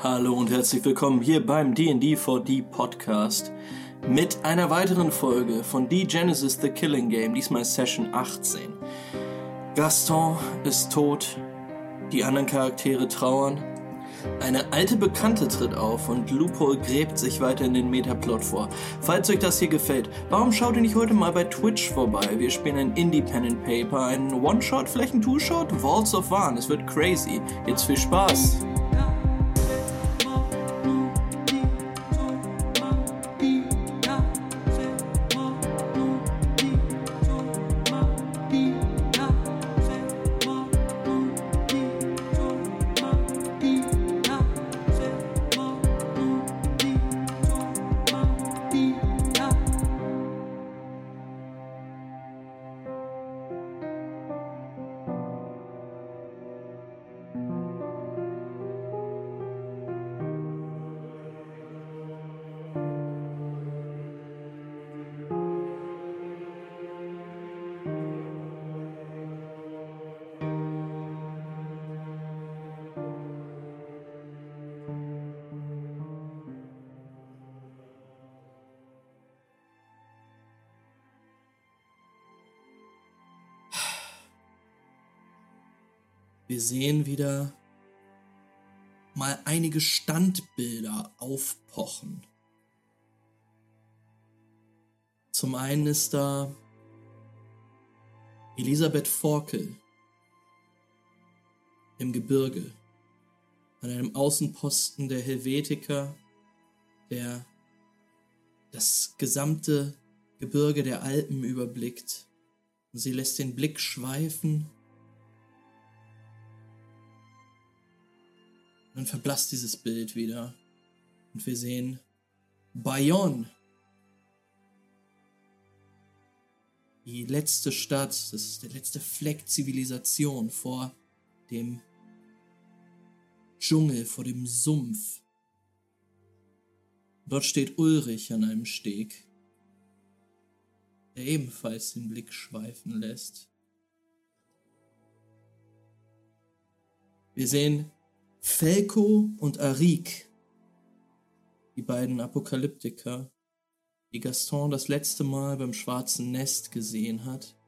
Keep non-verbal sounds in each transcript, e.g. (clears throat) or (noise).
Hallo und herzlich willkommen hier beim D&D4D Podcast mit einer weiteren Folge von D Genesis The Killing Game, diesmal Session 18. Gaston ist tot, die anderen Charaktere trauern, eine alte Bekannte tritt auf und Loophole gräbt sich weiter in den Metaplot vor. Falls euch das hier gefällt, warum schaut ihr nicht heute mal bei Twitch vorbei? Wir spielen ein Independent Paper, ein One-Shot, vielleicht ein Two-Shot, Vaults of Van. Es wird crazy. Jetzt viel Spaß! Wir sehen wieder mal einige Standbilder aufpochen. Zum einen ist da Elisabeth Forkel im Gebirge an einem Außenposten der Helvetiker, der das gesamte Gebirge der Alpen überblickt. Und sie lässt den Blick schweifen Dann verblasst dieses Bild wieder. Und wir sehen Bayonne. Die letzte Stadt, das ist der letzte Fleck Zivilisation vor dem Dschungel, vor dem Sumpf. Dort steht Ulrich an einem Steg, der ebenfalls den Blick schweifen lässt. Wir sehen Felko und Arik, die beiden Apokalyptiker, die Gaston das letzte Mal beim schwarzen Nest gesehen hat,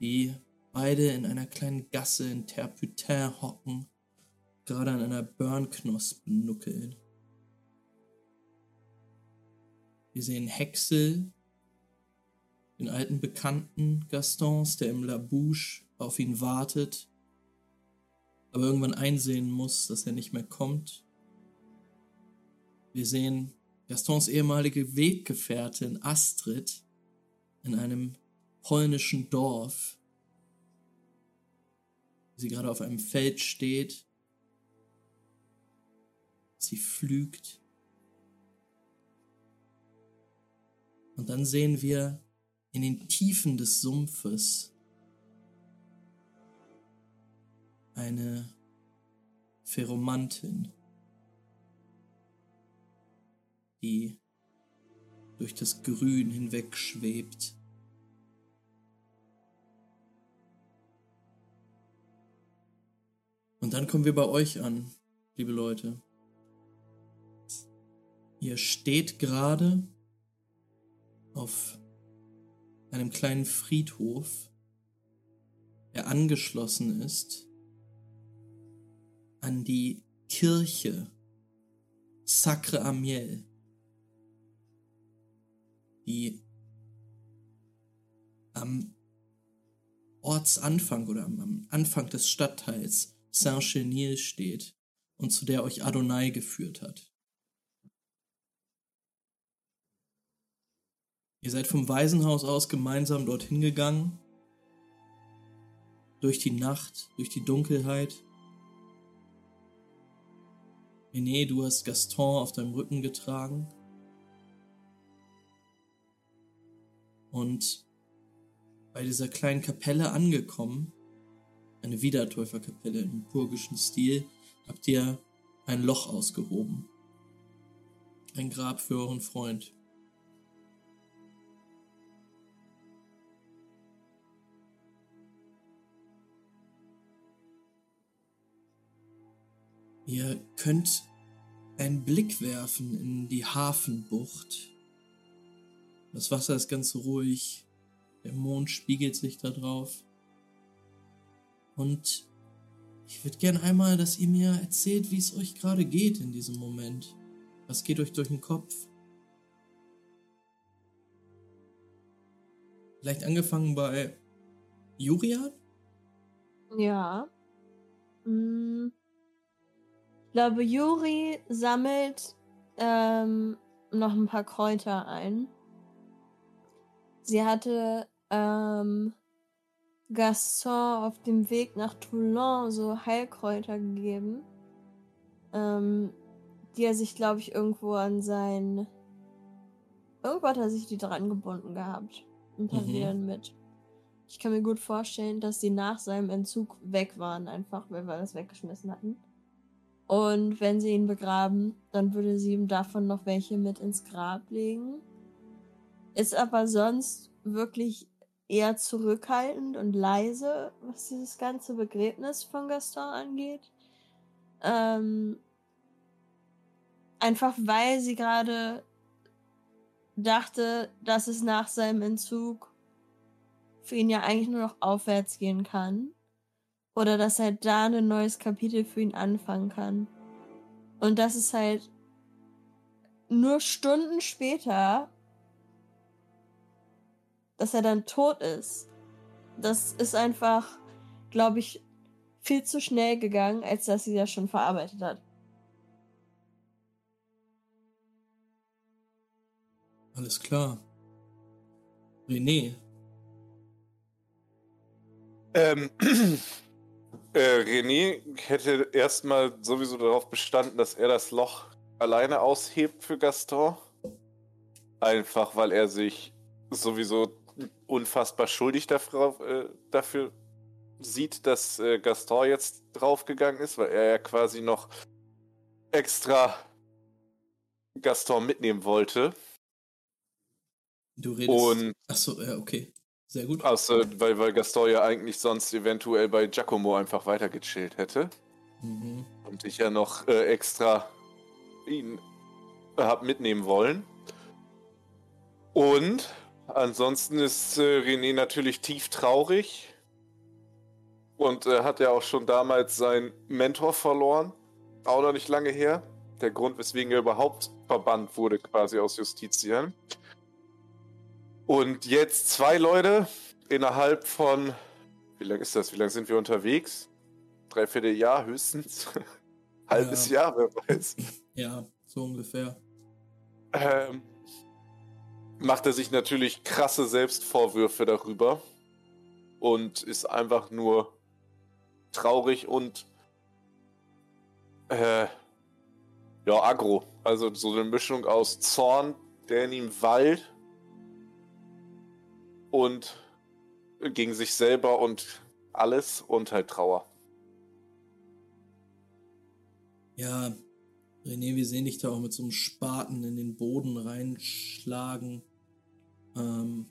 die beide in einer kleinen Gasse in Terputin hocken, gerade an einer Burnknospe nuckeln. Wir sehen Hexel, den alten Bekannten Gastons, der im Labouche auf ihn wartet aber irgendwann einsehen muss, dass er nicht mehr kommt. Wir sehen Gastons ehemalige Weggefährtin Astrid in einem polnischen Dorf. Sie gerade auf einem Feld steht. Sie pflügt. Und dann sehen wir in den Tiefen des Sumpfes eine Pheromantin, die durch das Grün hinweg schwebt. Und dann kommen wir bei euch an, liebe Leute. Ihr steht gerade auf einem kleinen Friedhof, der angeschlossen ist an die Kirche. Sacre Amiel, die am Ortsanfang oder am Anfang des Stadtteils Saint-Chenil steht und zu der euch Adonai geführt hat. Ihr seid vom Waisenhaus aus gemeinsam dorthin gegangen, durch die Nacht, durch die Dunkelheit, René, du hast Gaston auf deinem Rücken getragen. Und bei dieser kleinen Kapelle angekommen, eine Wiedertäuferkapelle im purgischen Stil, habt ihr ein Loch ausgehoben. Ein Grab für euren Freund. Ihr könnt einen Blick werfen in die Hafenbucht. Das Wasser ist ganz ruhig, der Mond spiegelt sich da drauf. Und ich würde gern einmal, dass ihr mir erzählt, wie es euch gerade geht in diesem Moment. Was geht euch durch den Kopf? Vielleicht angefangen bei Jurian? Ja. Hm. Ich glaube, Juri sammelt ähm, noch ein paar Kräuter ein. Sie hatte ähm, Gaston auf dem Weg nach Toulon so Heilkräuter gegeben, ähm, die er sich, glaube ich, irgendwo an sein... Irgendwo hat er sich die dran gebunden gehabt und hat mhm. die dann mit. Ich kann mir gut vorstellen, dass sie nach seinem Entzug weg waren, einfach, weil wir alles weggeschmissen hatten. Und wenn sie ihn begraben, dann würde sie ihm davon noch welche mit ins Grab legen. Ist aber sonst wirklich eher zurückhaltend und leise, was dieses ganze Begräbnis von Gaston angeht. Ähm, einfach weil sie gerade dachte, dass es nach seinem Entzug für ihn ja eigentlich nur noch aufwärts gehen kann. Oder dass er da ein neues Kapitel für ihn anfangen kann. Und das ist halt nur Stunden später, dass er dann tot ist. Das ist einfach, glaube ich, viel zu schnell gegangen, als dass sie das schon verarbeitet hat. Alles klar. René, ähm, (clears throat) äh, René hätte erstmal sowieso darauf bestanden, dass er das Loch alleine aushebt für Gaston. Einfach weil er sich sowieso unfassbar schuldig dafür, äh, dafür sieht, dass äh, Gaston jetzt draufgegangen ist, weil er ja quasi noch extra Gaston mitnehmen wollte. Du redest. Und Achso, ja, okay. Sehr gut. Außer, weil, weil Gaston ja eigentlich sonst eventuell bei Giacomo einfach weitergechillt hätte. Mhm. Und ich ja noch äh, extra ihn äh, hab mitnehmen wollen. Und ansonsten ist äh, René natürlich tief traurig. Und äh, hat ja auch schon damals seinen Mentor verloren. Auch noch nicht lange her. Der Grund, weswegen er überhaupt verbannt wurde, quasi aus Justizien. Und jetzt zwei Leute innerhalb von, wie lange ist das? Wie lange sind wir unterwegs? Dreiviertel Jahr höchstens. (laughs) Halbes ja. Jahr, wer weiß. Ja, so ungefähr. Ähm, macht er sich natürlich krasse Selbstvorwürfe darüber und ist einfach nur traurig und äh, ja, aggro. Also so eine Mischung aus Zorn, der in ihm wallt und gegen sich selber und alles und halt Trauer. Ja, René, wir sehen dich da auch mit so einem Spaten in den Boden reinschlagen. Ähm,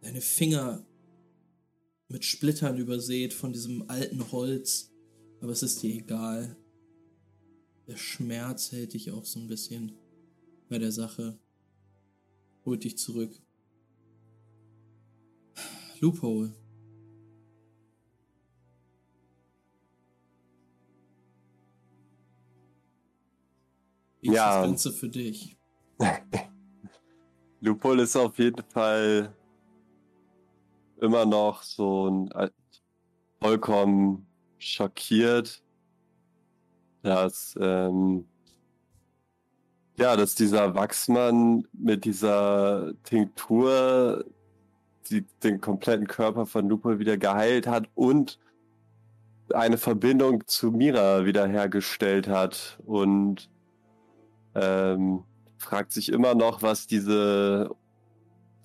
deine Finger mit Splittern übersät von diesem alten Holz. Aber es ist dir egal. Der Schmerz hält dich auch so ein bisschen bei der Sache holt dich zurück. Loophole. Wie ja. ist das Ganze für dich? (laughs) Loophole ist auf jeden Fall immer noch so ein, äh, vollkommen schockiert, dass ähm, ja, dass dieser Wachsmann mit dieser Tinktur die, den kompletten Körper von Lupo wieder geheilt hat und eine Verbindung zu Mira wiederhergestellt hat und ähm, fragt sich immer noch, was diese,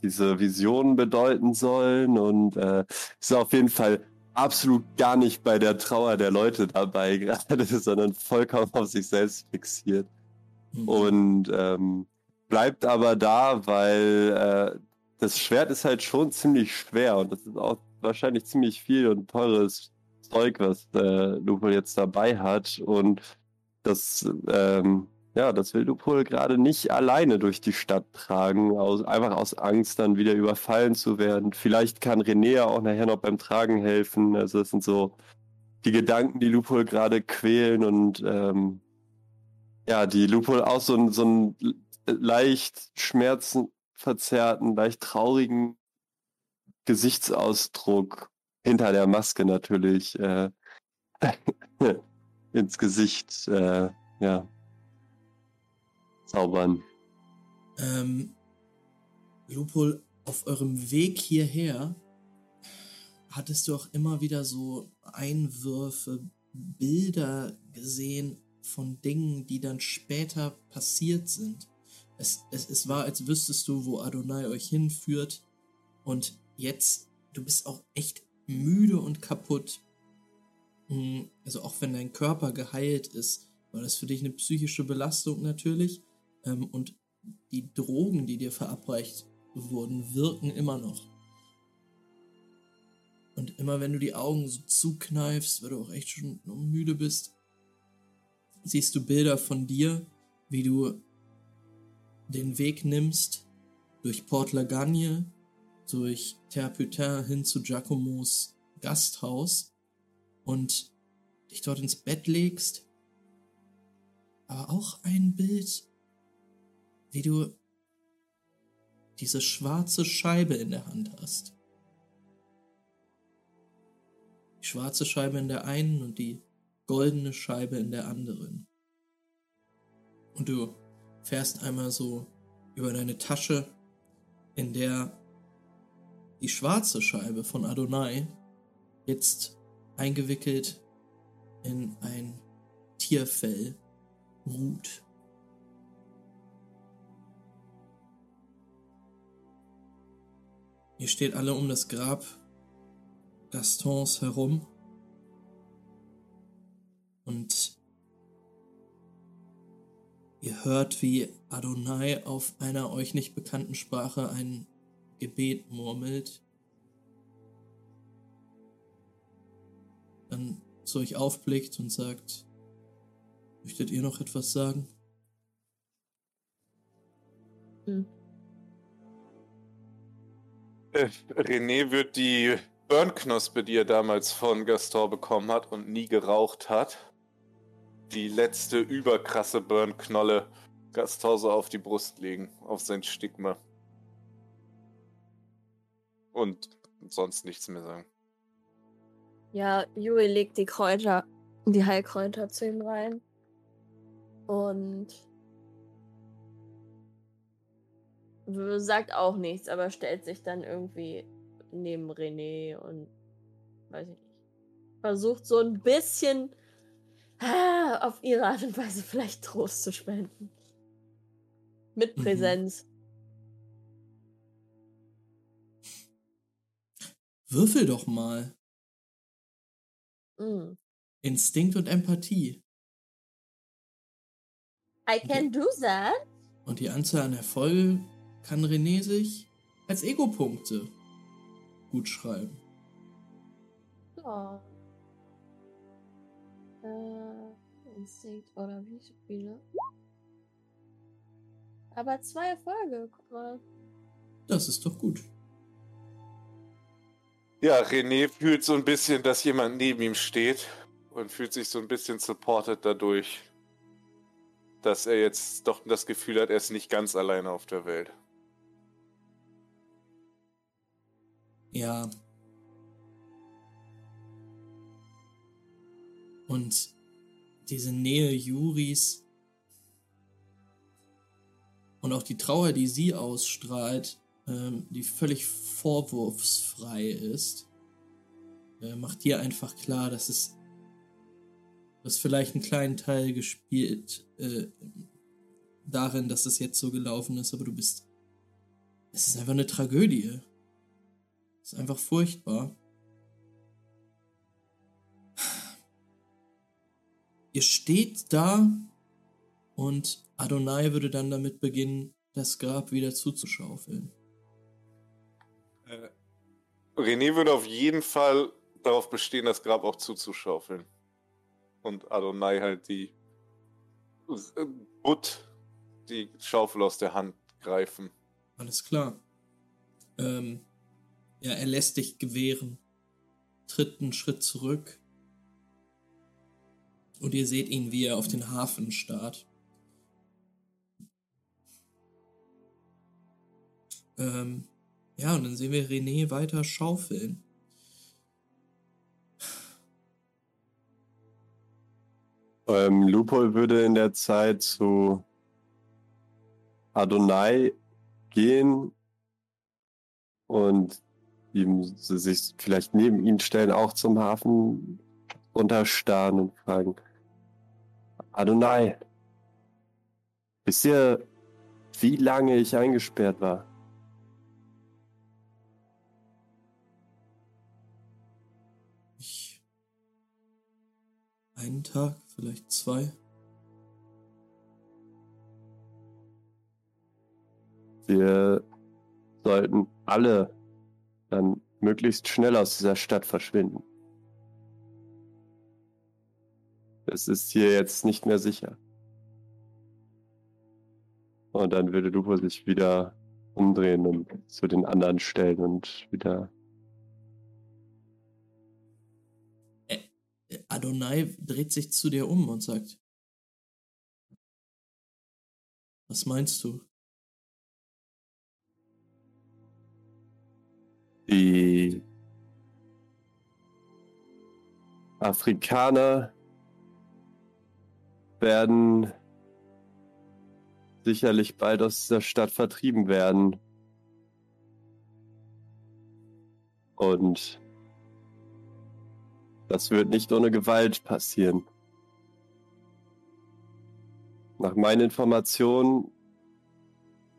diese Visionen bedeuten sollen und äh, ist auf jeden Fall absolut gar nicht bei der Trauer der Leute dabei (laughs) gerade, sondern vollkommen auf sich selbst fixiert. Mhm. Und ähm, bleibt aber da, weil äh, das Schwert ist halt schon ziemlich schwer und das ist auch wahrscheinlich ziemlich viel und teures Zeug, was äh, Lupol jetzt dabei hat. Und das, ähm, ja, das will Lupol gerade nicht alleine durch die Stadt tragen, aus, einfach aus Angst, dann wieder überfallen zu werden. Vielleicht kann René ja auch nachher noch beim Tragen helfen. Also das sind so die Gedanken, die Lupol gerade quälen und ähm, ja, die Lupol auch so, so einen leicht schmerzenverzerrten, leicht traurigen Gesichtsausdruck hinter der Maske natürlich äh, (laughs) ins Gesicht äh, ja, zaubern. Ähm, Lupol, auf eurem Weg hierher hattest du auch immer wieder so Einwürfe, Bilder gesehen von Dingen, die dann später passiert sind. Es, es, es war, als wüsstest du, wo Adonai euch hinführt. Und jetzt, du bist auch echt müde und kaputt. Hm, also auch wenn dein Körper geheilt ist, war das für dich eine psychische Belastung natürlich. Ähm, und die Drogen, die dir verabreicht wurden, wirken immer noch. Und immer wenn du die Augen so zukneifst, weil du auch echt schon müde bist, siehst du Bilder von dir, wie du den Weg nimmst durch Port Lagagne, durch Terputin hin zu Giacomos Gasthaus und dich dort ins Bett legst. Aber auch ein Bild, wie du diese schwarze Scheibe in der Hand hast. Die schwarze Scheibe in der einen und die goldene Scheibe in der anderen. Und du fährst einmal so über deine Tasche, in der die schwarze Scheibe von Adonai jetzt eingewickelt in ein Tierfell ruht. Ihr steht alle um das Grab Gastons herum und ihr hört, wie Adonai auf einer euch nicht bekannten Sprache ein Gebet murmelt. Dann zu euch aufblickt und sagt, möchtet ihr noch etwas sagen? Hm. Äh, René wird die Burnknospe, die er damals von Gaston bekommen hat und nie geraucht hat, die letzte überkrasse Burnknolle Gaston so auf die Brust legen, auf sein Stigma. Und sonst nichts mehr sagen. Ja, Yui legt die Kräuter, die Heilkräuter zu ihm rein. Und sagt auch nichts, aber stellt sich dann irgendwie neben René und weiß ich nicht. Versucht so ein bisschen auf ihre Art und Weise vielleicht Trost zu spenden. Mit mhm. Präsenz. Würfel doch mal. Mm. Instinkt und Empathie. I can do that. Und die Anzahl an Erfolge kann René sich als Ego-Punkte gut schreiben. Ja. Äh, Instinkt oder wie viele? Aber zwei Erfolge, guck mal. Das ist doch gut. Ja, René fühlt so ein bisschen, dass jemand neben ihm steht und fühlt sich so ein bisschen supported dadurch, dass er jetzt doch das Gefühl hat, er ist nicht ganz alleine auf der Welt. Ja. Und diese Nähe Juris und auch die Trauer, die sie ausstrahlt, ähm, die völlig vorwurfsfrei ist, äh, macht dir einfach klar, dass es das vielleicht einen kleinen Teil gespielt äh, darin, dass es jetzt so gelaufen ist, aber du bist. Es ist einfach eine Tragödie. Ist einfach furchtbar. Ihr steht da und Adonai würde dann damit beginnen, das Grab wieder zuzuschaufeln. Äh, René würde auf jeden Fall darauf bestehen, das Grab auch zuzuschaufeln. Und Adonai halt die äh, Butt, die Schaufel aus der Hand greifen. Alles klar. Ähm, ja, er lässt dich gewähren, tritt einen Schritt zurück und ihr seht ihn, wie er auf den Hafen starrt. Ähm, ja, und dann sehen wir René weiter schaufeln. Ähm, Lupol würde in der Zeit zu Adonai gehen und ihm sich vielleicht neben ihn stellen, auch zum Hafen runterstarren und fragen: Adonai, wisst ihr, wie lange ich eingesperrt war? Ich. Einen Tag, vielleicht zwei. Wir sollten alle dann möglichst schnell aus dieser Stadt verschwinden. Es ist hier jetzt nicht mehr sicher. Und dann würde Lupo sich wieder umdrehen und zu den anderen stellen und wieder. Adonai dreht sich zu dir um und sagt: Was meinst du? Die Afrikaner werden sicherlich bald aus dieser Stadt vertrieben werden. Und das wird nicht ohne Gewalt passieren. Nach meinen Informationen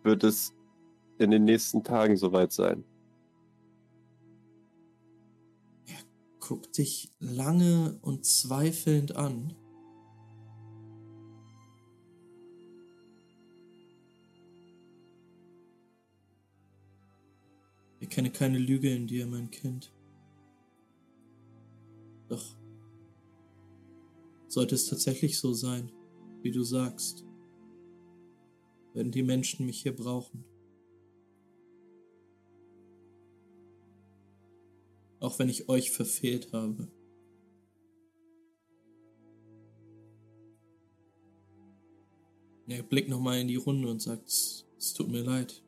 wird es in den nächsten Tagen soweit sein. Er guckt dich lange und zweifelnd an. Ich kenne keine Lüge in dir, mein Kind. Doch sollte es tatsächlich so sein, wie du sagst, werden die Menschen mich hier brauchen. Auch wenn ich euch verfehlt habe. Er blickt nochmal in die Runde und sagt, es tut mir leid.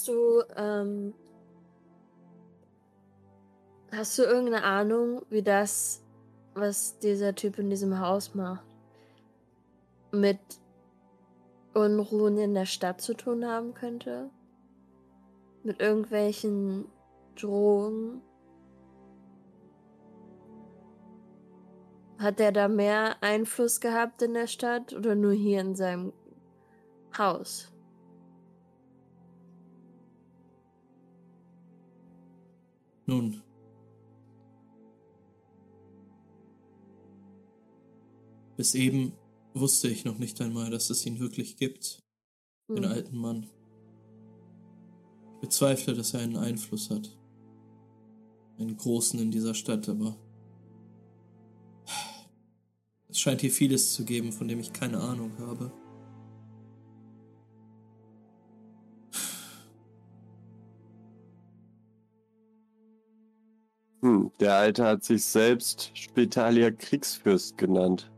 Hast du, ähm, hast du irgendeine Ahnung, wie das, was dieser Typ in diesem Haus macht, mit Unruhen in der Stadt zu tun haben könnte? Mit irgendwelchen Drohungen? Hat er da mehr Einfluss gehabt in der Stadt oder nur hier in seinem Haus? Nun. Bis eben wusste ich noch nicht einmal, dass es ihn wirklich gibt. Den Hm. alten Mann. Ich bezweifle, dass er einen Einfluss hat. Einen großen in dieser Stadt, aber. Es scheint hier vieles zu geben, von dem ich keine Ahnung habe. Hm, der Alte hat sich selbst Spitalia Kriegsfürst genannt.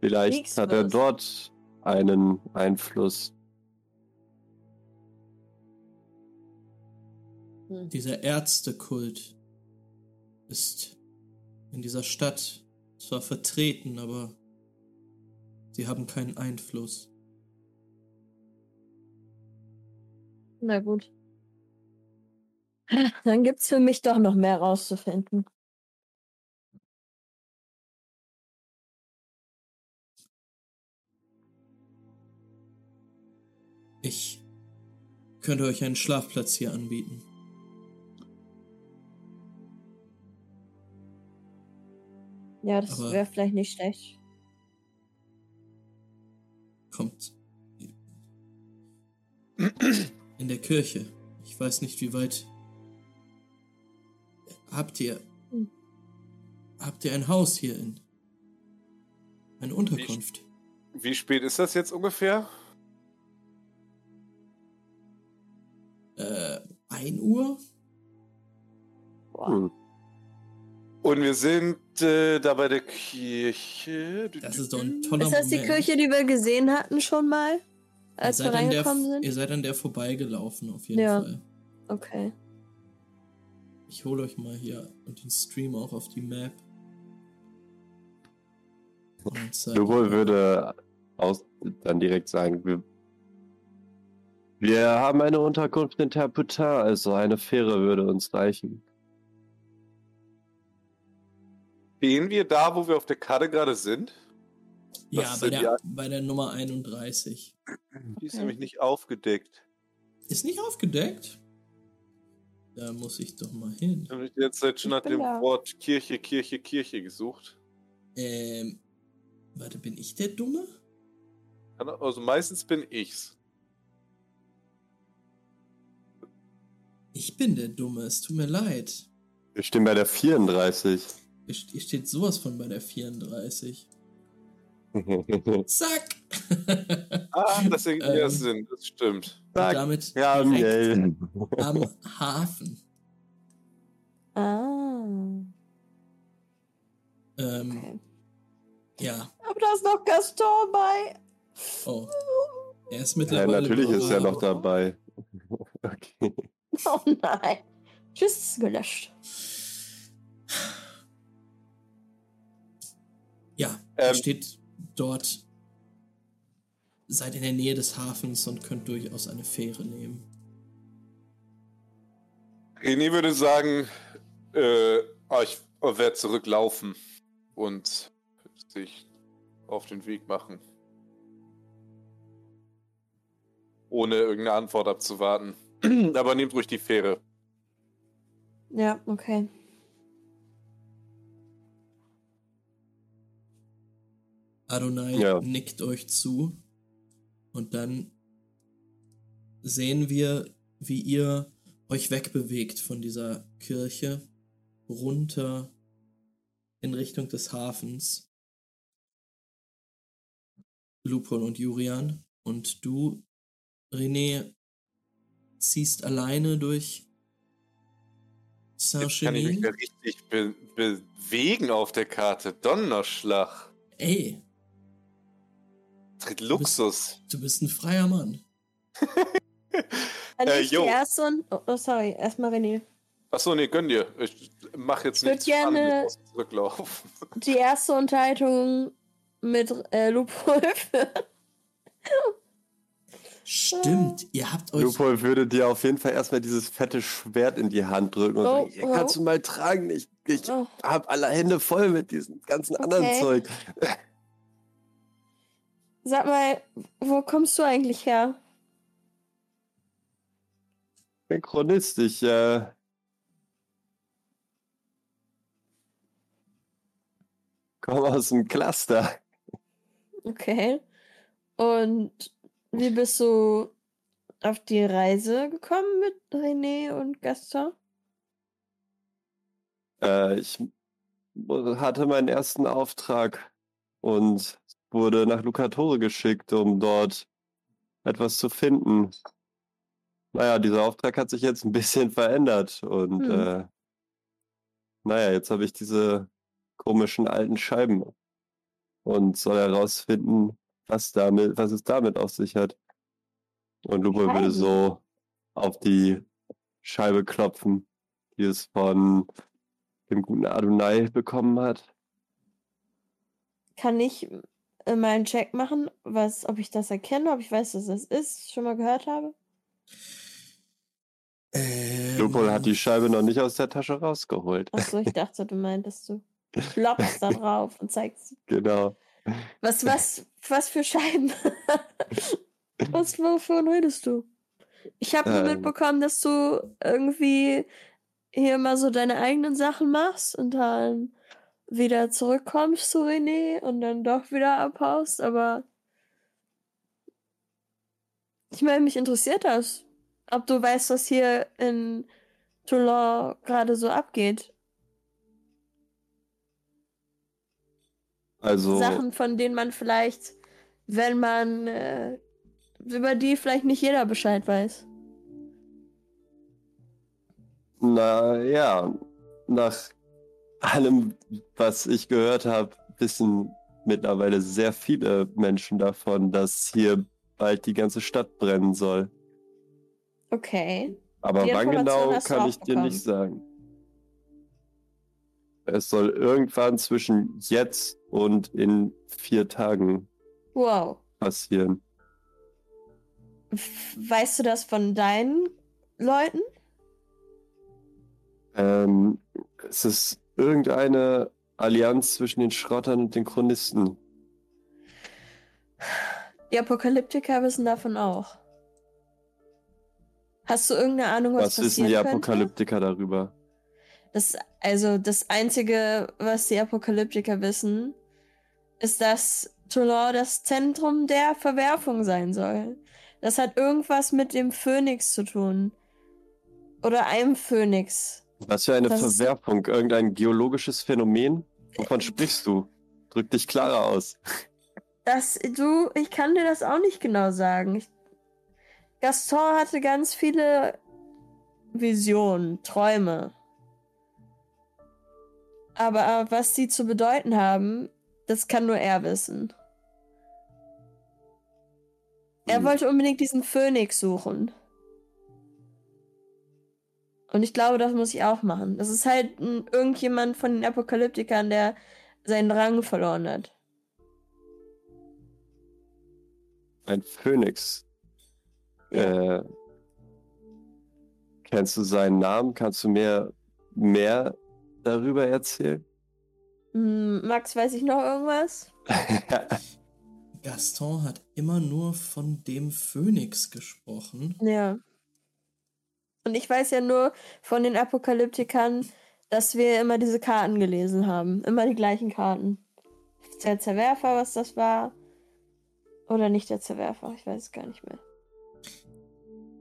Vielleicht hat er Kriegsfürst. dort einen Einfluss. Hm. Dieser Ärztekult ist in dieser Stadt zwar vertreten, aber sie haben keinen Einfluss. Na gut. Dann gibt's für mich doch noch mehr rauszufinden. Ich könnte euch einen Schlafplatz hier anbieten. Ja, das wäre vielleicht nicht schlecht. kommt in der Kirche. Ich weiß nicht, wie weit. Habt ihr. Hm. Habt ihr ein Haus hier in. Eine Unterkunft? Wie spät ist das jetzt ungefähr? Äh, 1 Uhr? Boah. Hm. Und wir sind äh, da bei der Kirche. Das ist doch ein toller Ist das die Moment. Kirche, die wir gesehen hatten schon mal? Ihr Als wir seid, an der, reingekommen sind? ihr seid an der vorbeigelaufen, auf jeden Ja. Fall. Okay. Ich hole euch mal hier und den Stream auch auf die Map. Lupol würde aus, dann direkt sagen, wir, wir haben eine Unterkunft in Terputin, also eine Fähre würde uns reichen. Stehen wir da, wo wir auf der Karte gerade sind? Ja, Was bei sind der, bei der Nummer 31. Die ist Okay. nämlich nicht aufgedeckt. Ist nicht aufgedeckt? Da muss ich doch mal hin. Ich habe die letzte Zeit schon Ich nach dem da. Wort Kirche, Kirche, Kirche gesucht. Ähm, warte, bin ich der Dumme? Also meistens bin ich's. Ich bin der Dumme, es tut mir leid. Wir stehen bei der 34. Hier st- hier steht sowas von bei der 34. (laughs) Zack! Ah, das ergibt ja Ähm. Sinn, das stimmt. Sag, damit ja, am Hafen. Ah. Ähm, Okay. ja. Aber da ist noch Gaston bei. Oh. Er ist Ja, mittlerweile. natürlich ist er noch dabei. (laughs) Okay. Oh nein. Tschüss, gelöscht. Ja, Ähm. steht dort. Seid in der Nähe des Hafens und könnt durchaus eine Fähre nehmen. René würde sagen, äh, ich werde zurücklaufen und sich auf den Weg machen. Ohne irgendeine Antwort abzuwarten. (clears throat) Aber nehmt ruhig die Fähre. Ja, okay. Adonai Ja. nickt euch zu und dann sehen wir, wie ihr euch wegbewegt von dieser Kirche runter in Richtung des Hafens. Lupol und Jurian und du, René, ziehst alleine durch Jetzt kann ich mich ja richtig be bewegen auf der Karte. Donnerschlag. Ey, Tritt Luxus. du bist ein freier Mann. Kann Äh, ich jo. die erste und. Oh, oh, sorry, erstmal René. Achso, nee, gönn dir. Ich mach jetzt Ich nichts gerne- zurücklaufen. (laughs) Die erste Unterhaltung mit äh, Lupol führen. Stimmt, ihr habt euch. Lupol würde dir auf jeden Fall erstmal dieses fette Schwert in die Hand drücken und Oh, sagen, hier kannst oh. du mal tragen. Ich, ich Oh, hab alle Hände voll mit diesem ganzen anderen Okay. Zeug. Sag mal, wo kommst du eigentlich her? Ich bin Chronist, ich äh, komme aus dem Cluster. Okay. Und wie bist du auf die Reise gekommen mit René und Gaston? Äh, ich hatte meinen ersten Auftrag und wurde nach Lucatore geschickt, um dort etwas zu finden. Naja, dieser Auftrag hat sich jetzt ein bisschen verändert und Hm. äh, naja, jetzt habe ich diese komischen alten Scheiben und soll herausfinden, was damit, was es damit auf sich hat. Und Lupo würde so auf die Scheibe klopfen, die es von dem guten Adonai bekommen hat. Kann ich äh, mal einen Check machen, was, ob ich das erkenne, ob ich weiß, was das ist, schon mal gehört habe? Ähm, Lupol hat die Scheibe noch nicht aus der Tasche rausgeholt. Achso, ich (laughs) dachte, du meintest du klopfst da drauf und zeigst. Genau. Was, was, was für Scheiben? (laughs) was, wovon redest du? Ich habe nur Ähm. mitbekommen, dass du irgendwie hier mal so deine eigenen Sachen machst und dann wieder zurückkommst zu René und dann doch wieder abhaust, aber Ich meine, mich interessiert das. Ob du weißt, was hier in Toulon gerade so abgeht. Also, Sachen, von denen man vielleicht, wenn man, äh, über die vielleicht nicht jeder Bescheid weiß. na ja, nach allem, was ich gehört habe, wissen mittlerweile sehr viele Menschen davon, dass hier bald die ganze Stadt brennen soll. Okay. Aber wann genau kann ich dir nicht sagen. Es soll irgendwann zwischen jetzt und in vier Tagen Wow. passieren. Weißt du das von deinen Leuten? Ähm, es ist irgendeine Allianz zwischen den Schrottern und den Chronisten. Die Apokalyptiker wissen davon auch. Hast du irgendeine Ahnung, was, Was wissen die passieren könnte? Apokalyptiker darüber? Das, also das Einzige, was die Apokalyptiker wissen, ist, dass Toulon das Zentrum der Verwerfung sein soll. Das hat irgendwas mit dem Phönix zu tun. Oder einem Phönix. Was für eine Das Verwerfung? Irgendein geologisches Phänomen? Wovon sprichst du? Drück dich klarer aus. Das, du, ich kann dir das auch nicht genau sagen. Ich, Gaston hatte ganz viele Visionen, Träume. Aber äh, was sie zu bedeuten haben, das kann nur er wissen. Er Hm. wollte unbedingt diesen Phönix suchen. Und ich glaube, das muss ich auch machen. Das ist halt ein, irgendjemand von den Apokalyptikern, der seinen Rang verloren hat. Ein Phönix. Ja. Äh, kennst du seinen Namen? Kannst du mir mehr darüber erzählen? Hm, Max, weiß ich noch irgendwas? (laughs) Gaston hat immer nur von dem Phönix gesprochen. Ja. Und ich weiß ja nur von den Apokalyptikern, dass wir immer diese Karten gelesen haben. Immer die gleichen Karten. Der Zerwerfer, was das war. Oder nicht der Zerwerfer, ich weiß es gar nicht mehr.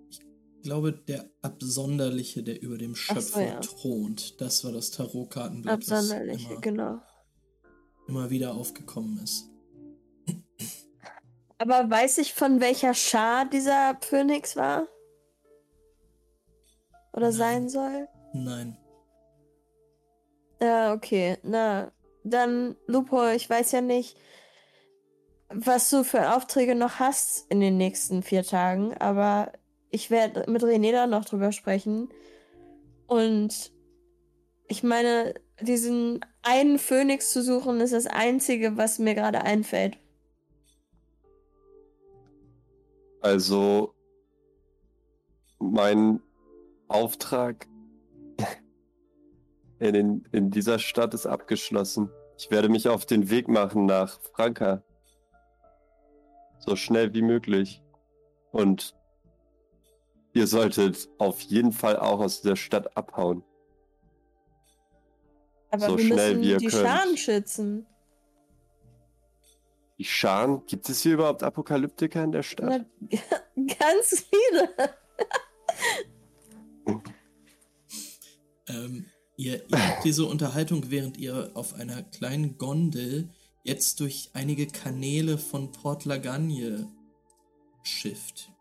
Ich glaube, der Absonderliche, der über dem Ach so, Schöpfer ja. thront, das war das Tarotkartenblatt, Absonderliche, was immer, genau. immer wieder aufgekommen ist. Aber weiß ich, von welcher Schar dieser Phönix war? Oder Nein. sein soll? Nein. Ja, okay. Na, dann, Lupo, ich weiß ja nicht, was du für Aufträge noch hast in den nächsten vier Tagen, aber ich werde mit René da noch drüber sprechen. Und ich meine, diesen einen Phönix zu suchen, ist das Einzige, was mir gerade einfällt. Also, mein Auftrag (laughs) in, den, in dieser Stadt ist abgeschlossen. Ich werde mich auf den Weg machen nach Franka. So schnell wie möglich. Und ihr solltet auf jeden Fall auch aus der Stadt abhauen. Aber So wir schnell müssen wie ihr die könnt. Scharen schützen. Die Scharen, gibt es hier überhaupt Apokalyptiker in der Stadt? Na, (laughs) ganz viele. Ähm, ihr, ihr habt diese Unterhaltung, während ihr auf einer kleinen Gondel jetzt durch einige Kanäle von Port Lagagne schifft.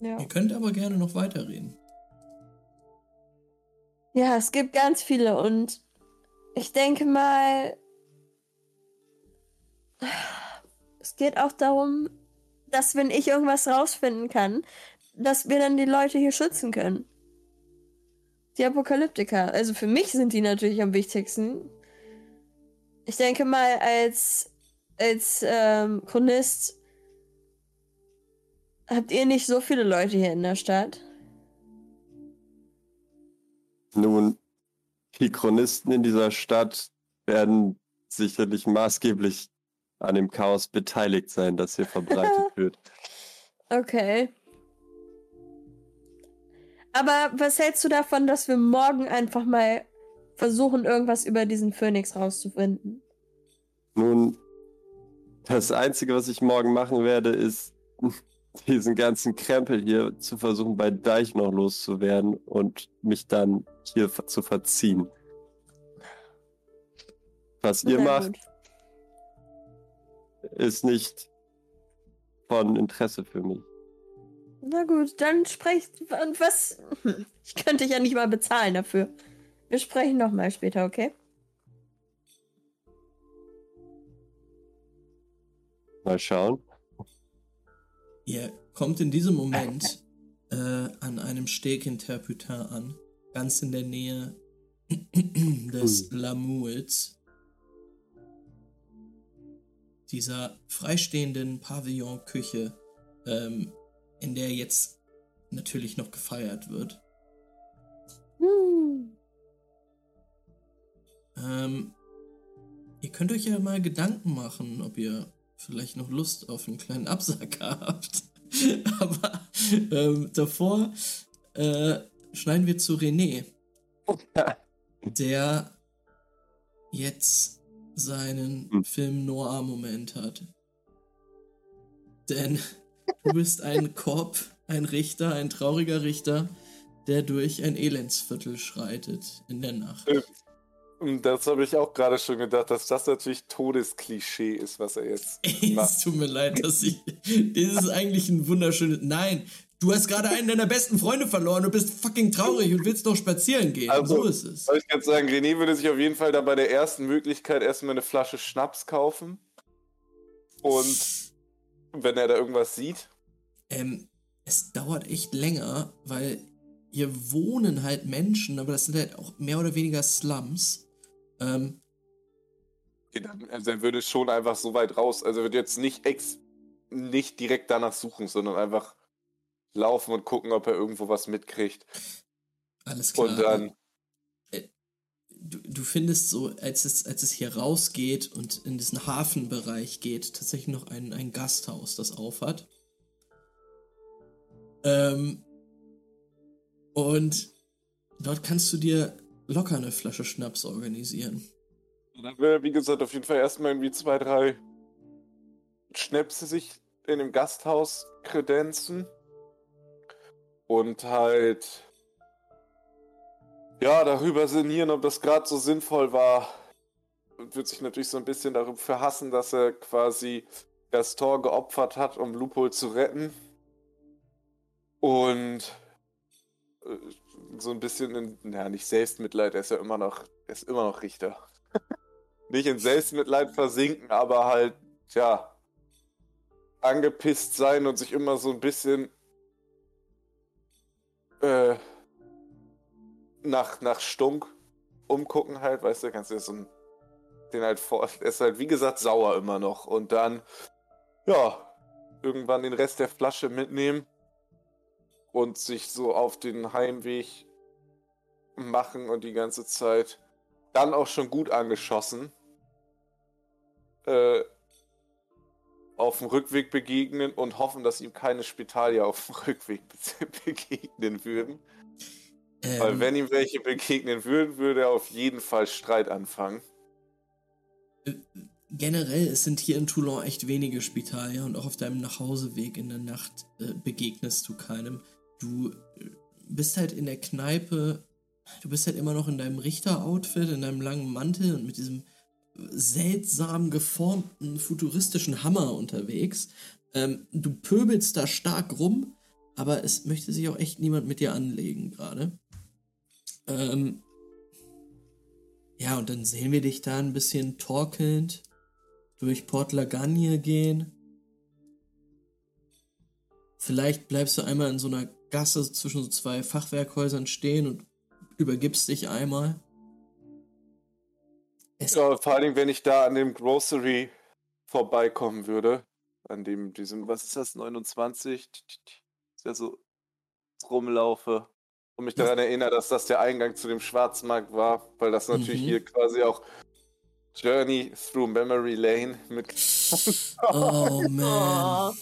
Ja. Ihr könnt aber gerne noch weiterreden. Ja, es gibt ganz viele und ich denke mal, es geht auch darum, dass wenn ich irgendwas rausfinden kann, dass wir dann die Leute hier schützen können. Die Apokalyptiker. Also für mich sind die natürlich am wichtigsten. Ich denke mal, als, als ähm, Chronist habt ihr nicht so viele Leute hier in der Stadt. Nun, die Chronisten in dieser Stadt werden sicherlich maßgeblich an dem Chaos beteiligt sein, das hier verbreitet (laughs) wird. Okay. Aber was hältst du davon, dass wir morgen einfach mal versuchen, irgendwas über diesen Phönix rauszufinden? Nun, Das Einzige, was ich morgen machen werde, ist (laughs) diesen ganzen Krempel hier zu versuchen, bei Deich noch loszuwerden und mich dann hier zu verziehen. Was ihr Sehr macht, gut. ist nicht von Interesse für mich. Na gut, dann sprecht. Und was? (laughs) Ich könnte dich ja nicht mal bezahlen dafür. Wir sprechen nochmal später, okay? Mal schauen. Ihr kommt in diesem Moment äh, an einem Steg in Terputin an, ganz in der Nähe (clears throat) des Lamouls, dieser freistehenden Pavillon-Küche, ähm, in der jetzt natürlich noch gefeiert wird. Hm. Ähm, ihr könnt euch ja mal Gedanken machen, ob ihr vielleicht noch Lust auf einen kleinen Absacker (laughs) habt. Aber ähm, davor äh, schneiden wir zu René, (laughs) der jetzt seinen Hm. Film Noir-Moment hat. Denn du bist ein Korb, ein Richter, ein trauriger Richter, der durch ein Elendsviertel schreitet in der Nacht. Das habe ich auch gerade schon gedacht, dass das natürlich Todesklischee ist, was er jetzt (laughs) es macht. tut mir leid, dass ich. (laughs) Das ist eigentlich ein wunderschönes. Nein, du hast gerade einen deiner besten Freunde verloren und bist fucking traurig und willst noch spazieren gehen. Also, so ist es. Soll ich jetzt sagen, René würde sich auf jeden Fall dann bei der ersten Möglichkeit erstmal eine Flasche Schnaps kaufen. Und wenn er da irgendwas sieht, Ähm, es dauert echt länger, weil hier wohnen halt Menschen, aber das sind halt auch mehr oder weniger Slums. Ähm, okay, dann, also er würde schon einfach so weit raus. Also er würde jetzt nicht ex nicht direkt danach suchen, sondern einfach laufen und gucken, ob er irgendwo was mitkriegt. alles klar. Und dann, du, du findest so, als es, als es hier rausgeht und in diesen Hafenbereich geht, tatsächlich noch ein, ein Gasthaus, das aufhat. Ähm, und dort kannst du dir locker eine Flasche Schnaps organisieren. dann er, wie gesagt, auf jeden Fall erstmal irgendwie zwei, drei Schnäpse sich in dem Gasthaus kredenzen. Und halt ja, darüber sinnieren, ob das gerade so sinnvoll war. Und wird sich natürlich so ein bisschen darüber verhassen, dass er quasi Gaston geopfert hat, um Lupol zu retten. Und äh, so ein bisschen in, ja, nicht Selbstmitleid, er ist ja immer noch, er ist immer noch Richter. (laughs) nicht in Selbstmitleid versinken, aber halt, ja, angepisst sein und sich immer so ein bisschen äh, nach, nach Stunk umgucken halt, weißt du, kannst du so ein, den halt vor, er ist halt wie gesagt sauer immer noch und dann, ja, irgendwann den Rest der Flasche mitnehmen und sich so auf den Heimweg machen und die ganze Zeit dann auch schon gut angeschossen äh, auf dem Rückweg begegnen und hoffen, dass ihm keine Spitalier auf dem Rückweg be- (laughs) begegnen würden. Weil Ähm, wenn ihm welche begegnen würden, würde er auf jeden Fall Streit anfangen. generell, es sind hier in Toulon echt wenige Spitalier und auch auf deinem Nachhauseweg in der Nacht äh, begegnest du keinem. Du äh, bist halt in der Kneipe, du bist halt immer noch in deinem Richter-Outfit, in deinem langen Mantel und mit diesem seltsam geformten futuristischen Hammer unterwegs. Ähm, du pöbelst da stark rum, aber es möchte sich auch echt niemand mit dir anlegen gerade. Ähm, ja, und dann sehen wir dich da ein bisschen torkelnd durch Port Lagagne gehen. Vielleicht bleibst du einmal in so einer Gasse zwischen so zwei Fachwerkhäusern stehen und übergibst dich einmal. Es, Ja, vor allem, wenn ich da an dem Grocery vorbeikommen würde, an dem, diesem, was ist das, 29, ist ja so rumlaufe und mich Ja. daran erinnere, dass das der Eingang zu dem Schwarzmarkt war, weil das natürlich Mhm. hier quasi auch Journey through Memory Lane mit oh man.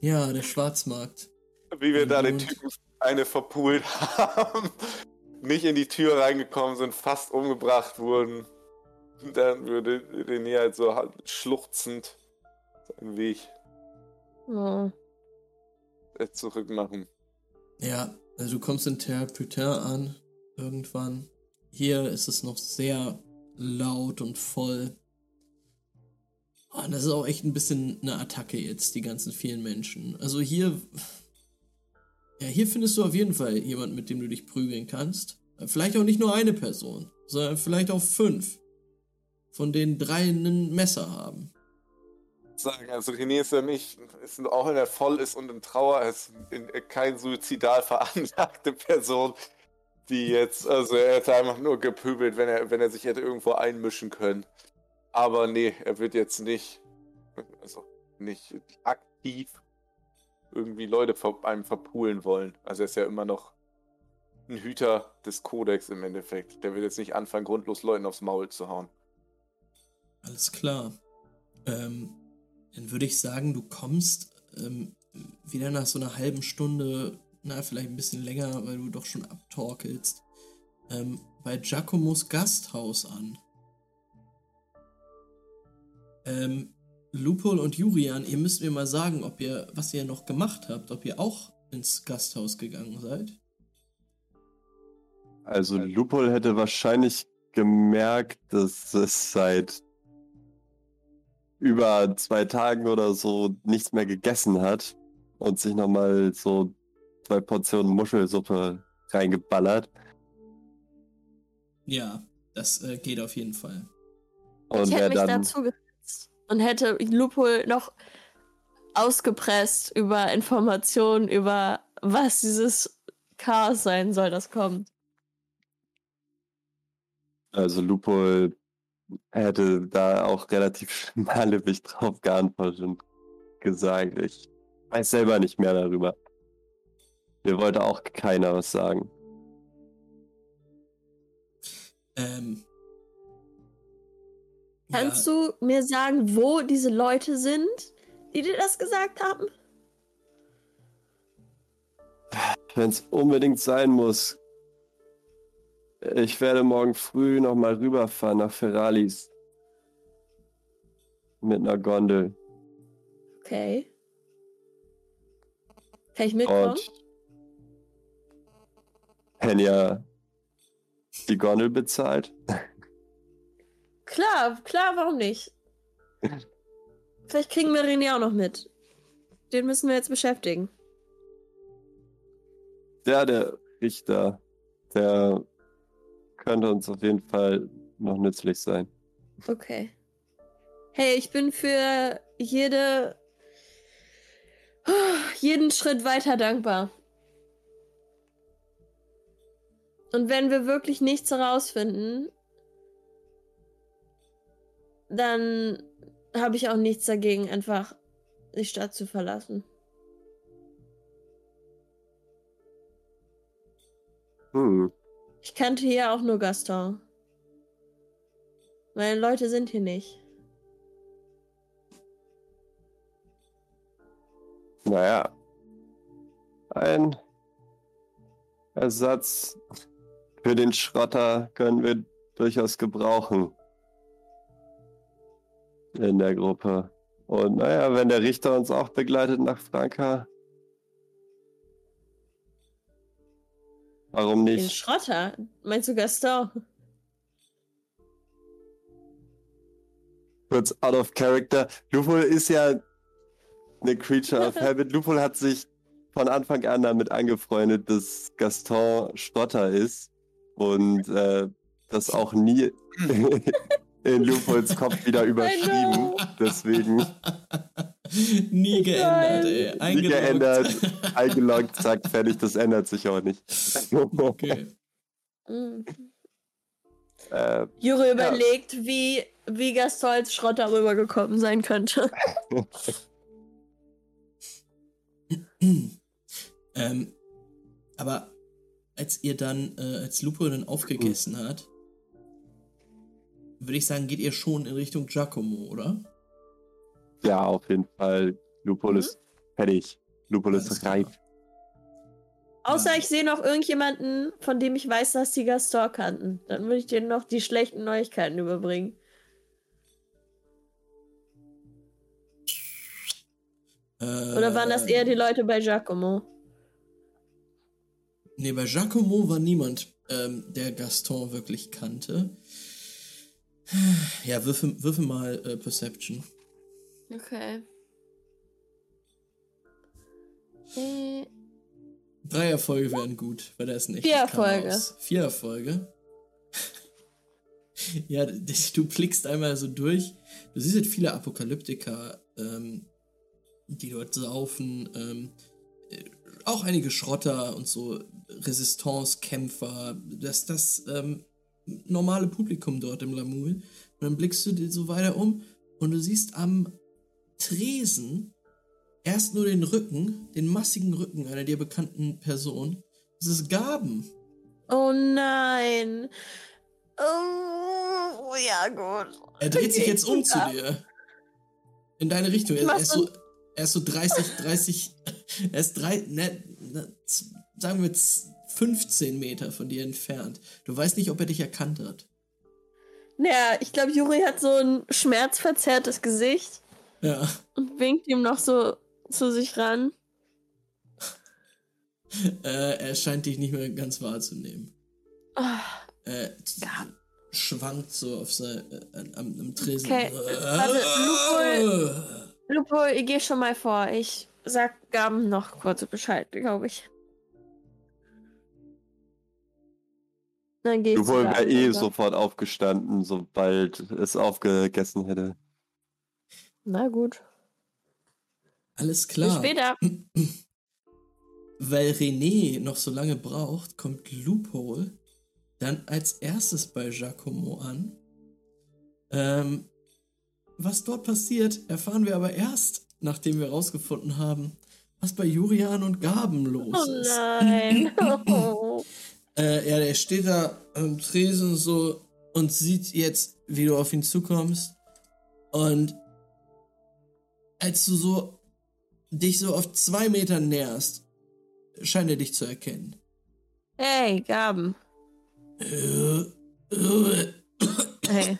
Ja, der Schwarzmarkt. wie wir da den Und- Typen eine verpult haben, nicht in die Tür reingekommen sind, fast umgebracht wurden dann würde René halt so schluchzend seinen Weg äh, zurück machen. Ja, also du kommst in Terre Putain an, irgendwann. Hier ist es noch sehr laut und voll. Oh, das ist auch echt ein bisschen eine Attacke jetzt, die ganzen vielen Menschen. Also hier. Ja, hier findest du auf jeden Fall jemanden, mit dem du dich prügeln kannst. Vielleicht auch nicht nur eine Person, sondern vielleicht auch fünf. Von denen drei ein Messer haben. Sagen, also René ist ja nicht, ist auch wenn er voll ist und in Trauer ist, in, kein suizidal veranlagte Person, die jetzt, also er hätte einfach nur gepöbelt, wenn er, wenn er sich hätte irgendwo einmischen können. Aber nee, er wird jetzt nicht, also nicht aktiv irgendwie Leute vor einem verpulen wollen. Also er ist ja immer noch ein Hüter des Kodex im Endeffekt. Der wird jetzt nicht anfangen, grundlos Leuten aufs Maul zu hauen. Alles klar. Ähm, dann würde ich sagen, du kommst ähm, wieder nach so einer halben Stunde, na, vielleicht ein bisschen länger, weil du doch schon abtorkelst, ähm, bei Giacomos Gasthaus an. Ähm, Lupol und Jurian, ihr müsst mir mal sagen, ob ihr, was ihr noch gemacht habt, ob ihr auch ins Gasthaus gegangen seid. Also Lupol hätte wahrscheinlich gemerkt, dass es seit über zwei Tagen oder so nichts mehr gegessen hat und sich nochmal so zwei Portionen Muschelsuppe reingeballert. Ja, das äh, geht auf jeden Fall. Und ich hätte mich dann dazu gesetzt und hätte Lupol noch ausgepresst über Informationen über was dieses Chaos sein soll, das kommt. Also Lupo hätte da auch relativ (laughs) schmalebig drauf geantwortet und gesagt, ich weiß selber nicht mehr darüber. Mir wollte auch keiner was sagen. Ähm, Kannst ja, du mir sagen, wo diese Leute sind, die dir das gesagt haben? Wenn es unbedingt sein muss, ich werde morgen früh nochmal rüberfahren nach Ferralis. Mit einer Gondel. Okay. Kann ich mitkommen? Und Henja die Gondel bezahlt. Klar, klar, warum nicht? Vielleicht kriegen wir René auch noch mit. Den müssen wir jetzt beschäftigen. Ja, der Richter, der könnte uns auf jeden Fall noch nützlich sein. Okay. Hey, ich bin für jede jeden Schritt weiter dankbar. Und wenn wir wirklich nichts herausfinden, dann habe ich auch nichts dagegen, einfach die Stadt zu verlassen. Hm. Ich kannte hier auch nur Gaston. Meine Leute sind hier nicht. Naja. Ein Ersatz für den Schrotter können wir durchaus gebrauchen. In der Gruppe. Und naja, wenn der Richter uns auch begleitet nach Franka. Warum Den nicht? Schrotter? Meinst du Gaston? Kurz out of character. Lupol ist ja eine Creature of (laughs) Habit. Lupol hat sich von Anfang an damit angefreundet, dass Gaston Schrotter ist und äh, das auch nie (laughs) (laughs) in Lupols Kopf wieder überschrieben. Deswegen (laughs) Nie geändert, ey. nie Eingeloggt. geändert, (laughs) eingeloggt, zack, fertig. Das ändert sich auch nicht. Okay. Mhm. äh, Juri überlegt, wie, wie Gaston als Schrotter rübergekommen sein könnte. (laughs) ähm, aber als ihr dann, äh, als Lupo dann aufgegessen hat, würde ich sagen, geht ihr schon in Richtung Giacomo, oder? Ja, auf jeden Fall. Lupulus mhm. fertig. Lupulus Alles reif. Außer ich sehe noch irgendjemanden, von dem ich weiß, dass sie Gastor kannten. Dann würde ich dir noch die schlechten Neuigkeiten überbringen. Äh, Oder waren das eher die Leute bei Giacomo? Nee, bei Giacomo war niemand, ähm, der Gaston wirklich kannte. Ja, würfel, würfel mal äh, Perception. Okay. Äh, Drei Erfolge wären gut, weil da ist ein echtes Vier Erfolge. Chaos. Vier Erfolge. ja, du blickst einmal so durch. Du siehst halt viele Apokalyptiker, ähm, die dort saufen. Ähm, äh, auch einige Schrotter und so Resistance-Kämpfer. Das das ähm, normale Publikum dort im Lamul. Und dann blickst du dir so weiter um und du siehst am Tresen erst nur den Rücken, den massigen Rücken einer dir bekannten Person. Das ist Gaben. Oh nein. Oh, ja, gut. Er dreht sich jetzt um zu dir. In deine Richtung. Er, er, ist so, er ist so 30, 30, er ist drei, ne, ne, sagen wir z- 15 Meter von dir entfernt. Du weißt nicht, ob er dich erkannt hat. Naja, ich glaube, Juri hat so ein schmerzverzerrtes Gesicht Ja. und winkt ihm noch so zu sich ran. Äh, er scheint dich nicht mehr ganz wahrzunehmen. Ah, Äh, z- schwankt so auf sein, äh, am, am Tresen. Okay, warte, Lupo, ich geh schon mal vor. Ich sag Gaben noch kurz Bescheid, glaube ich. Dann geht's. Du wohl wieder wäre eh sofort aufgestanden, sobald es aufgegessen hätte. Na gut. Alles Bis klar. später. Weil René noch so lange braucht, kommt Loophole dann als erstes bei Giacomo an. Ähm, was dort passiert, erfahren wir aber erst, nachdem wir herausgefunden haben, was bei Julian und Gaben los Oh ist. nein. Oh. (laughs) (laughs) Äh, ja, der steht da am Tresen so und sieht jetzt, wie du auf ihn zukommst. Und als du so dich so auf zwei Meter näherst, scheint er dich zu erkennen. Hey, Gaben. Hey.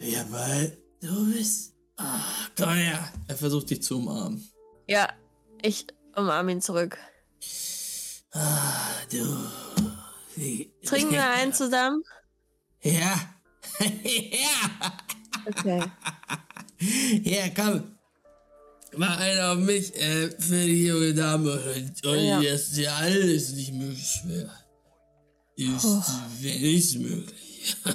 Ja, weil du bist. Ah, komm her. Er versucht dich zu umarmen. Ja, ich umarme ihn zurück. Ah, du. Trinken wir einen (laughs) zusammen? Ja. (laughs) ja. Okay. (laughs) Ja, komm. Mach einen auf mich äh, für die junge Dame. Und, und Ja. das ist ja alles nicht möglich schwer. Ist Oh. wenig möglich. (laughs)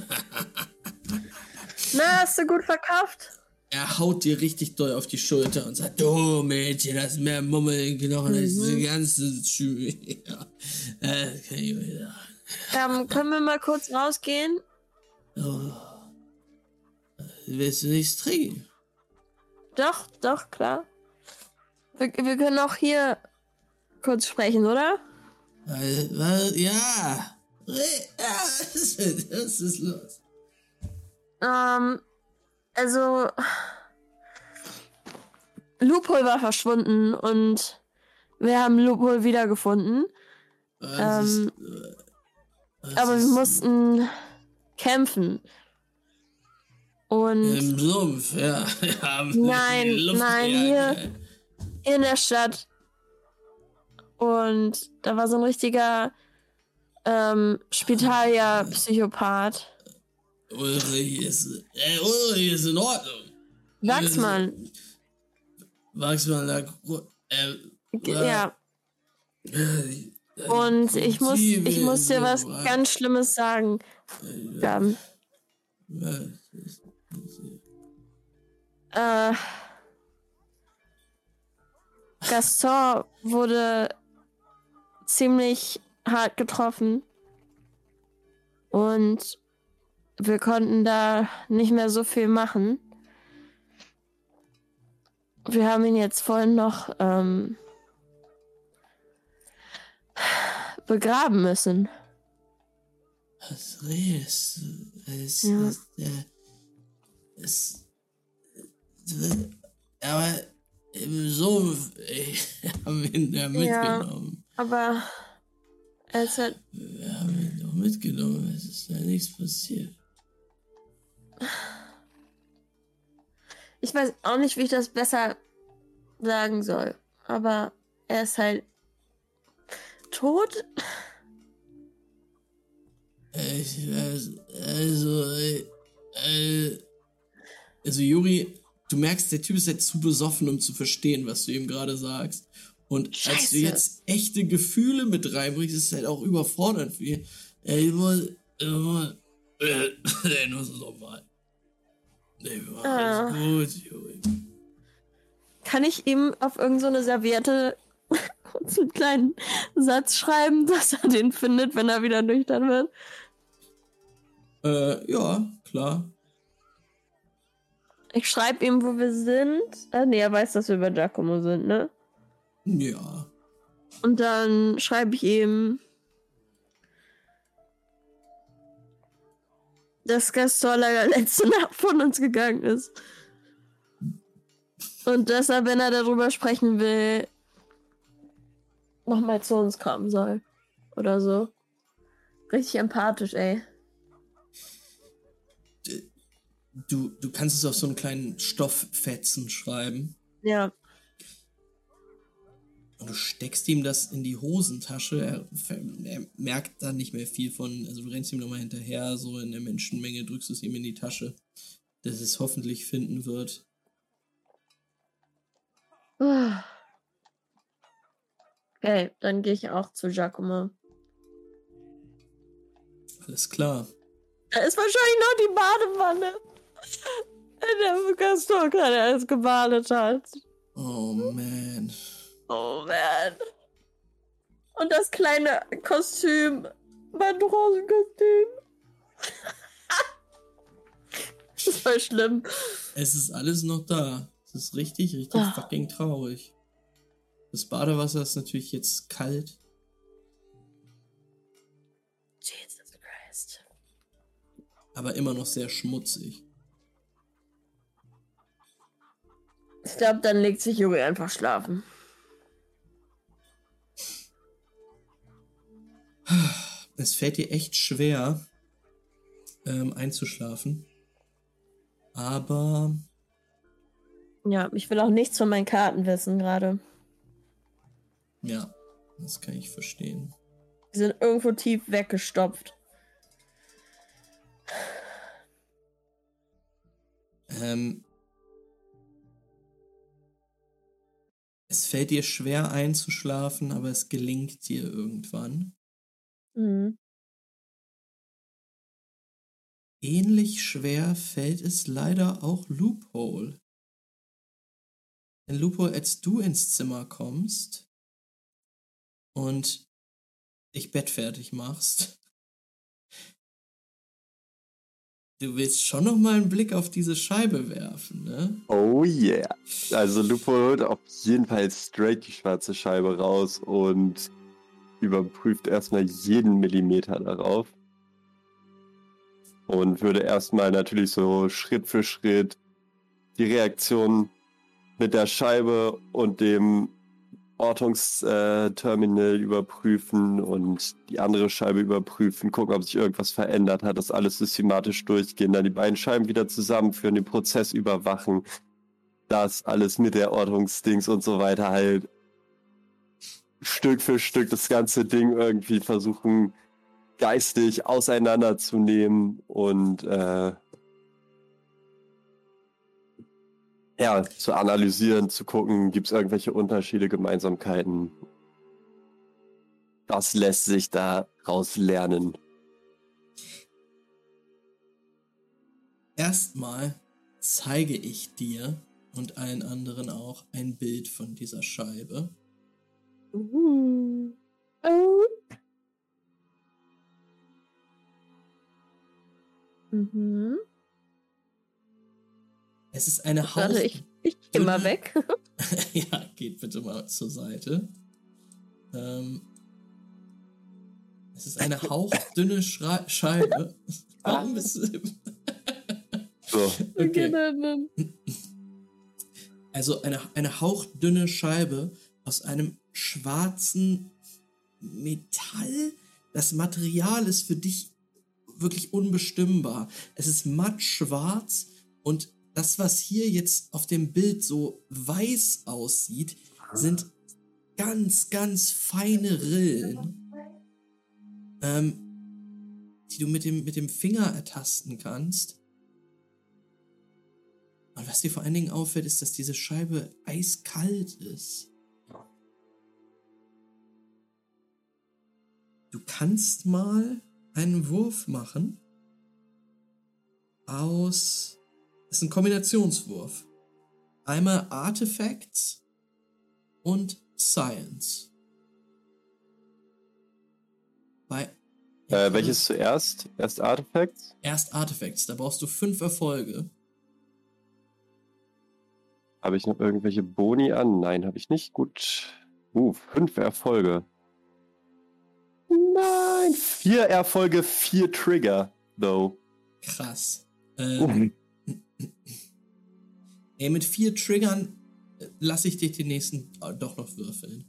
Na, hast du gut verkauft? Er haut dir richtig doll auf die Schulter und sagt, du Mädchen, das ist mehr Mummel in den Knochen, das ist die ganze Schübe. Ja. (laughs) Äh, kann ich mir sagen. Ähm, können wir mal kurz rausgehen? Oh. Willst du nichts trinken? Doch, doch, klar. Wir, wir können auch hier kurz sprechen, oder? Weil, ja. (laughs) Was ist, los? Ähm, also. Loophole war verschwunden und wir haben Loophole wiedergefunden. Was Ähm, ist, äh, was Aber wir mussten kämpfen. Und Im Sumpf, ja. (laughs) Nein, nein, gejagt. in der Stadt. Und da war so ein richtiger ähm, Spitalia-Psychopath. Ulrich ist, äh, Ulrich ist in Ordnung. Wachsmann. Wachsmann, da, äh, Ja. äh, Und ich muss, ich muss dir was ganz Schlimmes sagen. Gaben. Äh, Gaston wurde ziemlich hart getroffen. Und wir konnten da nicht mehr so viel machen. Wir haben ihn jetzt vorhin noch ähm, begraben müssen. Was redest du? Es Ja. ist, äh, es, aber im Sumpf ey, haben wir ihn ja Ja. mitgenommen. Aber es hat Wir haben ihn doch mitgenommen. Es ist ja nichts passiert. Ich weiß auch nicht, wie ich das besser sagen soll. Aber er ist halt tot. Ich weiß, also, äh, äh, also Juri, du merkst, der Typ ist jetzt zu besoffen, um zu verstehen, was du ihm gerade sagst. Und als Scheiße. du jetzt echte Gefühle mit reinbringst, ist es halt auch überfordernd für ihn. Ey, ich muss, ich muss, äh, (laughs) ey, nur so normal. Nee, Ah. alles gut, Juri. Kann ich ihm auf irgendeine so Serviette (laughs) kurz einen kleinen Satz schreiben, (laughs) dass er den findet, wenn er wieder nüchtern wird? Äh, ja, klar. Ich schreibe ihm, wo wir sind. Ah, nee, er weiß, dass wir bei Giacomo sind, ne? Ja. Und dann schreibe ich ihm, dass Gaston leider letzte (laughs) Nacht von uns gegangen ist. Und dass er, wenn er darüber sprechen will, nochmal zu uns kommen soll. Oder so. Richtig empathisch, ey. Du, du kannst es auf so einen kleinen Stofffetzen schreiben. Ja. Und du steckst ihm das in die Hosentasche. Er, er merkt da nicht mehr viel von. Also du rennst ihm nochmal hinterher, so in der Menschenmenge, drückst es ihm in die Tasche, dass es hoffentlich finden wird. Okay, dann gehe ich auch zu Giacomo. Alles klar. Da ist wahrscheinlich noch die Badewanne. In der Gaston gerade erst gebadet hat. Oh man. Oh man. Und das kleine Kostüm. Mein Rosenkostüm. (laughs) das ist voll schlimm. Es ist alles noch da. Es ist richtig, richtig Ah. fucking traurig. Das Badewasser ist natürlich jetzt kalt. Jesus Christ. aber immer noch sehr schmutzig. Ich glaube, dann legt sich Juri einfach schlafen. Es fällt dir echt schwer, ähm, einzuschlafen. Aber Ja, ich will auch nichts von meinen Karten wissen gerade. ja, das kann ich verstehen. Die sind irgendwo tief weggestopft. Ähm, es fällt dir schwer einzuschlafen, aber es gelingt dir irgendwann. Mhm. Ähnlich schwer fällt es leider auch Loophole. Denn Loophole, als du ins Zimmer kommst und dich bettfertig machst, du willst schon noch mal einen Blick auf diese Scheibe werfen, ne? Oh yeah. Also Lupo holt auf jeden Fall straight die schwarze Scheibe raus und überprüft erstmal jeden Millimeter darauf. Und würde erstmal natürlich so Schritt für Schritt die Reaktion mit der Scheibe und dem Ortungsterminal überprüfen und die andere Scheibe überprüfen, gucken, ob sich irgendwas verändert hat, das alles systematisch durchgehen, dann die beiden Scheiben wieder zusammenführen, den Prozess überwachen, das alles mit der Ortungsdings und so weiter halt Stück für Stück das ganze Ding irgendwie versuchen geistig auseinanderzunehmen und äh, ja, zu analysieren, zu gucken, gibt es irgendwelche Unterschiede, Gemeinsamkeiten. Was lässt sich daraus lernen? Erstmal zeige ich dir und allen anderen auch ein Bild von dieser Scheibe. Uh. Oh. Mhm. Es ist eine. Warte, ich, ich geh mal weg. (laughs) (laughs) ja, geht bitte mal zur Seite. Ähm, es ist eine hauchdünne Schra Scheibe. (laughs) Warum bist du... So, okay. Also eine, eine hauchdünne Scheibe aus einem schwarzen Metall. Das Material ist für dich wirklich unbestimmbar. Es ist matt schwarz und das, was hier jetzt auf dem Bild so weiß aussieht, sind ganz, ganz feine Rillen, ähm, die du mit dem, mit dem Finger ertasten kannst. Und was dir vor allen Dingen auffällt, ist, dass diese Scheibe eiskalt ist. Du kannst mal einen Wurf machen aus. Das ist ein Kombinationswurf. Einmal Artifacts und Science. Bei. Äh, welches zuerst? Erst Artifacts? Erst Artifacts. Da brauchst du fünf Erfolge. Habe ich noch irgendwelche Boni an? Nein, habe ich nicht. Gut. Uh, fünf Erfolge. Nein, vier Erfolge, vier Trigger, though. Krass. Ähm, ey, mit vier Triggern äh, lasse ich dich den nächsten äh, doch noch würfeln.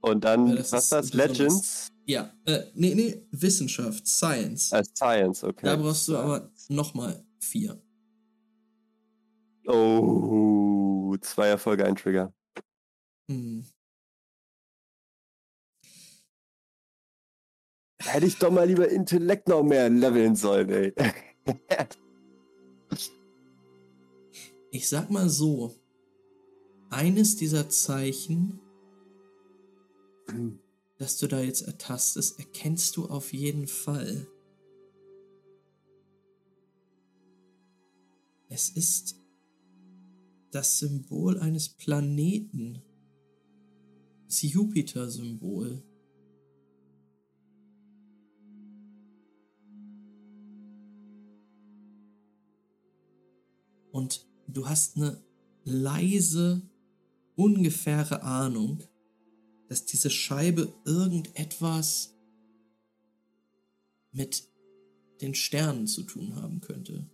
Und dann, das was ist das? besonders- Legends? Ja, äh, nee, nee, Wissenschaft, Science. Äh, Science, okay. Da brauchst du aber nochmal vier. Oh, zwei Erfolge, ein Trigger. Hm. Hätte ich doch mal lieber Intellekt noch mehr leveln sollen, ey. (laughs) Ich sag mal so, eines dieser Zeichen, das du da jetzt ertastest, erkennst du auf jeden Fall. Es ist das Symbol eines Planeten. Das Jupiter-Symbol. Und du hast eine leise, ungefähre Ahnung, dass diese Scheibe irgendetwas mit den Sternen zu tun haben könnte.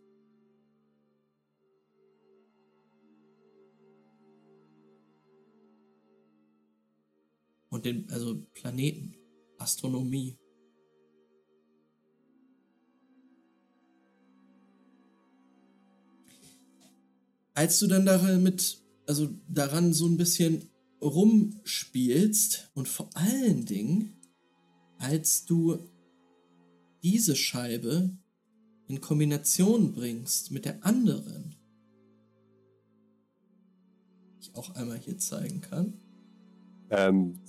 Und den, also Planeten, Astronomie. Als du dann damit, also daran so ein bisschen rumspielst und vor allen Dingen, als du diese Scheibe in Kombination bringst mit der anderen, die ich auch einmal hier zeigen kann. Ähm,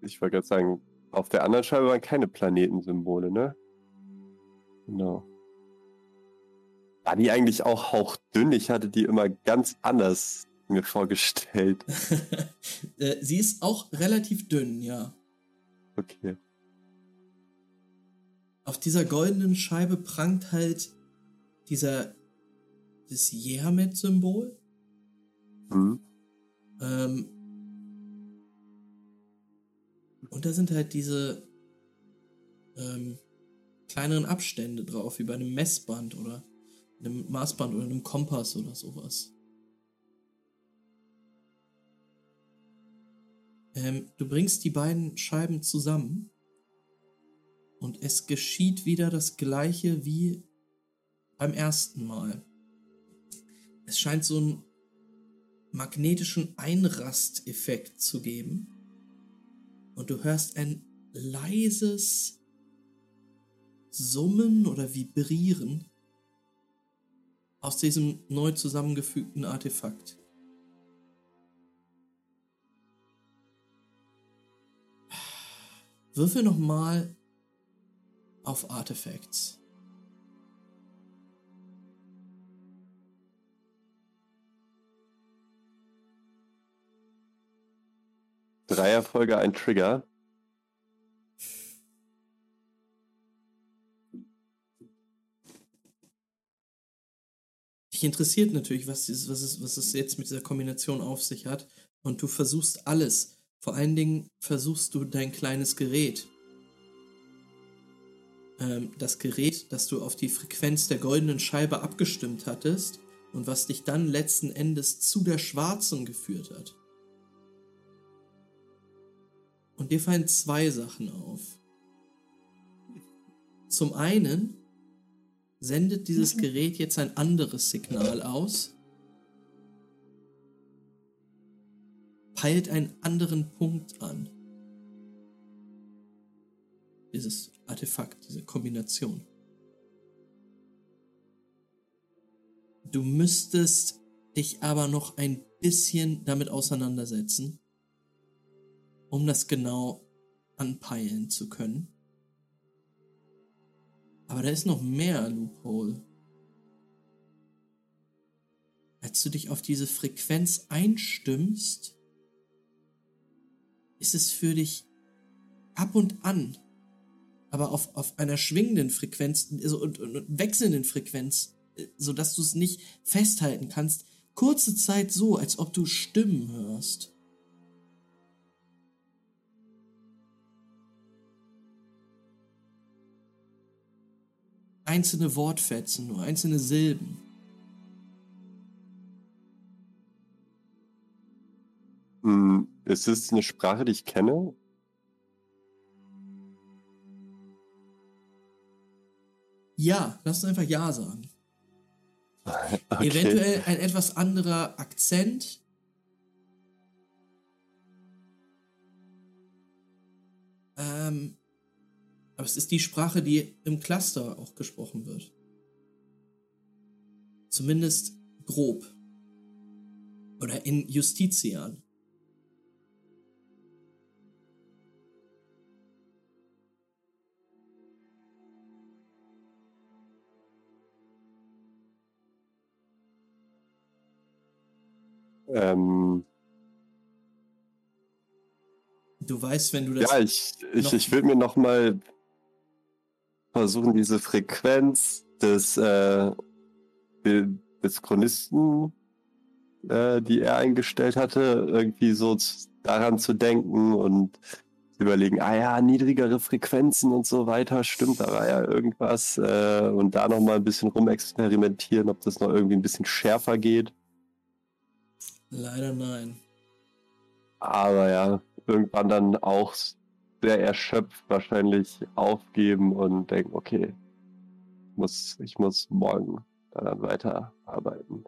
ich wollte gerade sagen, auf der anderen Scheibe waren keine Planetensymbole, ne? Genau. War die eigentlich auch hauchdünn? Ich hatte die immer ganz anders mir vorgestellt. (laughs) Äh, Sie ist auch relativ dünn, ja. Okay. Auf dieser goldenen Scheibe prangt halt dieser das Jermet-Symbol. Hm. Ähm, und da sind halt diese ähm, kleineren Abstände drauf, wie bei einem Messband oder einem Maßband oder einem Kompass oder sowas. Ähm, du bringst die beiden Scheiben zusammen und es geschieht wieder das gleiche wie beim ersten Mal. Es scheint so einen magnetischen Einrasteffekt zu geben und du hörst ein leises Summen oder Vibrieren aus diesem neu zusammengefügten Artefakt. Würfel nochmal auf Artifacts. Drei Erfolge, ein Trigger. Dich interessiert natürlich, was, es, was, es, was es jetzt mit dieser Kombination auf sich hat. Und du versuchst alles. Vor allen Dingen versuchst du dein kleines Gerät. Ähm, das Gerät, das du auf die Frequenz der goldenen Scheibe abgestimmt hattest und was dich dann letzten Endes zu der schwarzen geführt hat. Und dir fallen zwei Sachen auf. Zum einen sendet dieses Gerät jetzt ein anderes Signal aus. Peilt einen anderen Punkt an. Dieses Artefakt, diese Kombination. Du müsstest dich aber noch ein bisschen damit auseinandersetzen, um das genau anpeilen zu können. Aber da ist noch mehr Loophole. Als du dich auf diese Frequenz einstimmst, ist es für dich ab und an, aber auf, auf einer schwingenden Frequenz also und, und, und wechselnden Frequenz, äh, sodass du es nicht festhalten kannst, kurze Zeit so, als ob du Stimmen hörst. Einzelne Wortfetzen, nur einzelne Silben. Hm, ist es eine Sprache, die ich kenne? Ja, lass uns einfach Ja sagen. (laughs) Okay. Eventuell ein etwas anderer Akzent. Ähm, aber es ist die Sprache, die im Cluster auch gesprochen wird. Zumindest grob. Oder in Justitian. Ähm, Du weißt, wenn du das. ja, ich, ich, noch- ich will mir noch mal versuchen, diese Frequenz des, äh, des Chronisten, äh, die er eingestellt hatte, irgendwie so daran zu denken und zu überlegen, ah ja, niedrigere Frequenzen und so weiter, stimmt, da war ja irgendwas äh, und da noch mal ein bisschen rumexperimentieren, ob das noch irgendwie ein bisschen schärfer geht. Leider nein. Aber ja, irgendwann dann auch sehr erschöpft wahrscheinlich aufgeben und denken, okay, ich muss, ich muss morgen daran weiterarbeiten.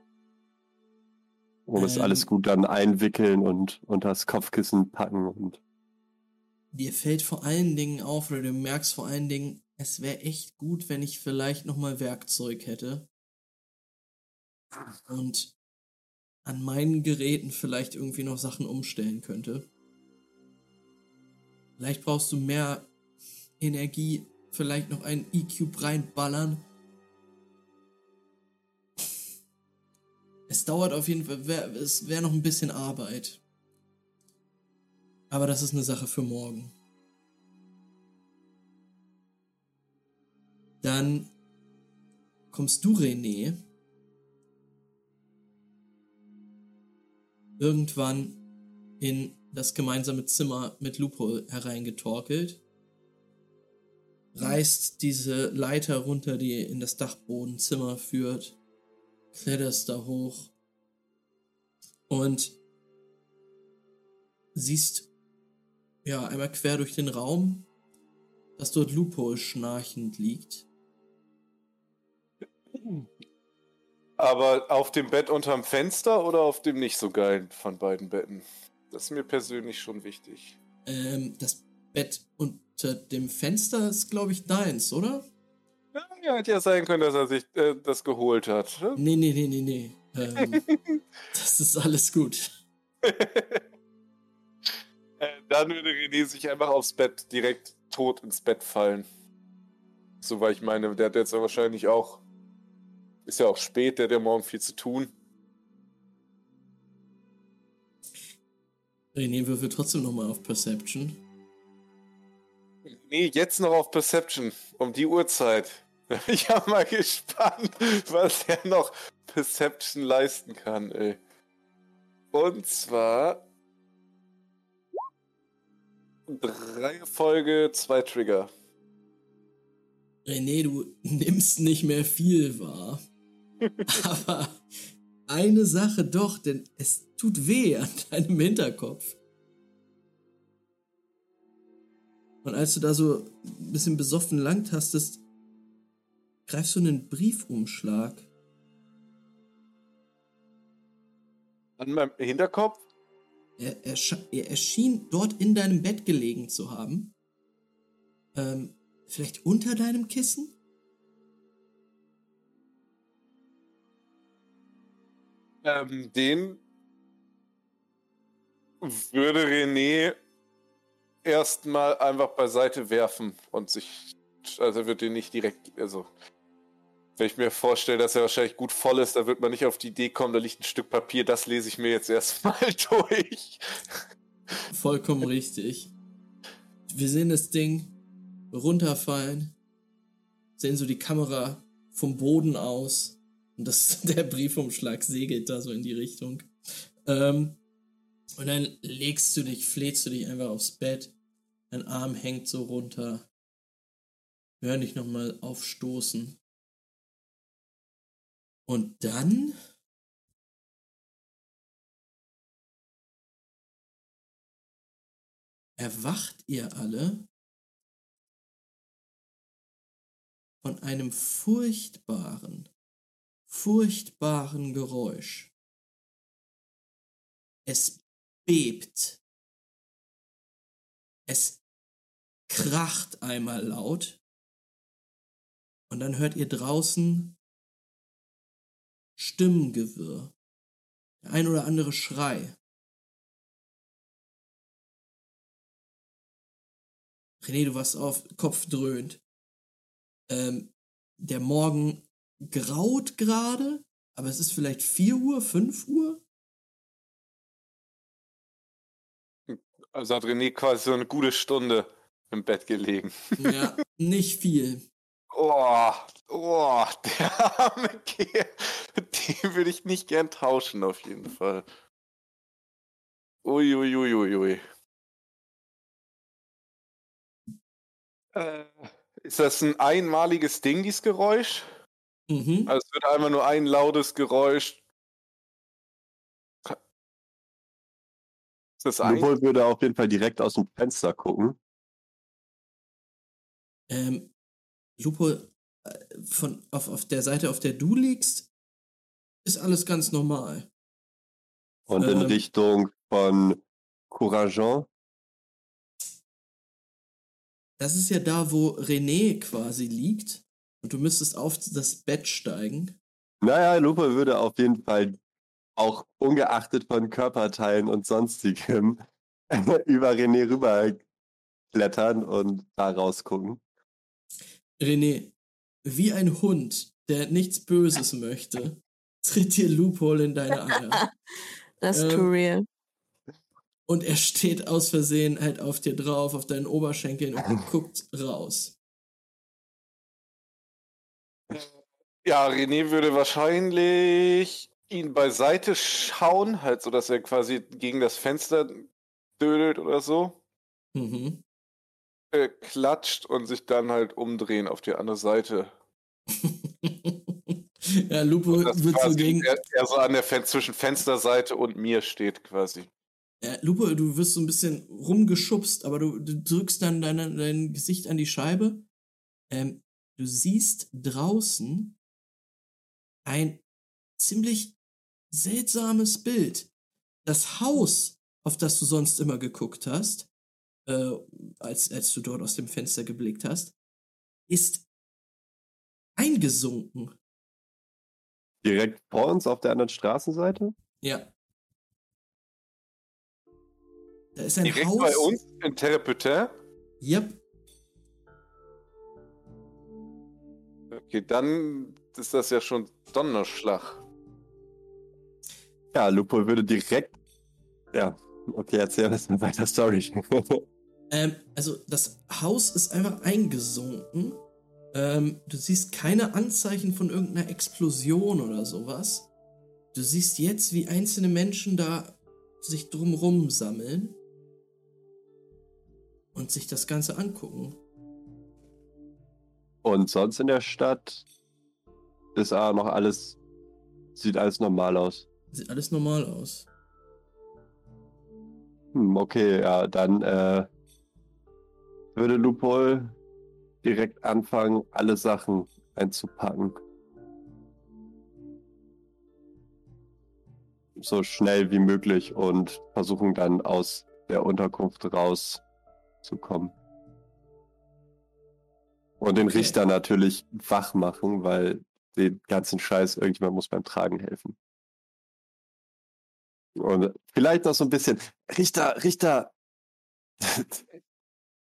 Und das Ähm. alles gut dann einwickeln und unter das Kopfkissen packen und Dir fällt vor allen Dingen auf, oder du merkst vor allen Dingen, es wäre echt gut, wenn ich vielleicht nochmal Werkzeug hätte. Und an meinen Geräten vielleicht irgendwie noch Sachen umstellen könnte. Vielleicht brauchst du mehr Energie, vielleicht noch einen E-Cube reinballern. Es dauert auf jeden Fall, wär, es wäre noch ein bisschen Arbeit. Aber das ist eine Sache für morgen. Dann kommst du, René, irgendwann in das gemeinsame Zimmer mit Lupo hereingetorkelt, reißt diese Leiter runter, die in das Dachbodenzimmer führt, kletterst da hoch und siehst ja einmal quer durch den Raum, dass dort Lupo schnarchend liegt. Aber auf dem Bett unterm Fenster oder auf dem nicht so geilen von beiden Betten? Das ist mir persönlich schon wichtig. Ähm, das Bett unter dem Fenster ist, glaube ich, deins, oder? Ja, ja, hätte ja sein können, dass er sich äh, das geholt hat. ne? Nee, nee, nee, nee, nee. Ähm, (laughs) das ist alles gut. (laughs) Äh, Dann würde René sich einfach aufs Bett direkt tot ins Bett fallen. So, weil ich meine, der hat jetzt ja wahrscheinlich auch. Ist ja auch spät, der hat ja morgen viel zu tun. René würfel trotzdem nochmal auf Perception. Nee, jetzt noch auf Perception. Um die Uhrzeit. (laughs) Ich bin mal gespannt, (laughs) was er noch Perception leisten kann, ey. Und zwar. Drei Folge, zwei Trigger. René, du (laughs) nimmst nicht mehr viel wahr. Aber eine Sache doch, denn es tut weh an (laughs) deinem Hinterkopf. Und als du da so ein bisschen besoffen langtastest, greifst du einen Briefumschlag. An meinem Hinterkopf? Er, er, er erschien dort in deinem Bett gelegen zu haben. Ähm, vielleicht unter deinem Kissen? Ähm, den würde René erstmal einfach beiseite werfen und sich. Also wird den nicht direkt. Also. Wenn ich mir vorstelle, dass er wahrscheinlich gut voll ist, da wird man nicht auf die Idee kommen, da liegt ein Stück Papier, das lese ich mir jetzt erstmal (laughs) durch. Vollkommen richtig. Wir sehen das Ding runterfallen, sehen so die Kamera vom Boden aus und das, (laughs) der Briefumschlag segelt da so in die Richtung. Ähm, und dann legst du dich, flätst du dich einfach aufs Bett, dein Arm hängt so runter. Hören dich nochmal aufstoßen. Und dann erwacht ihr alle von einem furchtbaren, furchtbaren Geräusch. Es bebt. Es kracht einmal laut. Und dann hört ihr draußen Stimmengewirr. Der ein oder andere Schrei. René, du warst auf, Kopf dröhnt. Ähm, der Morgen graut gerade, aber es ist vielleicht 4 Uhr, 5 Uhr. Also hat René quasi so eine gute Stunde im Bett gelegen. Ja, nicht viel. Oh, oh, der arme (laughs) Kerl. Den würde ich nicht gern tauschen, auf jeden Fall. Uiuiuiui. Ui, ui, ui. Äh, ist das ein einmaliges Ding, dieses Geräusch? Mhm. Also es wird einfach nur ein lautes Geräusch. Ist das ein? Lupol würde auf jeden Fall direkt aus dem Fenster gucken. Ähm, Lupo, äh, von, auf, auf der Seite, auf der du liegst, ist alles ganz normal. Und in Ähm. Richtung von Courageant. Das ist ja da, wo René quasi liegt. Und du müsstest auf das Bett steigen. Naja, Lupe würde auf jeden Fall auch ungeachtet von Körperteilen und sonstigem (laughs) über René rüber klettern und da rausgucken. René, wie ein Hund, der nichts Böses möchte, (laughs) tritt dir Loophole in deine Eier. (laughs) Das ist Ähm, too real. Und er steht aus Versehen halt auf dir drauf, auf deinen Oberschenkeln und guckt raus. Ja, René würde wahrscheinlich ihn beiseite schauen, halt so, dass er quasi gegen das Fenster dödelt oder so. Mhm. Äh, klatscht und sich dann halt umdrehen auf die andere Seite. (laughs) ja, Lupo wird so gegen. er, er so an der Fen zwischen Fensterseite und mir steht quasi. Ja, Lupo, du wirst so ein bisschen rumgeschubst, aber du, du drückst dann deine, dein Gesicht an die Scheibe. Ähm, du siehst draußen ein ziemlich seltsames Bild. Das Haus, auf das du sonst immer geguckt hast, äh, als, als du dort aus dem Fenster geblickt hast, ist eingesunken. Direkt vor uns auf der anderen Straßenseite. Ja. Da ist ein Direkt Haus. bei uns in Terreputin. Yep. Okay, dann ist das ja schon Donnerschlag. Ja, Lupo würde direkt. Ja, okay, erzähl mit weiter Story. (laughs) Ähm, also das Haus ist einfach eingesunken. Ähm, du siehst keine Anzeichen von irgendeiner Explosion oder sowas. Du siehst jetzt, wie einzelne Menschen da sich drumrum sammeln und sich das Ganze angucken. Und sonst in der Stadt ist auch noch alles. Sieht alles normal aus. Sieht alles normal aus. Hm, okay, ja, dann äh, würde Lupol direkt anfangen, alle Sachen einzupacken. So schnell wie möglich und versuchen dann aus der Unterkunft rauszukommen. Und den Okay. Richter natürlich wach machen, weil den ganzen Scheiß, irgendjemand muss beim Tragen helfen. Und vielleicht noch so ein bisschen, Richter, Richter, (laughs)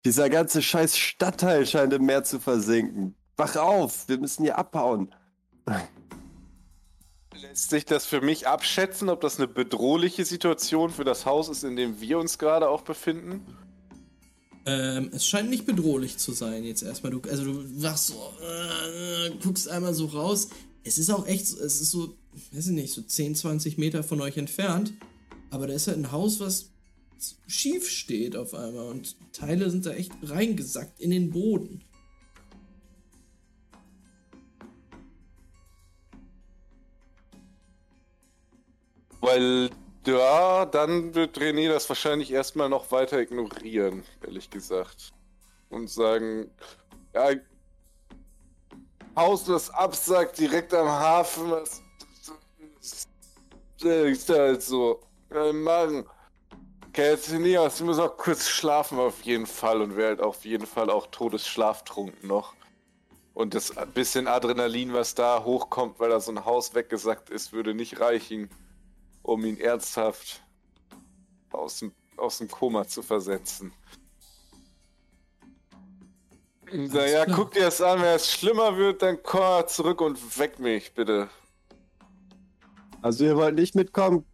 dieser ganze scheiß Stadtteil scheint im Meer zu versinken. Wach auf, wir müssen hier abhauen. Lässt sich das für mich abschätzen, ob das eine bedrohliche Situation für das Haus ist, in dem wir uns gerade auch befinden? Ähm, es scheint nicht bedrohlich zu sein jetzt erstmal. Du, also du wachst so, äh, guckst einmal so raus. Es ist auch echt, es ist so, weiß ich nicht, so 10, 20 Meter von euch entfernt. Aber da ist halt ein Haus, was schief steht auf einmal und Teile sind da echt reingesackt in den Boden. Weil, ja, dann wird René das wahrscheinlich erstmal noch weiter ignorieren, ehrlich gesagt. Und sagen, ja, Haus, das absagt, direkt am Hafen, was ist halt so. Ja, Mann. Kersinias, du musst auch kurz schlafen auf jeden Fall und wäre halt auf jeden Fall auch todesschlaftrunken noch. Und das bisschen Adrenalin, was da hochkommt, weil da so ein Haus weggesackt ist, würde nicht reichen, um ihn ernsthaft aus dem, aus dem Koma zu versetzen. Naja, klar. guck dir das an, wenn es schlimmer wird, dann komm zurück und weck mich, bitte. Also ihr wollt nicht mitkommen?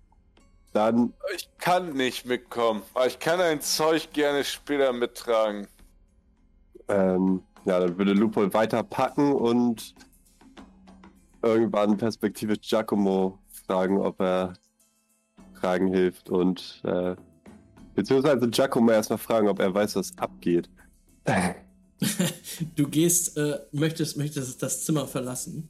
Dann, Ich kann nicht mitkommen, aber ich kann ein Zeug gerne später mittragen. ähm, ja, dann würde Lupo weiter packen und irgendwann perspektivisch Giacomo fragen, ob er tragen hilft und äh, beziehungsweise Giacomo erstmal fragen, ob er weiß, was abgeht. (laughs) Du gehst, äh, möchtest, möchtest das Zimmer verlassen.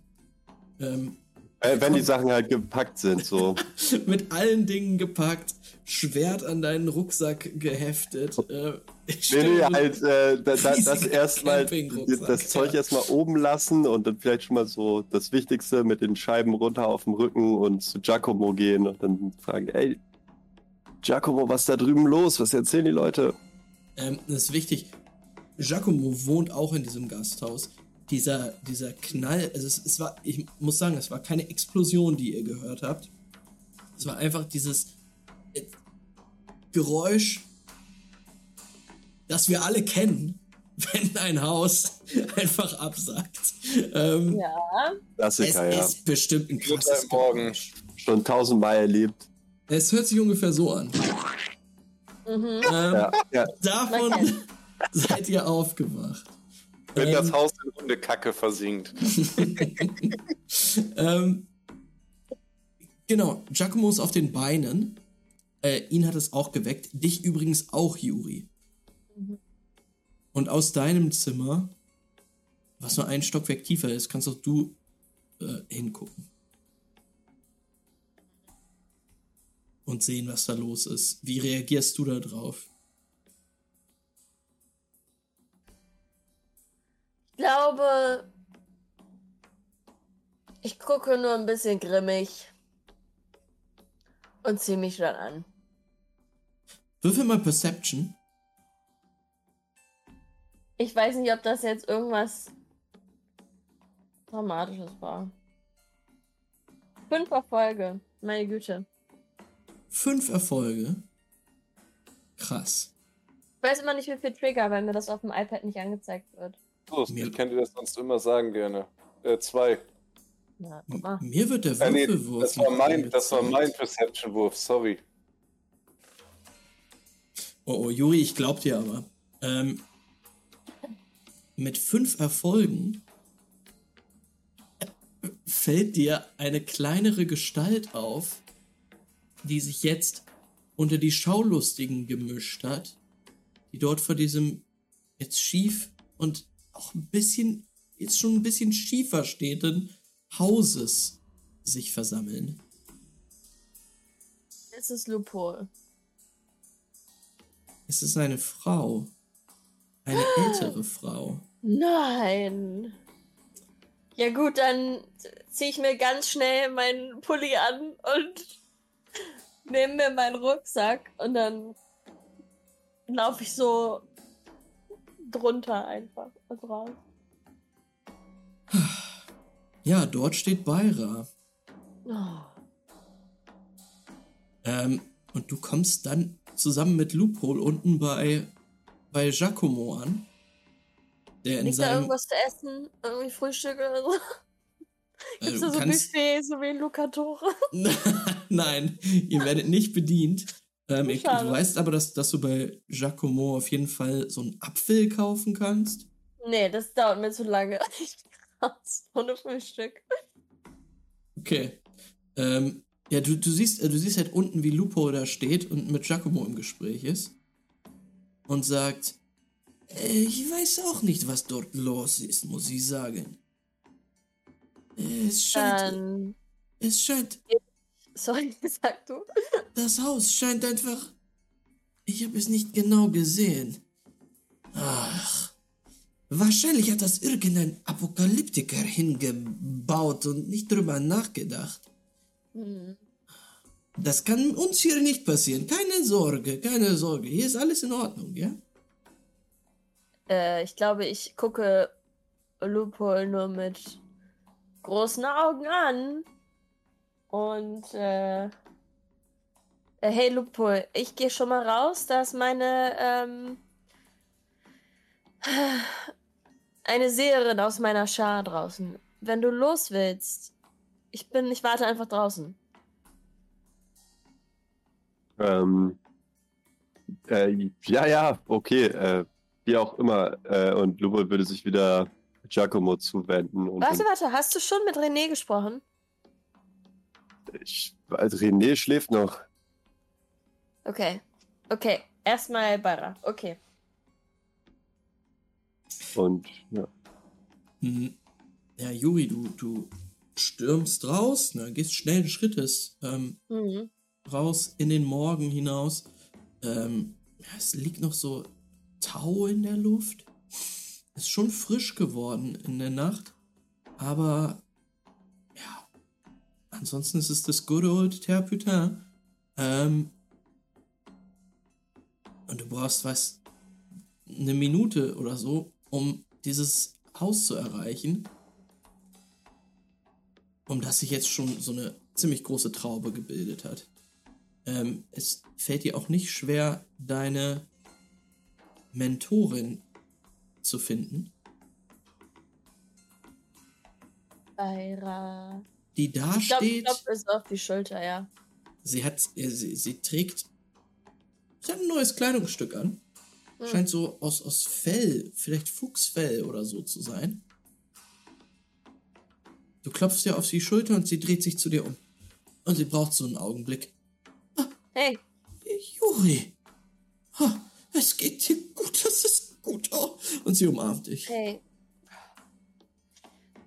Ähm, Äh, wenn die Sachen halt gepackt sind, so. (laughs) mit allen Dingen gepackt, Schwert an deinen Rucksack geheftet. Äh, ich Nee, nee, halt, äh, da, da, das erstmal, das Zeug erstmal oben lassen und dann vielleicht schon mal so das Wichtigste mit den Scheiben runter auf dem Rücken und zu Giacomo gehen und dann fragen, ey, Giacomo, was ist da drüben los? Was erzählen die Leute? Ähm, das ist wichtig. Giacomo wohnt auch in diesem Gasthaus. Dieser, dieser Knall, also es, es war, ich muss sagen, es war keine Explosion, die ihr gehört habt. Es war einfach dieses äh, Geräusch, das wir alle kennen, (laughs) wenn ein Haus (laughs) einfach absackt. Ähm, Ja. es Klassiker, ja. ist bestimmt ein krasses Morgen. Geräusch. Schon tausendmal erlebt. Es hört sich ungefähr so an. Mhm. Ähm, Ja, ja. Davon (laughs) seid ihr aufgewacht. Wenn Ähm, das Haus in Hundekacke versinkt. (laughs) ähm, genau, Giacomo ist auf den Beinen. Äh, ihn hat es auch geweckt. Dich übrigens auch, Juri. Mhm. Und aus deinem Zimmer, was nur ein Stockwerk tiefer ist, kannst auch du äh, hingucken. Und sehen, was da los ist. Wie reagierst du da drauf? Glaube, ich gucke nur ein bisschen grimmig und ziehe mich dann an. Würfel mal Perception. Ich weiß nicht, ob das jetzt irgendwas Dramatisches war. Fünf Erfolge, meine Güte. Fünf Erfolge. Krass. Ich weiß immer nicht, wie viel Trigger, weil mir das auf dem iPad nicht angezeigt wird. Los, Mir- ich kann dir das sonst immer sagen gerne. Äh, zwei. Na. Mir wird der Äh, nee, Würfelwurf. das war mein, das war mein. Perception-Wurf, sorry. Oh, oh, Juri, ich glaub dir aber. Ähm, mit fünf Erfolgen fällt dir eine kleinere Gestalt auf, die sich jetzt unter die Schaulustigen gemischt hat, die dort vor diesem jetzt schief und auch ein bisschen, jetzt schon ein bisschen schiefer stehenden Hauses sich versammeln. Es ist Lupol. Es ist eine Frau. Eine (gasps) ältere Frau. Nein. Ja gut, dann ziehe ich mir ganz schnell meinen Pulli an und (laughs) nehme mir meinen Rucksack und dann laufe ich so drunter einfach und raus. Ja, dort steht Beira. Oh. Ähm, und du kommst dann zusammen mit Loophole unten bei, bei Giacomo an. Der in Liegt da seinem. irgendwas zu essen? Irgendwie Frühstück oder so? äh, Gibt's du da so kannst- Buffet, so wie in Lucatore? (laughs) Nein, ihr werdet nicht bedient. Ähm, ich, du weißt aber, dass, dass du bei Giacomo auf jeden Fall so einen Apfel kaufen kannst. Nee, das dauert mir zu lange. (laughs) Ich bin raus. Ohne Frühstück. Okay. Ähm, ja, du, du, siehst, äh, du siehst halt unten, wie Lupo da steht und mit Giacomo im Gespräch ist. Und sagt, äh, ich weiß auch nicht, was dort los ist, muss ich sagen. Es scheint, Dann. es scheint, Sorry, (laughs) sag du. das Haus scheint einfach. Ich habe es nicht genau gesehen. Ach. Wahrscheinlich hat das irgendein Apokalyptiker hingebaut und nicht drüber nachgedacht. Hm. Das kann uns hier nicht passieren. Keine Sorge, keine Sorge. Hier ist alles in Ordnung, ja? Äh, ich glaube, ich gucke Lupol nur mit großen Augen an. Und, äh, hey Lupol, ich gehe schon mal raus. Da ist meine, ähm, eine Seherin aus meiner Schar draußen. Wenn du los willst, ich bin, ich warte einfach draußen. Ähm, äh, ja, ja, okay, äh, wie auch immer. Äh, und Lubo würde sich wieder Giacomo zuwenden. Und Warte, warte, hast du schon mit René gesprochen? ich, also René schläft noch. Okay. Okay, erstmal Bara. Okay. Und ja. Hm. Ja, Juri, du, du stürmst raus, ne, gehst schnellen Schrittes ähm, Mhm. raus in den Morgen hinaus. Ähm, es liegt noch so Tau in der Luft. Ist schon frisch geworden in der Nacht. Aber ja, ansonsten ist es das good old Terputin. Ähm, und du brauchst was, eine Minute oder so, um dieses Haus zu erreichen. Um das sich jetzt schon so eine ziemlich große Traube gebildet hat. Ähm, es fällt dir auch nicht schwer, deine Mentorin zu finden, Beira. die da Ich glaube, steht. glaub, ist auf die Schulter, ja. Sie hat, äh, sie, sie trägt, sie hat ein neues Kleidungsstück an. Hm. Scheint so aus, aus Fell, vielleicht Fuchsfell oder so zu sein. Du klopfst ihr auf die Schulter und sie dreht sich zu dir um. Und sie braucht so einen Augenblick. Hey, Juri, ha, es geht dir gut, das ist gut. Oh. Und sie umarmt dich. hey.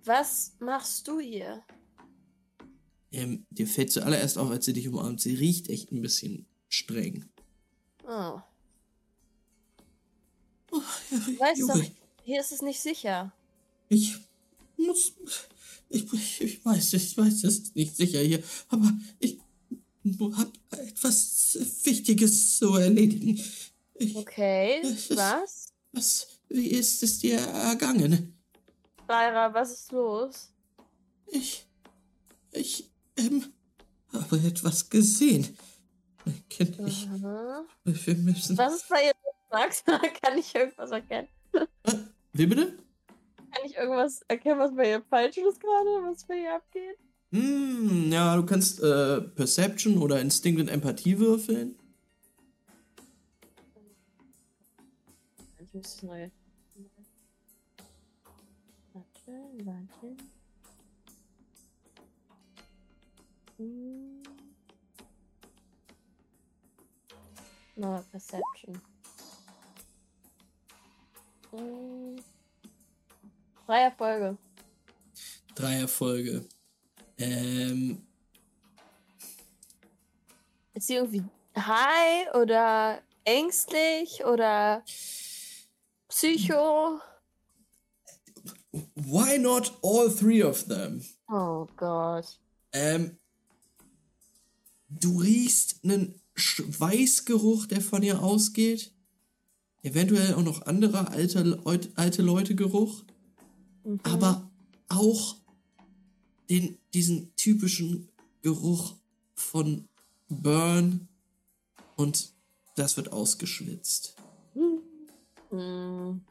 Was machst du hier? Ähm, dir fällt zuallererst auf, als sie dich umarmt. Sie riecht echt ein bisschen streng. Oh. Oh, Du weißt doch, Juri, hier ist es nicht sicher. ich muss. Ich, ich, weiß, ich weiß, es ist nicht sicher hier, aber ich habe etwas Wichtiges zu erledigen. Ich, Okay, Es was? was, wie ist es dir ergangen? Beira, was ist los? Ich, ich, ähm, habe etwas gesehen. Kenn ich. Wir müssen. Was ist bei ihr Max? (laughs) Kann ich irgendwas erkennen? Wie bitte? Kann ich irgendwas erkennen, was bei ihr falsch ist gerade? Was bei ihr abgeht? Hm, ja, du kannst äh, Perception oder Instinct und Empathie würfeln. Ich muss es neu. Warte, warte. Hm. No, Perception. Drei Erfolge. Drei Erfolge. Ähm, Ist sie irgendwie high oder ängstlich oder psycho? why not all three of them? Oh Gott. Ähm, du riechst einen Schweißgeruch, der von ihr ausgeht. Eventuell auch noch anderer alte, alte Leute Geruch. Mhm. Aber auch den, diesen typischen Geruch von Burn und das wird ausgeschwitzt. Hm.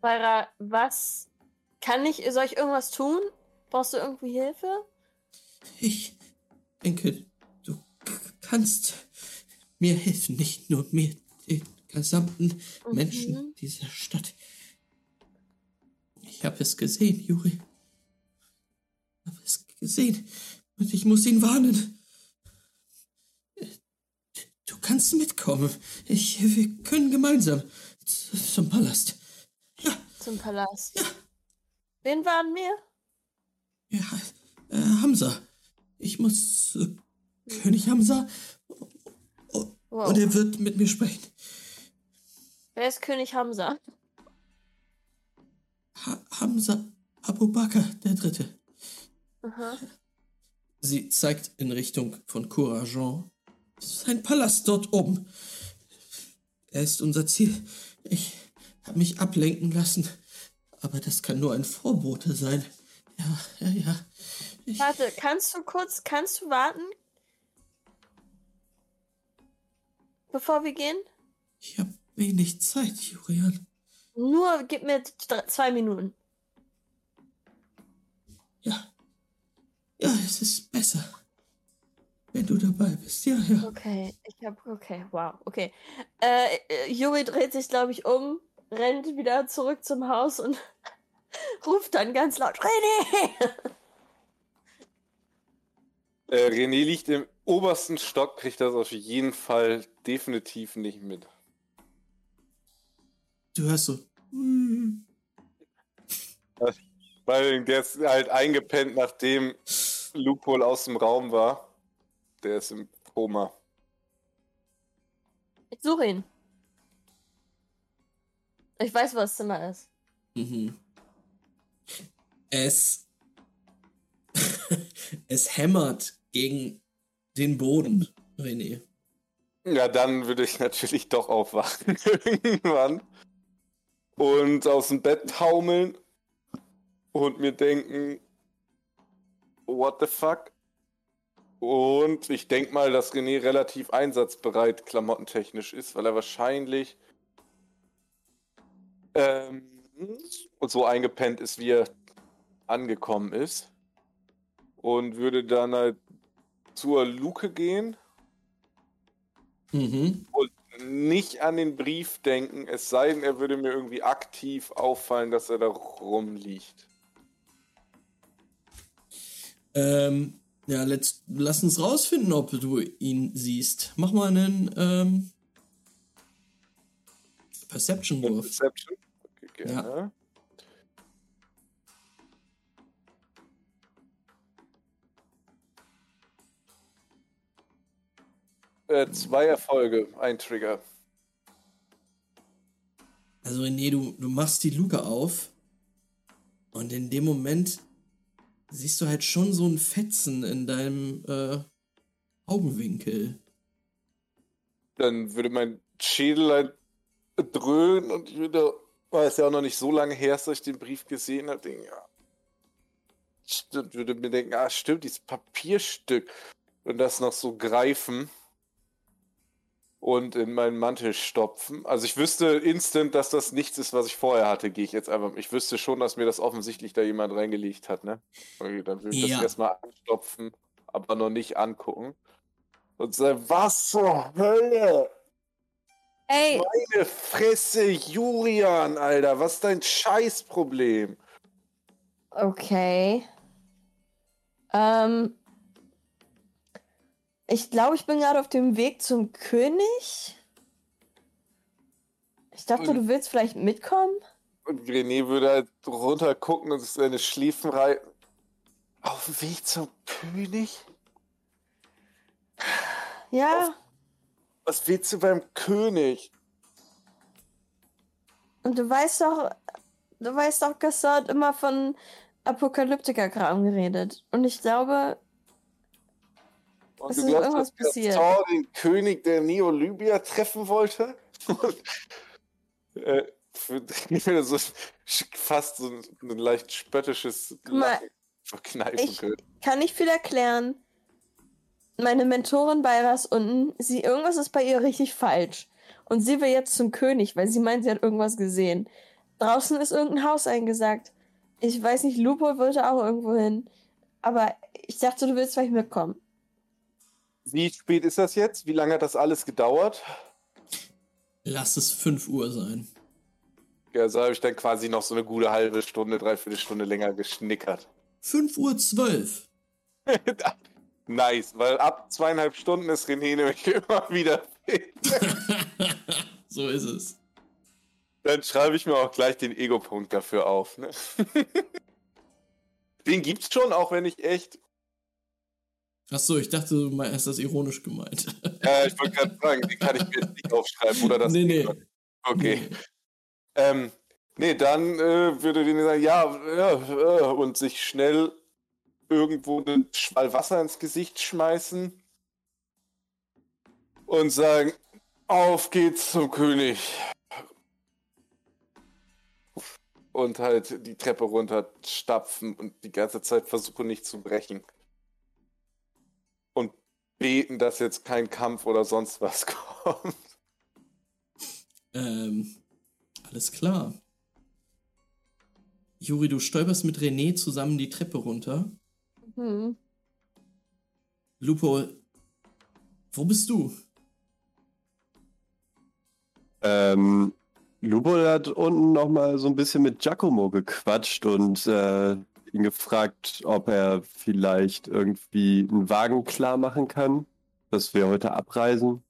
Beira, was kann ich, soll ich irgendwas tun? Brauchst du irgendwie Hilfe? Ich denke, du kannst mir helfen, nicht nur mir, den gesamten Mhm. Menschen dieser Stadt. Ich habe es gesehen, Juri. Ich habe es gesehen und ich muss ihn warnen. Du kannst mitkommen. Ich, wir können gemeinsam zum Palast. Ja, Zum Palast. Wen waren wir? ja, äh, Hamza. Ich muss zu König Hamza Wow. und er wird mit mir sprechen. Wer ist König Hamza? Ha Hamza Abu Bakr, der Dritte. Aha. Sie zeigt in Richtung von Courageant. Sein Palast dort oben. Er ist unser Ziel. Ich habe mich ablenken lassen. Aber das kann nur ein Vorbote sein. Ja, ja, ja. Ich, Warte, kannst du kurz, kannst du warten? Bevor wir gehen? ich habe wenig Zeit, Julian. Nur gib mir zwei Minuten. Ja. Ja, es ist besser. Wenn du dabei bist. Ja, ja. Okay, ich hab. Okay, wow, okay. Äh, äh, Yuri dreht sich, glaube ich, um, rennt wieder zurück zum Haus und (laughs) ruft dann ganz laut: René! Äh, René liegt im obersten Stock, kriegt das auf jeden Fall definitiv nicht mit. Du hörst so. Weil der ist halt eingepennt, nachdem Loophole aus dem Raum war. Der ist im Koma. Ich suche ihn. Ich weiß, wo das Zimmer ist. Mhm. Es. (laughs) es hämmert gegen den Boden, René. Ja, dann würde ich natürlich doch aufwachen (laughs) irgendwann. Und aus dem Bett taumeln und mir denken, what the fuck? Und ich denke mal, dass René relativ einsatzbereit klamottentechnisch ist, weil er wahrscheinlich ähm, so eingepennt ist, wie er angekommen ist. Und würde dann halt zur Luke gehen Mhm. Nicht an den Brief denken, es sei denn, er würde mir irgendwie aktiv auffallen, dass er da rumliegt. Ähm, ja, let's, lass uns rausfinden, ob du ihn siehst. Mach mal einen ähm, Perception-Wurf. Perception? Okay, gerne. Äh, zwei Erfolge, ein Trigger. Also René, du, du machst die Luke auf und in dem Moment siehst du halt schon so ein Fetzen in deinem äh, Augenwinkel. Dann würde mein Schädel halt dröhnen und ich würde, weil es ja auch noch nicht so lange her ist, dass ich den Brief gesehen habe, denken, ja. Stimmt, würde mir denken, ah, stimmt, dieses Papierstück. Und das noch so greifen und in meinen Mantel stopfen. Also ich wüsste instant, dass das nichts ist, was ich vorher hatte, gehe ich jetzt einfach. Ich wüsste schon, dass mir das offensichtlich da jemand reingelegt hat, ne? Okay, dann würde ich Ja. das erstmal anstopfen, aber noch nicht angucken. Und sagen, was zur Hölle? Ey, Meine Fresse, Julian, Alter, was ist dein Scheißproblem? okay. Ähm. Ich glaube, ich bin gerade auf dem Weg zum König. Ich dachte, Mhm. du willst vielleicht mitkommen. Und René würde halt runter gucken und seine Schliefen reiten. Auf dem Weg zum König? Ja, Was willst du beim König? und du weißt doch, du weißt doch, hat immer von Apokalyptiker-Kram geredet. Und ich glaube, Und du ist glaubst, irgendwas dass passiert. Gaston den König der Neolybia treffen wollte? Und, äh, für, (laughs) so fast so ein, ein leicht spöttisches Lachen verkneifen ich- können. kann ich viel erklären. Meine Mentorin Bayras unten, sie irgendwas ist bei ihr richtig falsch. Und sie will jetzt zum König, weil sie meint, sie hat irgendwas gesehen. Draußen ist irgendein Haus eingesagt. Ich weiß nicht, Lupo wollte auch irgendwo hin. Aber ich dachte, du willst vielleicht mitkommen. Wie spät ist das jetzt? Wie lange hat das alles gedauert? Lass es 5 Uhr sein. Ja, also habe ich dann quasi noch so eine gute halbe Stunde, dreiviertel Stunde länger geschnickert. 5 Uhr 12. (laughs) nice, weil ab zweieinhalb Stunden ist René nämlich (laughs) immer wieder fit. (laughs) so ist es. Dann schreibe ich mir auch gleich den Ego-Punkt dafür auf. Ne? den gibt's schon, auch wenn ich echt. Achso, ich dachte, du meinst das ironisch gemeint. Ja, ich wollte gerade sagen, den kann ich mir jetzt nicht aufschreiben oder das. nee, nee. Okay. Ähm, nee, dann äh, würde den sagen, ja, ja, äh, und sich schnell irgendwo einen Schwall Wasser ins Gesicht schmeißen und sagen, auf geht's zum König. Und halt die Treppe runter stapfen und die ganze Zeit versuchen nicht zu brechen. Beten, dass jetzt kein Kampf oder sonst was (laughs) kommt. Ähm, alles klar. Juri, du stolperst mit René zusammen die Treppe runter. Hm. Lupo, wo bist du? Ähm, Lubol hat unten nochmal so ein bisschen mit Giacomo gequatscht und äh, ihn gefragt, ob er vielleicht irgendwie einen Wagen klar machen kann, dass wir heute abreisen.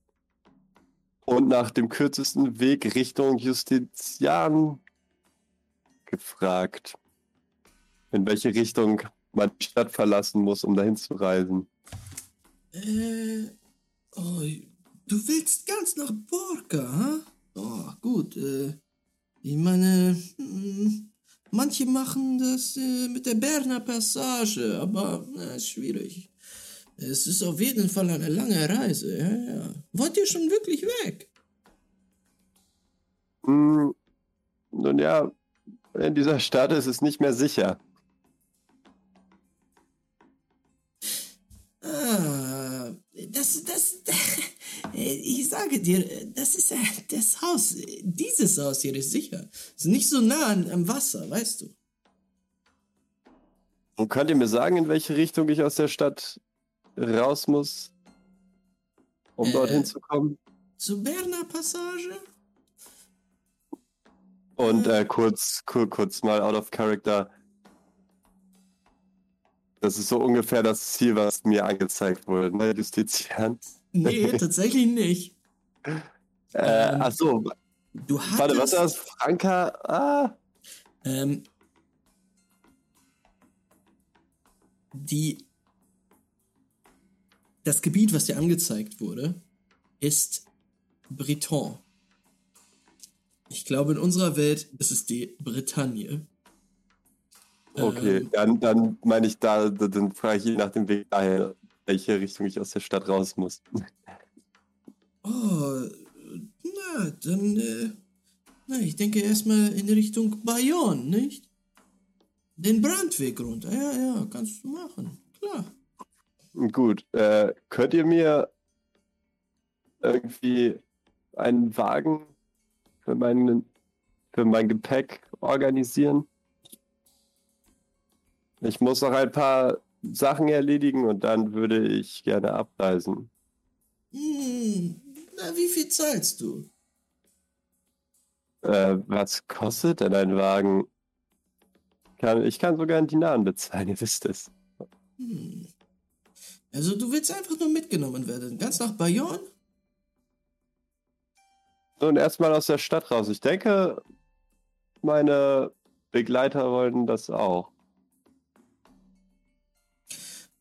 Und nach dem kürzesten Weg Richtung Justizian gefragt, in welche Richtung man die Stadt verlassen muss, um dahin zu reisen. Äh, oh, du willst ganz nach Borka, ha? Oh, gut, äh, ich meine, hm, manche machen das äh, mit der Berner Passage, aber na, ist schwierig. Es ist auf jeden Fall eine lange Reise, ja, ja. Wollt ihr schon wirklich weg? Hm, nun ja, in dieser Stadt ist es nicht mehr sicher. Ah, das, das, ich sage dir, das ist äh, das Haus, dieses Haus hier ist sicher. Ist nicht so nah am Wasser, weißt du. Und könnt ihr mir sagen, in welche Richtung ich aus der Stadt raus muss, um Äh. dorthin zu kommen? Zur Berner Passage? Und äh, kurz, kur, kurz mal out of character. Das ist so ungefähr das Ziel, was mir angezeigt wurde, ne, Justizian? Nee, (laughs) tatsächlich nicht. Äh, Ähm, ach so, Du hattest, warte, was war das? Franka? Ah, Ähm, die, das Gebiet, was dir angezeigt wurde, ist Breton. Ich glaube, in unserer Welt ist es die Bretagne. okay. Ähm, Dann, dann meine ich da, da- dann frage ich nach dem Weg daher, welche Richtung ich aus der Stadt raus muss. Oh, na, dann, äh, na, ich denke erstmal in Richtung Bayonne, nicht? Den Brandweg runter, ja, ja, kannst du machen, klar. Gut, äh, könnt ihr mir irgendwie einen Wagen für, meinen, für mein Gepäck organisieren? Ich muss noch ein paar Sachen erledigen und dann würde ich gerne abreisen. Hm, na, wie viel zahlst du? Äh, was kostet denn ein Wagen? Kann, ich kann sogar in Dinaren bezahlen, (laughs) ihr wisst es. Hm. Also du willst einfach nur mitgenommen werden, ganz nach Bayonne? Und erstmal aus der Stadt raus. Ich denke, meine Begleiter wollen das auch.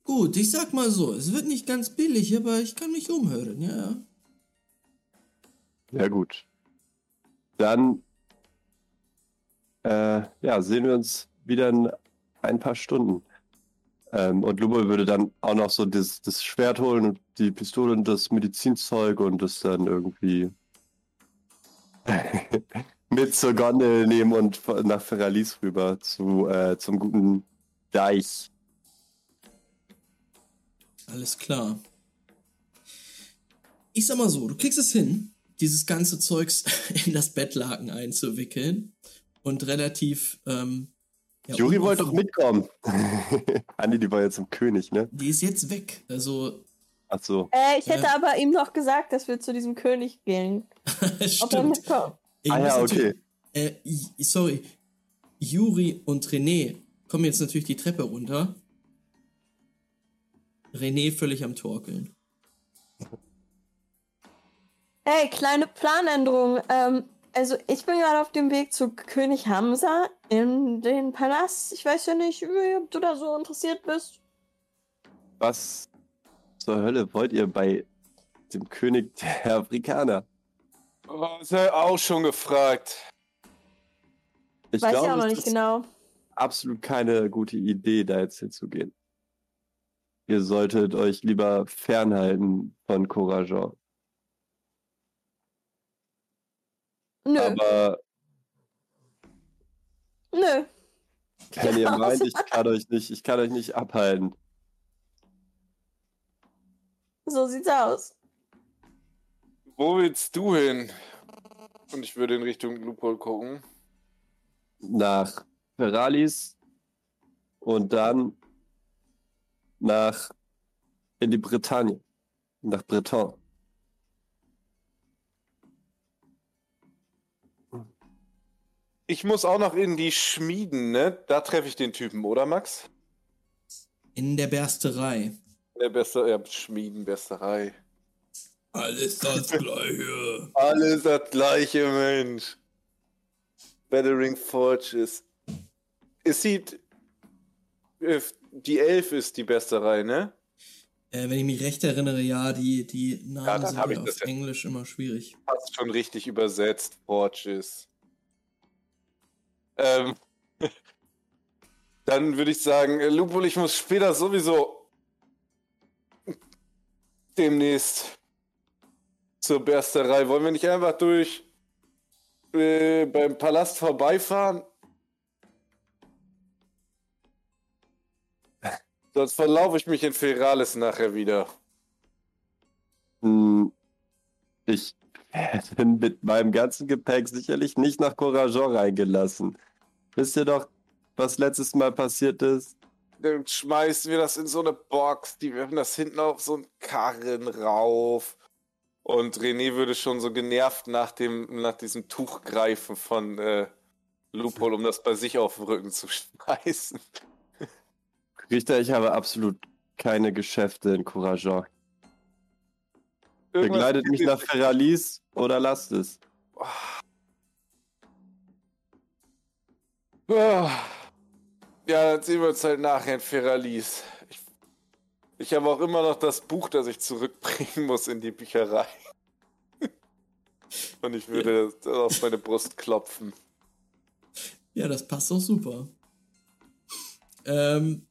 Gut, ich sag mal so, es wird nicht ganz billig, aber ich kann mich umhören, ja. Ja, gut. Dann äh, ja, sehen wir uns wieder in ein paar Stunden. Ähm, und Lubo würde dann auch noch so das, das Schwert holen und die Pistole und das Medizinzeug und das dann irgendwie (laughs) mit zur Gondel nehmen und nach Ferralis rüber zu, äh, zum guten Deich. Alles klar. Ich sag mal so, du kriegst es hin, dieses ganze Zeugs (laughs) in das Bettlaken einzuwickeln und relativ. Ähm, ja, Juri wollte doch mitkommen. (laughs) Andi, die war jetzt im König, ne? Die ist jetzt weg. Also. Ach so. Äh, ich hätte äh, aber ihm noch gesagt, dass wir zu diesem König gehen. Stimmt. (laughs) Ob er mitkommt. ah ja, okay. Äh, sorry. Juri und René kommen jetzt natürlich die Treppe runter. René völlig am Torkeln. Hey, kleine Planänderung. Ähm, also ich bin gerade auf dem Weg zu König Hamza in den Palast. Ich weiß ja nicht, ob du da so interessiert bist. Was zur Hölle wollt ihr bei dem König der Afrikaner? Das ist ja auch schon gefragt. Ich weiß glaube, ja auch noch nicht genau. Absolut keine gute Idee, da jetzt hinzugehen. Ihr solltet euch lieber fernhalten von Courageant. Nö. Aber. Nö. Wenn ihr (laughs) meint, ich kann euch nicht, ich kann euch nicht abhalten. So sieht's aus. Wo willst du hin? Und ich würde in Richtung Lupol gucken. Nach Feralis und dann nach in die Bretagne, nach Breton. Ich muss auch noch in die Schmieden, ne? Da treffe ich den Typen, oder Max? In der Bersterei. In der Bersterei, ja, Schmiedenbersterei. Alles das (laughs) Gleiche. Alles das Gleiche, Mensch. Battering Forges. Es sieht. Die Elf ist die Bersterei, ne? Äh, wenn ich mich recht erinnere, ja, die, die Namen ja, sind auf das Englisch immer schwierig. Hast schon richtig übersetzt, Forges. Ähm, (laughs) dann würde ich sagen, äh, Lupul, ich muss später sowieso demnächst zur Bersterei. Wollen wir nicht einfach durch äh, beim Palast vorbeifahren? Sonst verlaufe ich mich in Ferales nachher wieder. Hm, ich (laughs) hätte mit meinem ganzen Gepäck sicherlich nicht nach Courageau reingelassen. Wisst ihr doch, was letztes Mal passiert ist? Dann schmeißen wir das in so eine Box, die werfen das hinten auf so einen Karren rauf. Und René würde schon so genervt nach, dem, nach diesem Tuch greifen von äh, Lupol, um das bei sich auf den Rücken zu (laughs) schmeißen. Richter, ich habe absolut keine Geschäfte in Courageau. Begleitet mich nach Ferralis oder lasst es. Ja, dann sehen wir uns halt nachher in Ferralis. Ich, ich habe auch immer noch das Buch, das ich zurückbringen (laughs) muss in die Bücherei. (laughs) Und ich würde ja. auf meine Brust klopfen. Ja, das passt doch super. Ähm,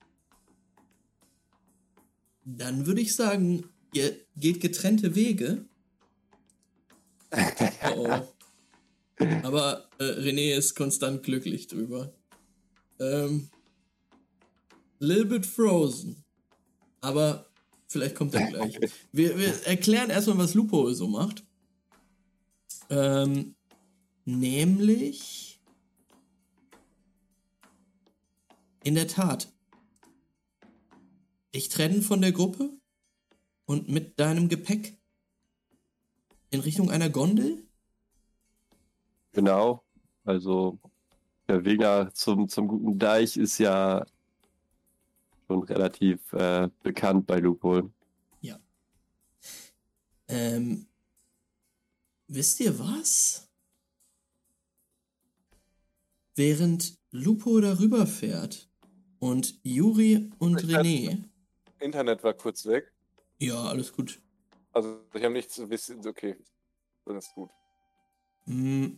dann würde ich sagen, ihr geht getrennte Wege. (laughs) Oh, oh. Aber äh, René ist konstant glücklich drüber. Ähm, little bit frozen. Aber vielleicht kommt er gleich. (laughs) Wir, wir erklären erstmal, was Lupo so macht. Ähm, nämlich. In der Tat. Dich trennen von der Gruppe und mit deinem Gepäck in Richtung einer Gondel? Genau. Also der Weg zum, zum guten Deich ist ja schon relativ äh, bekannt bei Lupol. Ja. Ähm, wisst ihr was? Während Lupo darüber fährt und Juri und René. Internet war kurz weg. Ja, alles gut. Also ich habe nichts zu wissen. Okay, dann ist gut. Mm.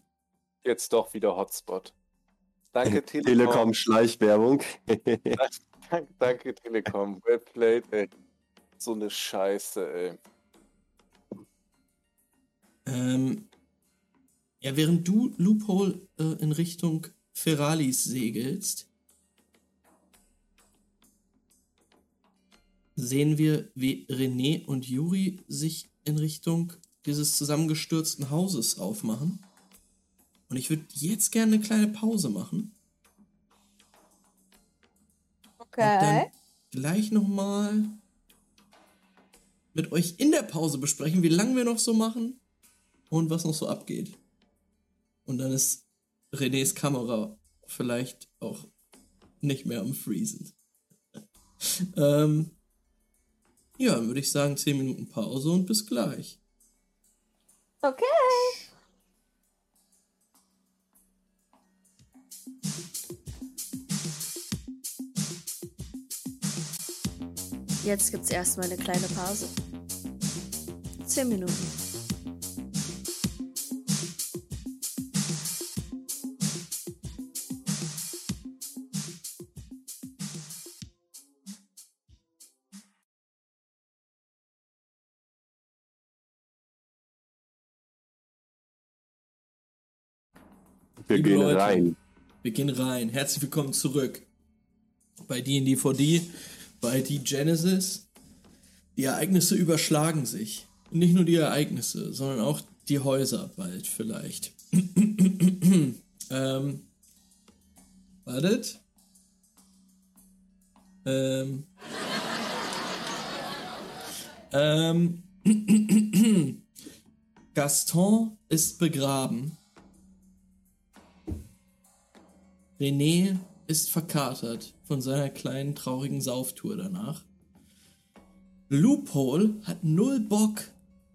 Jetzt doch wieder Hotspot. Danke, (laughs) Telekom. Telekom-Schleichwerbung. Danke, (laughs) danke, Telekom. Well played, ey. So eine Scheiße, ey. Ähm, ja, während du Loophole äh, in Richtung Ferralis segelst, sehen wir, wie René und Juri sich in Richtung dieses zusammengestürzten Hauses aufmachen. Und ich würde jetzt gerne eine kleine Pause machen. Und dann Okay. gleich nochmal mit euch in der Pause besprechen, wie lange wir noch so machen und was noch so abgeht. Und dann ist Renés Kamera vielleicht auch nicht mehr am Freezen. (laughs) ähm, ja, dann würde ich sagen 10 Minuten Pause und bis gleich. Okay. Jetzt gibt's erstmal eine kleine Pause. Zehn Minuten. Wir Liebe gehen Leute. rein. Wir gehen rein. Herzlich willkommen zurück bei D&D 4D, bei die Genesis. Die Ereignisse überschlagen sich. Und nicht nur die Ereignisse, sondern auch die Häuser bald vielleicht. (clears throat) ähm, wartet. Ähm. Ähm. (clears throat) Gaston ist begraben. René ist verkatert von seiner kleinen traurigen Sauftour danach. Loophole hat null Bock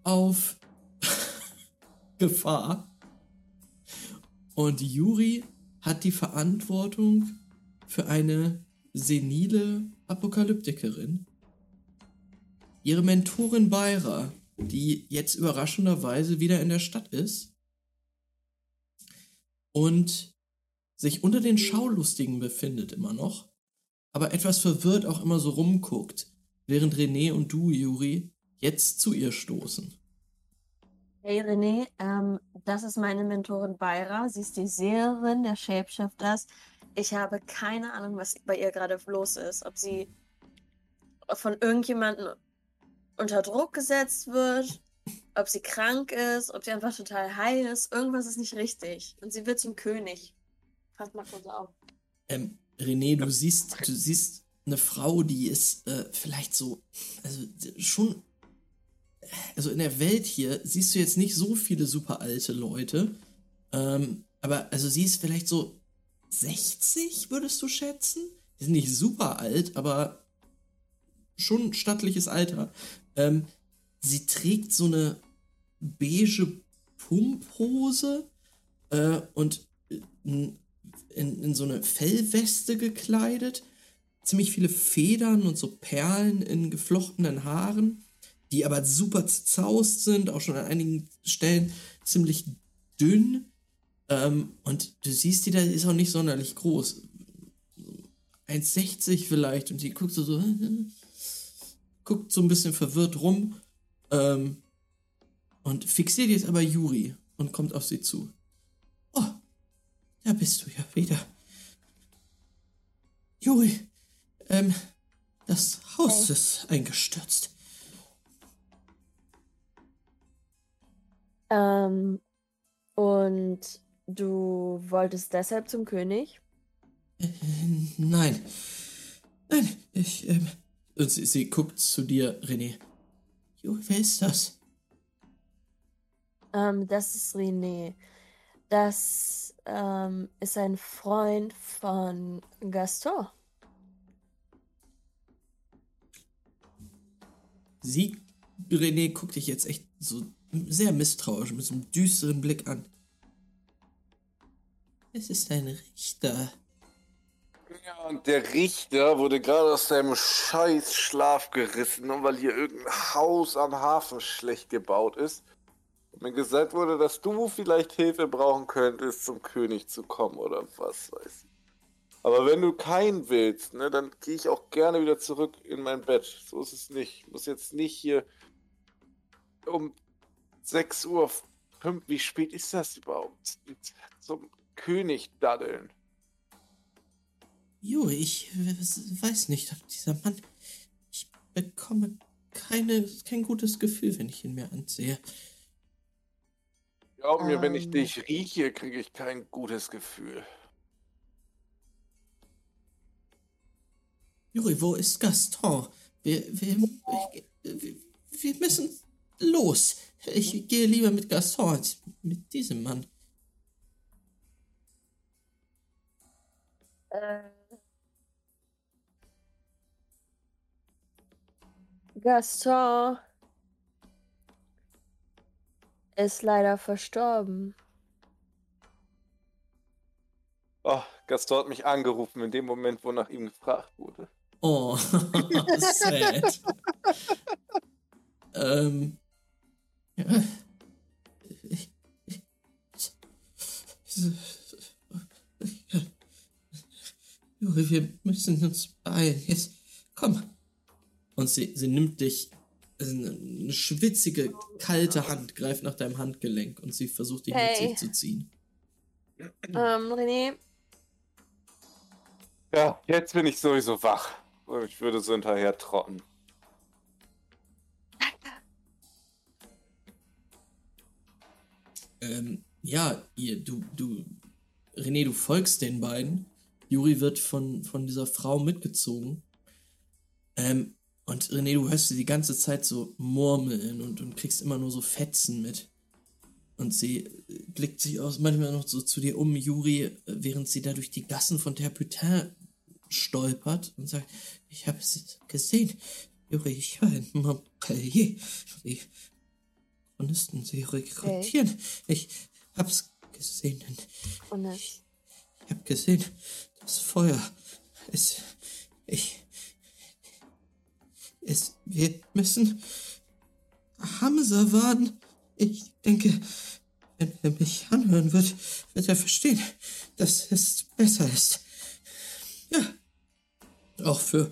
auf (laughs) Gefahr. Und Yuri hat die Verantwortung für eine senile Apokalyptikerin. Ihre Mentorin Beira, die jetzt überraschenderweise wieder in der Stadt ist. Und sich unter den Schaulustigen befindet immer noch, aber etwas verwirrt auch immer so rumguckt, während René und du, Juri, jetzt zu ihr stoßen. Hey René, ähm, das ist meine Mentorin Beira. Sie ist die Seherin der Shapeshifters. Ich habe keine Ahnung, was bei ihr gerade los ist. Ob sie von irgendjemandem unter Druck gesetzt wird, ob sie krank ist, ob sie einfach total high ist. Irgendwas ist nicht richtig. Und sie wird zum König. Pass mal kurz auf. Ähm, René, du siehst, du siehst eine Frau, die ist äh, vielleicht so, also schon, also in der Welt hier siehst du jetzt nicht so viele super alte Leute, ähm, aber also sie ist vielleicht so 60, würdest du schätzen? Die sind nicht super alt, aber schon ein stattliches Alter. Ähm, sie trägt so eine beige Pumphose äh, und äh, in, in so eine Fellweste gekleidet. Ziemlich viele Federn und so Perlen in geflochtenen Haaren, die aber super zerzaust sind, auch schon an einigen Stellen ziemlich dünn. Ähm, und du siehst, die da ist auch nicht sonderlich groß. 1,60 vielleicht und die guckt so, so (laughs) guckt so ein bisschen verwirrt rum ähm, und fixiert jetzt aber Juri und kommt auf sie zu. Da bist du ja wieder. Juri, ähm, das Haus Hey. ist eingestürzt. Ähm, und du wolltest deshalb zum König? Äh, nein. Nein, ich, ähm. Und sie, sie guckt zu dir, René. Juri, wer ist das? Ähm, das ist René. Das ähm, ist ein Freund von Gaston. Sie, René, guckt dich jetzt echt so sehr misstrauisch mit so einem düsteren Blick an. Es ist ein Richter. Ja, und der Richter wurde gerade aus seinem scheiß Schlaf gerissen, nur weil hier irgendein Haus am Hafen schlecht gebaut ist. Und mir gesagt wurde, dass du vielleicht Hilfe brauchen könntest, zum König zu kommen oder was weiß ich. Aber wenn du keinen willst, ne, dann gehe ich auch gerne wieder zurück in mein Bett. So ist es nicht. Ich muss jetzt nicht hier um 6 Uhr, 5, wie spät ist das überhaupt? Zum König daddeln. Jo, ich weiß nicht, ob dieser Mann. Ich bekomme keine, kein gutes Gefühl, wenn ich ihn mir ansehe. Glaub mir, wenn ich Ähm. dich rieche, kriege ich kein gutes Gefühl. Juri, wo ist Gaston? Wir, wir, wir, wir müssen los. Ich gehe lieber mit Gaston als mit diesem Mann. Äh. Gaston ist leider verstorben. Oh, Gaston hat mich angerufen in dem Moment, wo nach ihm gefragt wurde. Oh, (laughs) sad. (laughs) ähm. Juri, wir müssen uns beeilen. Jetzt, komm. Und sie, sie nimmt dich, eine, eine schwitzige, kalte Hand, greift nach deinem Handgelenk und sie versucht dich Hey. mit sich zu ziehen. Ähm, René, Ja, jetzt bin ich sowieso wach. Ich würde so hinterher trotten. Ähm, ja, ihr, du, du, René, du folgst den beiden. Juri wird von, von dieser Frau mitgezogen. Ähm, und René, du hörst sie die ganze Zeit so murmeln und, und kriegst immer nur so Fetzen mit. Und sie äh, blickt sich aus manchmal noch so zu dir um, Juri, äh, während sie da durch die Gassen von Terputin stolpert und sagt, ich habe es gesehen. Juri, ich war in Montpellier. Die Chronisten, sie rekrutieren. Ich hab's gesehen. und es, Ich hab gesehen, das Feuer. Es. Ich. Es. Wir müssen. Hamza warnen. Ich denke, wenn er mich anhören wird, wird er verstehen, dass es besser ist. Ja. Auch für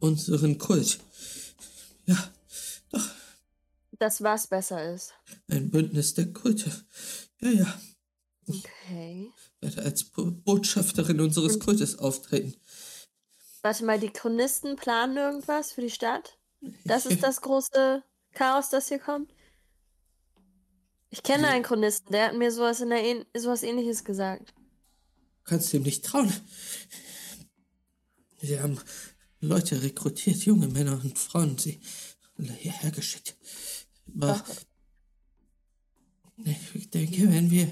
unseren Kult. Ja, doch. das was besser ist. Ein Bündnis der Kulte. Ja, ja. Okay. Werde als Bo Botschafterin unseres Kultes auftreten. Warte mal, die Chronisten planen irgendwas für die Stadt? Das ist (laughs) das große Chaos, das hier kommt? Ich kenne Ja. einen Chronisten, der hat mir sowas, in der ähn sowas ähnliches gesagt. kannst dem nicht trauen. Sie haben Leute rekrutiert, junge Männer und Frauen, sie alle hierher geschickt. Aber Ach. ich denke, wenn wir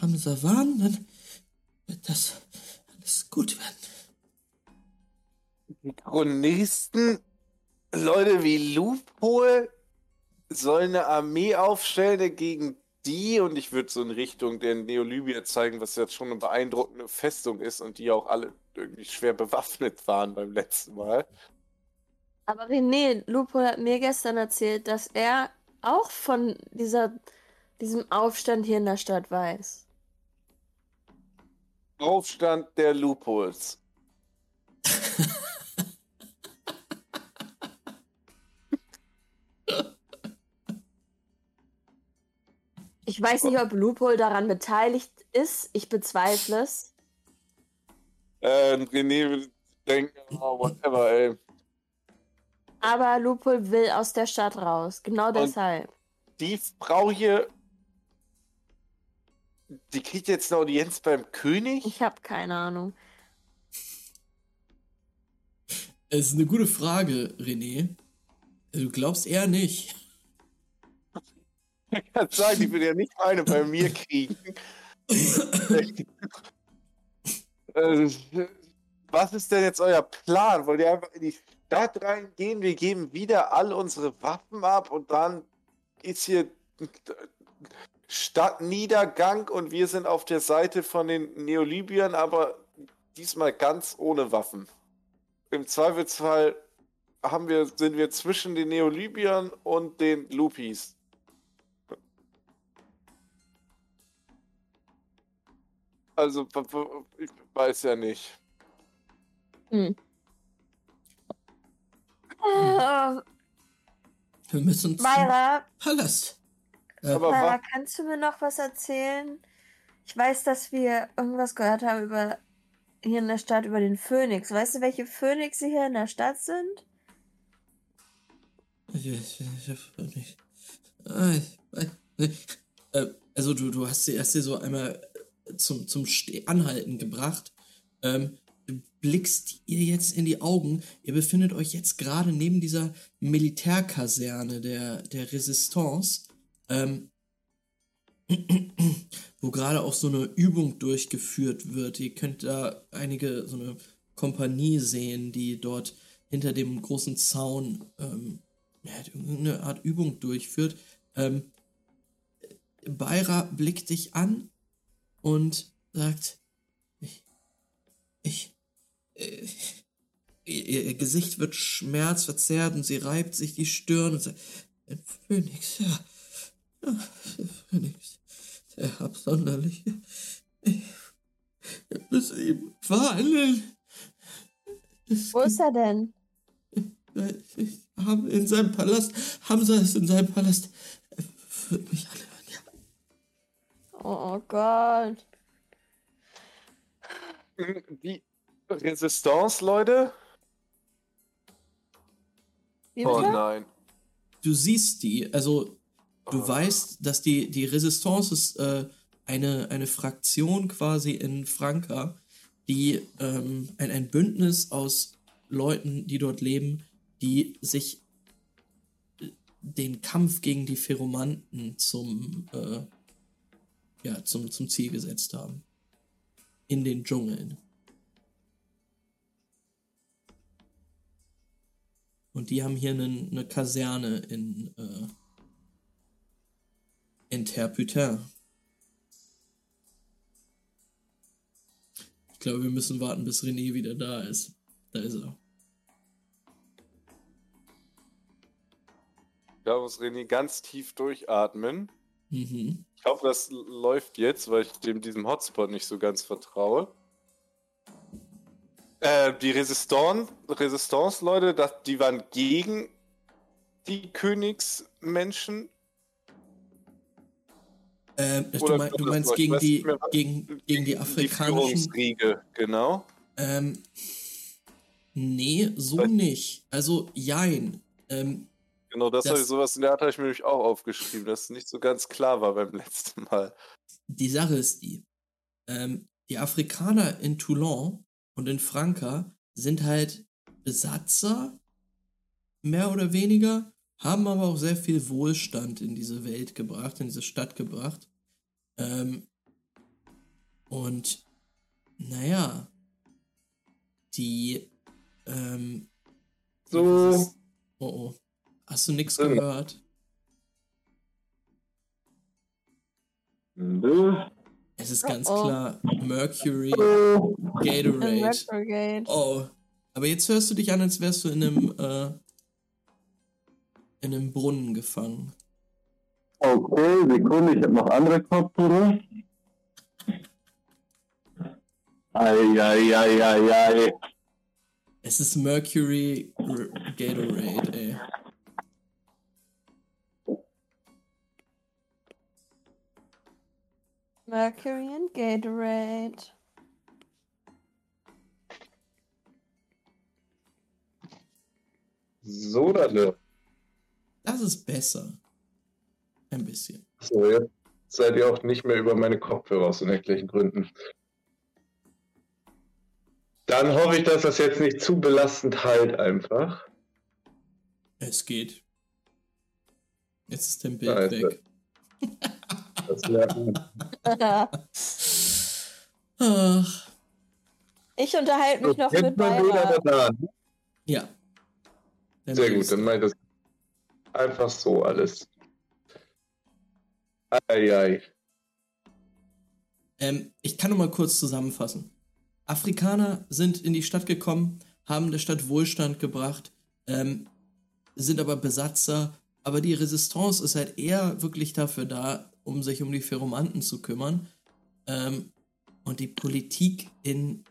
Hamza warnen, dann wird das alles gut werden. Die Chronisten, Leute wie Loophole, sollen eine Armee aufstellen gegen die und ich würde so in Richtung der Neolybia zeigen, was jetzt schon eine beeindruckende Festung ist und die auch alle irgendwie schwer bewaffnet waren beim letzten Mal. Aber René, Lupo hat mir gestern erzählt, dass er auch von dieser, diesem Aufstand hier in der Stadt weiß. Aufstand der Loopholes. (laughs) Ich weiß nicht, ob Loophole daran beteiligt ist. Ich bezweifle es. Äh, René will denken, oh, whatever, ey. Aber Loophole will aus der Stadt raus. Genau deshalb. Die Frau hier, die kriegt jetzt eine Audienz beim König? Ich habe keine Ahnung. Es ist eine gute Frage, René. Du glaubst eher nicht. Ich kann sagen, die will ja nicht eine bei mir kriegen. Äh, Was ist denn jetzt euer Plan? Wollt ihr einfach in die Stadt reingehen? Wir geben wieder all unsere Waffen ab und dann ist hier Stadtniedergang und wir sind auf der Seite von den Neolibyern, aber diesmal ganz ohne Waffen. Im Zweifelsfall haben wir, sind wir zwischen den Neolibyern und den Lupis. Also, ich weiß ja nicht. Hm. Äh, Wir müssen zum Myra, Palast. Äh, Aber Myra, wa- kannst du mir noch was erzählen? Ich weiß, dass wir irgendwas gehört haben über hier in der Stadt über den Phönix. Weißt du, welche Phönixe hier in der Stadt sind? Ich weiß, ich. Ah, ich weiß nicht. Äh, Also du, du hast sie erst hier so einmal zum, zum Anhalten gebracht. Ähm, du blickst ihr jetzt in die Augen. Ihr befindet euch jetzt gerade neben dieser Militärkaserne der, der Resistance, ähm, wo gerade auch so eine Übung durchgeführt wird. Ihr könnt da einige, so eine Kompanie sehen, die dort hinter dem großen Zaun ähm, irgendeine Art Übung durchführt. Ähm, Beira blickt dich an und sagt, ich, ich, äh, ihr, ihr Gesicht wird schmerzverzerrt und sie reibt sich die Stirn und sagt, ein Phönix, ja, ja der Phönix, sehr absonderlich. Ich, wir müssen ihn verhandeln. Es Wo ist er denn? Sie haben in seinem Palast, Hamza ist in seinem Palast. Er führt mich alle. Oh Gott. Die Resistance, Leute? Oh nein. Du siehst die, also du Oh. weißt, dass die, die Resistance ist äh, eine, eine Fraktion quasi in Franka, die ähm, ein, ein Bündnis aus Leuten, die dort leben, die sich äh, den Kampf gegen die Pheromanten zum, äh, ja, zum, zum Ziel gesetzt haben. In den Dschungeln. Und die haben hier eine, eine Kaserne in, äh, in Terputin. Ich glaube, wir müssen warten, bis René wieder da ist. Da ist er. Da muss René ganz tief durchatmen. Mhm. Ich hoffe, das läuft jetzt, weil ich dem diesem Hotspot nicht so ganz vertraue. Äh, die Resistance, Resistance Leute, das, die waren gegen die Königsmenschen. Ähm, du, mein, du meinst gegen die, mehr, was- gegen, gegen die afrikanischen. Führungsriege, genau. Ähm, nee, so nicht. Also, jein. Ähm, Genau, das, Das- habe ich sowas in der Art habe ich mir nämlich auch aufgeschrieben, dass es nicht so ganz klar war beim (laughs) letzten Mal. die Sache ist die, ähm, die Afrikaner in Toulon und in Franca sind halt Besatzer, mehr oder weniger, haben aber auch sehr viel Wohlstand in diese Welt gebracht, in diese Stadt gebracht. Ähm, und naja, die ähm, So. dieses- Oh oh. Hast du nichts gehört? Nö. Es ist ganz oh. klar Mercury, Gatorade. Oh, aber jetzt hörst du dich an, als wärst du in einem, äh, in einem Brunnen gefangen. Okay, Sekunde, ich habe noch andere Kopfhörer. Eieieiei. Es ist Mercury R Gatorade, ey. Mercury and Gatorade. So, dann. Das ist besser. Ein bisschen. So, jetzt seid ihr auch nicht mehr über meine Kopfhörer aus unerklärlichen Gründen. Dann hoffe ich, dass das jetzt nicht zu belastend halt einfach. Es geht. Jetzt ist dein Bild Scheiße. weg. (laughs) Das. Ach, (laughs) ich unterhalte mich noch mit Beira. ja. Dein Sehr gut, ist- dann ich das einfach so alles. Eieiei. Ähm, ich kann noch mal kurz zusammenfassen. Afrikaner sind in die Stadt gekommen, haben der Stadt Wohlstand gebracht, ähm, sind aber Besatzer. Aber die Resistance ist halt eher wirklich dafür da, um sich um die Pheromanten zu kümmern. Ähm, und die Politik in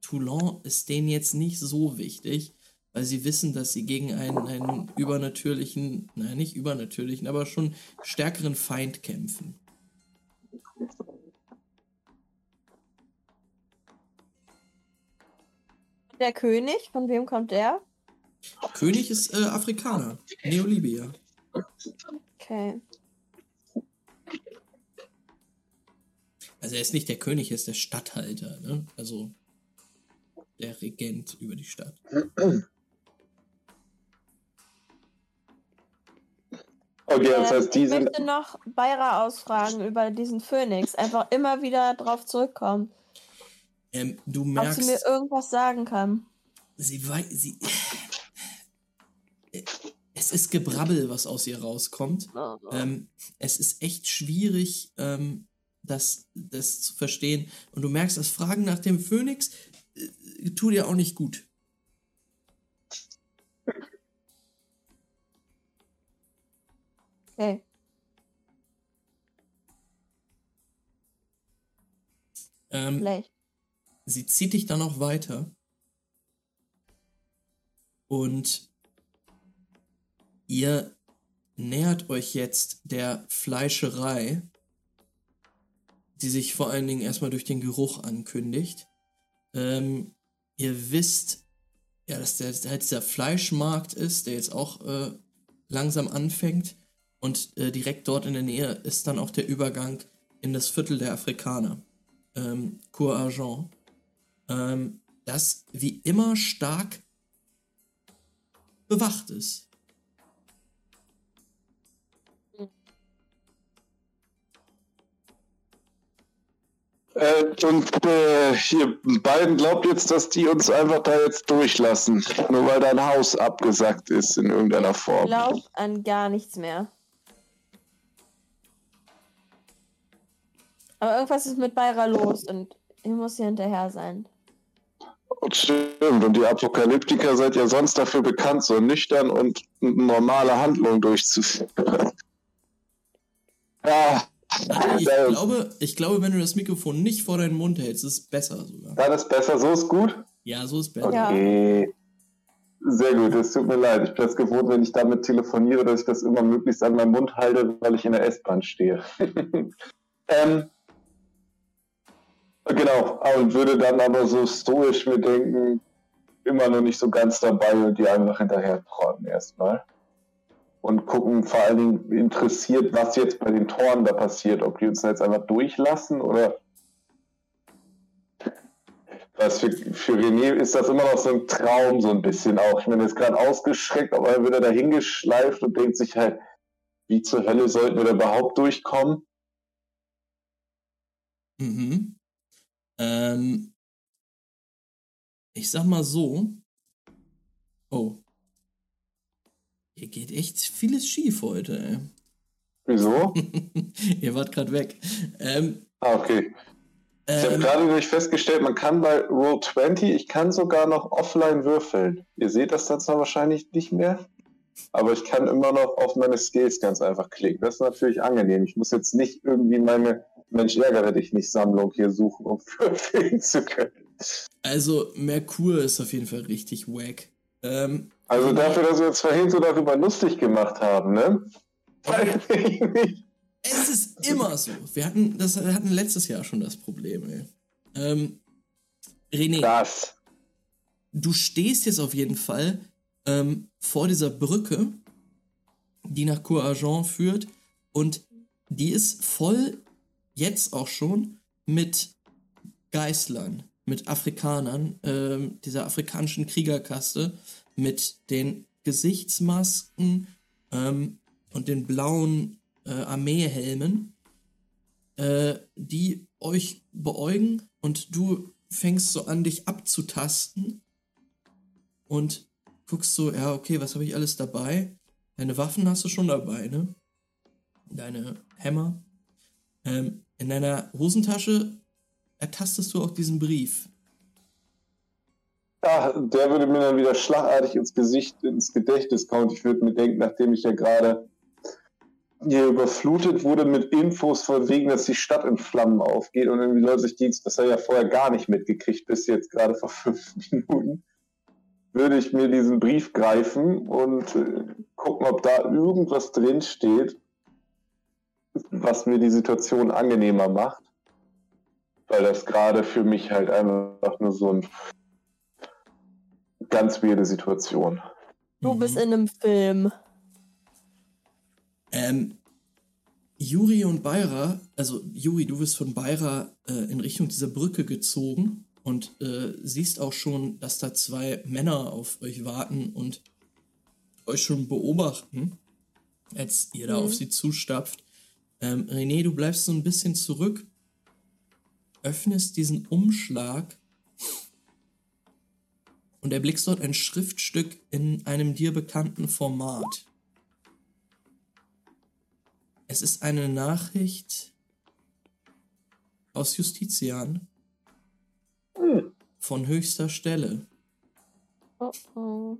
Toulon ist denen jetzt nicht so wichtig, weil sie wissen, dass sie gegen einen, einen übernatürlichen, naja, nicht übernatürlichen, aber schon stärkeren Feind kämpfen. Der König, von wem kommt der? König ist äh, Afrikaner, Neolibia. Okay. Also er ist nicht der König, er ist der Statthalter, ne? Also der Regent über die Stadt. Okay, das Ähm, heißt, die ich sind. möchte noch Beira ausfragen über diesen Phönix. Einfach immer wieder drauf zurückkommen. Ähm, du Ob sie merkst, mir irgendwas sagen kann. sie weiß, sie. Es ist Gebrabbel, was aus ihr rauskommt. Ähm, es ist echt schwierig, ähm, das, das zu verstehen. Und du merkst, das Fragen nach dem Phönix äh, tut dir auch nicht gut. Okay. Ähm, Vielleicht. sie zieht dich dann noch weiter. Und ihr nähert euch jetzt der Fleischerei, die sich vor allen Dingen erstmal durch den Geruch ankündigt. Ähm, ihr wisst, ja, dass der, halt dieser Fleischmarkt ist, der jetzt auch äh, langsam anfängt. Und äh, direkt dort in der Nähe ist dann auch der Übergang in das Viertel der Afrikaner, ähm, Cour Argent, ähm, das wie immer stark bewacht ist. Äh, und äh, ihr beiden glaubt jetzt, dass die uns einfach da jetzt durchlassen. Nur weil dein Haus abgesackt ist in irgendeiner Form. Glaub an gar nichts mehr. Aber irgendwas ist mit Beira los und ich muss hier hinterher sein. Und stimmt, und die Apokalyptiker seid ja sonst dafür bekannt, so nüchtern und normale Handlungen durchzuführen. (laughs) ja, Ich da- glaube, ich glaube, wenn du das Mikrofon nicht vor deinen Mund hältst, ist es besser sogar. dann ist besser, so ist gut. Ja, so ist besser. Okay. Sehr gut, es tut mir leid. Ich bin es gewohnt, wenn ich damit telefoniere, dass ich das immer möglichst an meinem Mund halte, weil ich in der S-Bahn stehe. (laughs) ähm, genau, und würde dann aber so stoisch mir denken, immer noch nicht so ganz dabei und die einfach hinterher tragen erstmal. Und gucken vor allen Dingen interessiert, was jetzt bei den Toren da passiert, ob die uns jetzt einfach durchlassen oder was für, für René ist das immer noch so ein Traum, so ein bisschen auch. Ich meine, er ist gerade ausgeschreckt, aber dann wird er da hingeschleift und denkt sich halt, wie zur Hölle sollten wir da überhaupt durchkommen? Mhm. Ähm, ich sag mal so. Oh. Hier geht echt vieles schief heute, Wieso? ey. (laughs) Ihr wart gerade weg. Ähm, Ah, okay. Ich habe ähm, gerade nämlich festgestellt, man kann bei Roll20, ich kann sogar noch offline würfeln. Ihr seht das dann zwar wahrscheinlich nicht mehr, aber ich kann immer noch auf meine Skills ganz einfach klicken. Das ist natürlich angenehm. Ich muss jetzt nicht irgendwie meine Mensch ärgere dich nicht Sammlung hier suchen, um (laughs) würfeln zu können. also, Merkur ist auf jeden Fall richtig wack. Ähm, Also dafür, dass wir uns vorhin so darüber lustig gemacht haben, ne? (laughs) Weiß ich nicht. Es ist immer so. Wir hatten, das, wir hatten letztes Jahr schon das Problem, ey. Ähm, René, Das. du stehst jetzt auf jeden Fall ähm, vor dieser Brücke, die nach Cour Argent führt und die ist voll jetzt auch schon mit Geißlern, mit Afrikanern, ähm, dieser afrikanischen Kriegerkaste, mit den Gesichtsmasken ähm, und den blauen äh, Armeehelmen, äh, die euch beäugen und du fängst so an, dich abzutasten und guckst so, ja, okay, was habe ich alles dabei? Deine Waffen hast du schon dabei, ne? Deine Hämmer. Ähm, in deiner Hosentasche ertastest du auch diesen Brief. Ja, der würde mir dann wieder schlagartig ins Gesicht, ins Gedächtnis kommen. Ich würde mir denken, nachdem ich ja gerade hier überflutet wurde mit Infos von wegen, dass die Stadt in Flammen aufgeht und irgendwie Leute sich Dienst, das er ja vorher gar nicht mitgekriegt, bis jetzt gerade vor (laughs) fünf Minuten, würde ich mir diesen Brief greifen und äh, gucken, ob da irgendwas drin steht, was mir die Situation angenehmer macht. Weil das gerade für mich halt einfach nur so eine ganz weirde Situation. Du Mhm. bist in einem Film. Ähm, Juri und Beira, also Juri, du wirst von Beira äh, in Richtung dieser Brücke gezogen und äh, siehst auch schon, dass da zwei Männer auf euch warten und euch schon beobachten, als ihr da Mhm. auf sie zustapft. Ähm, René, du bleibst so ein bisschen zurück, öffnest diesen Umschlag und erblickst dort ein Schriftstück in einem dir bekannten Format. Es ist eine Nachricht aus Justitian Hm. von höchster Stelle. Oh oh.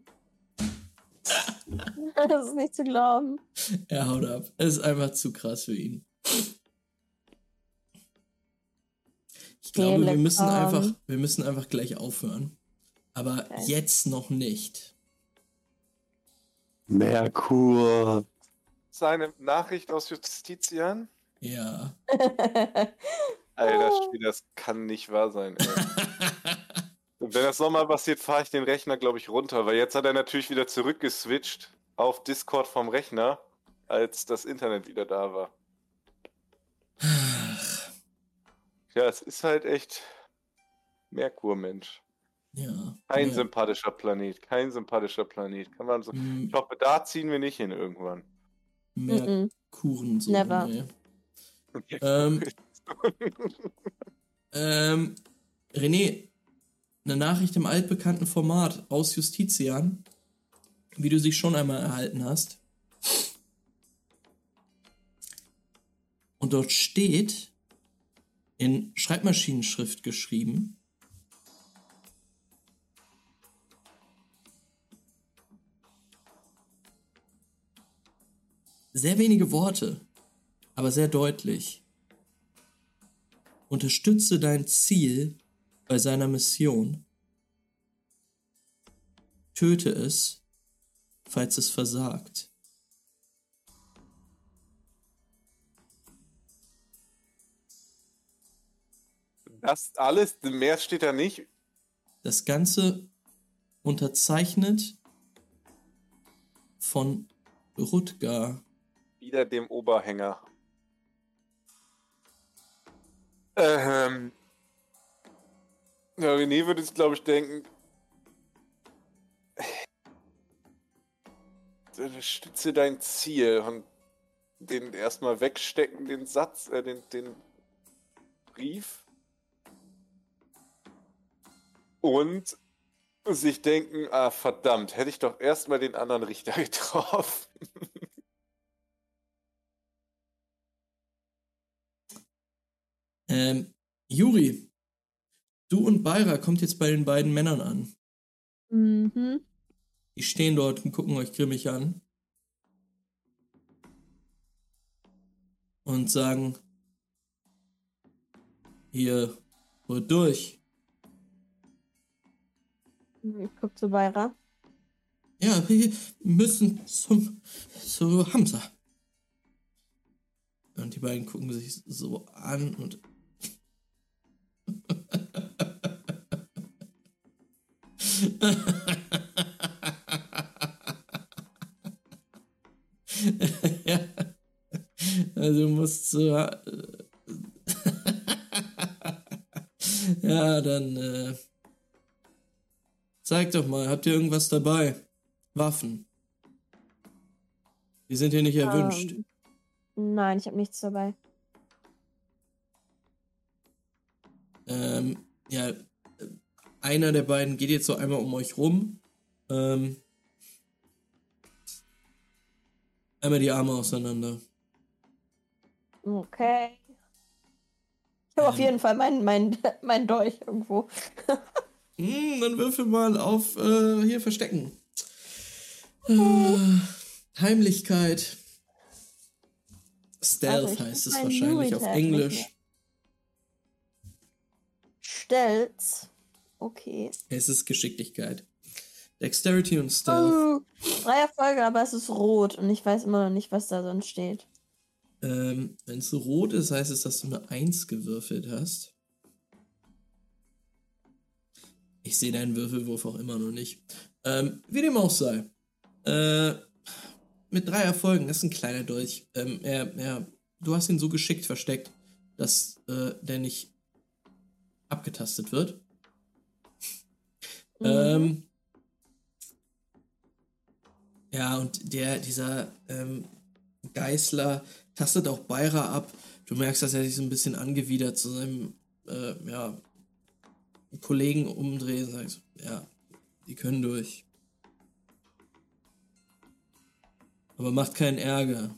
(laughs) das ist nicht zu glauben. Er haut ab. Es ist einfach zu krass für ihn. Ich glaube, wir müssen einfach, wir müssen einfach gleich aufhören. Aber Okay. jetzt noch nicht. Merkur. Seine Nachricht aus Justitian? Ja. Alter. Schwede, (laughs) das kann nicht wahr sein. Ey. (laughs) Und wenn das nochmal passiert, fahre ich den Rechner, glaube ich, runter, weil jetzt hat er natürlich wieder zurückgeswitcht auf Discord vom Rechner, als das Internet wieder da war. Ja, es ist halt echt Merkur, Mensch. Ja. Kein ja. sympathischer Planet, kein sympathischer Planet. Kann man so. Mm, Ich hoffe, da ziehen wir nicht hin irgendwann. Mehr Mhm. Kurensohn. Never. ey. Ähm, (laughs) ähm, René, eine Nachricht im altbekannten Format aus Justitian, wie du sie schon einmal erhalten hast. Und dort steht in Schreibmaschinenschrift geschrieben. Sehr wenige Worte, aber sehr deutlich. Unterstütze dein Ziel bei seiner Mission. Töte es, falls es versagt. Das alles, mehr steht da nicht. Das Ganze unterzeichnet von Rutger. Wieder dem Oberhänger. Ähm. Ja, René würde jetzt, glaube ich, denken. Stütze dein Ziel und den erstmal wegstecken, den Satz, äh, den, den Brief. Und sich denken, ah verdammt, hätte ich doch erstmal den anderen Richter (laughs) getroffen. Ähm, Juri, du und Beira kommt jetzt bei den beiden Männern an. Mhm. Die stehen dort und gucken euch grimmig an. Und sagen, hier, holt durch. Ich guck zu Beira. Ja, wir müssen zum, zu Hamza. Und die beiden gucken sich so an und. (laughs) ja. Also du musst so. (laughs) ja, dann. Äh, zeig doch mal, habt ihr irgendwas dabei? Waffen. Die sind hier nicht erwünscht. Ähm, nein, ich habe nichts dabei. Ähm, ja, äh, einer der beiden geht jetzt so einmal um euch rum. Ähm, einmal die Arme auseinander. Okay. Ich habe auf Ähm. jeden Fall meinen mein, (laughs) mein Dolch irgendwo. Hm, dann würfel mal auf äh, hier verstecken. Äh, Heimlichkeit. Stealth ich heißt es wahrscheinlich auf Englisch. mehr. Okay. Es ist Geschicklichkeit. Dexterity und Stealth. Oh, drei Erfolge, aber es ist rot und ich weiß immer noch nicht, was da sonst steht. Ähm, Wenn es rot ist, heißt es, dass du eine 1 gewürfelt hast. Ich sehe deinen Würfelwurf auch immer noch nicht. Ähm, wie dem auch sei. Äh, mit drei Erfolgen, das ist ein kleiner Dolch. Ähm, er, er, du hast ihn so geschickt versteckt, dass äh, der nicht abgetastet wird. Mhm. Ähm, ja, und der, dieser ähm, Geißler tastet auch Beira ab. Du merkst, dass er sich so ein bisschen angewidert zu seinem äh, ja, Kollegen umdreht und sagt, ja, die können durch. Aber macht keinen Ärger.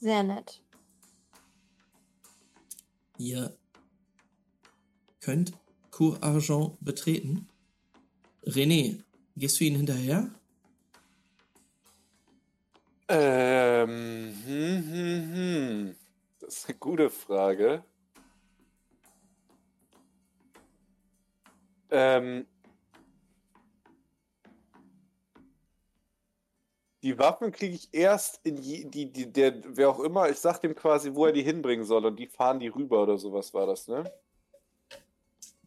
Sehr nett. Ihr könnt Cour Argent betreten. René, gehst du ihnen hinterher? Ähm, hm, hm, hm. Das ist eine gute Frage. Ähm, die Waffen kriege ich erst in je, die, die, der, wer auch immer, ich sag dem quasi, wo er die hinbringen soll und die fahren die rüber oder sowas war das, ne?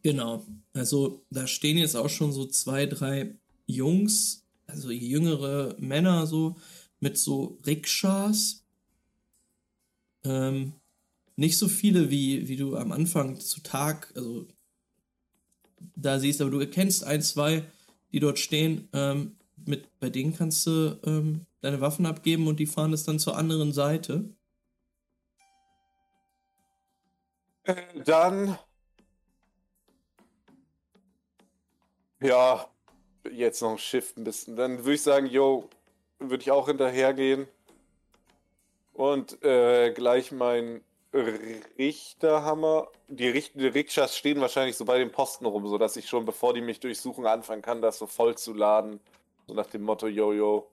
Genau. Also da stehen jetzt auch schon so zwei, drei Jungs, also jüngere Männer so mit so Rikschas. Ähm, nicht so viele wie, wie du am Anfang zu Tag, also da siehst, aber du erkennst ein, zwei, die dort stehen. Ähm, mit, bei denen kannst du ähm, deine Waffen abgeben und die fahren es dann zur anderen Seite. Äh, Dann. Ja, jetzt noch ein Shift ein bisschen. Dann würde ich sagen, yo, würde ich auch hinterhergehen. Und äh, gleich mein Richterhammer. Die, Richt die Rikschas stehen wahrscheinlich so bei den Posten rum, sodass ich schon, bevor die mich durchsuchen, anfangen kann, das so voll zu laden. So nach dem Motto, yo, yo,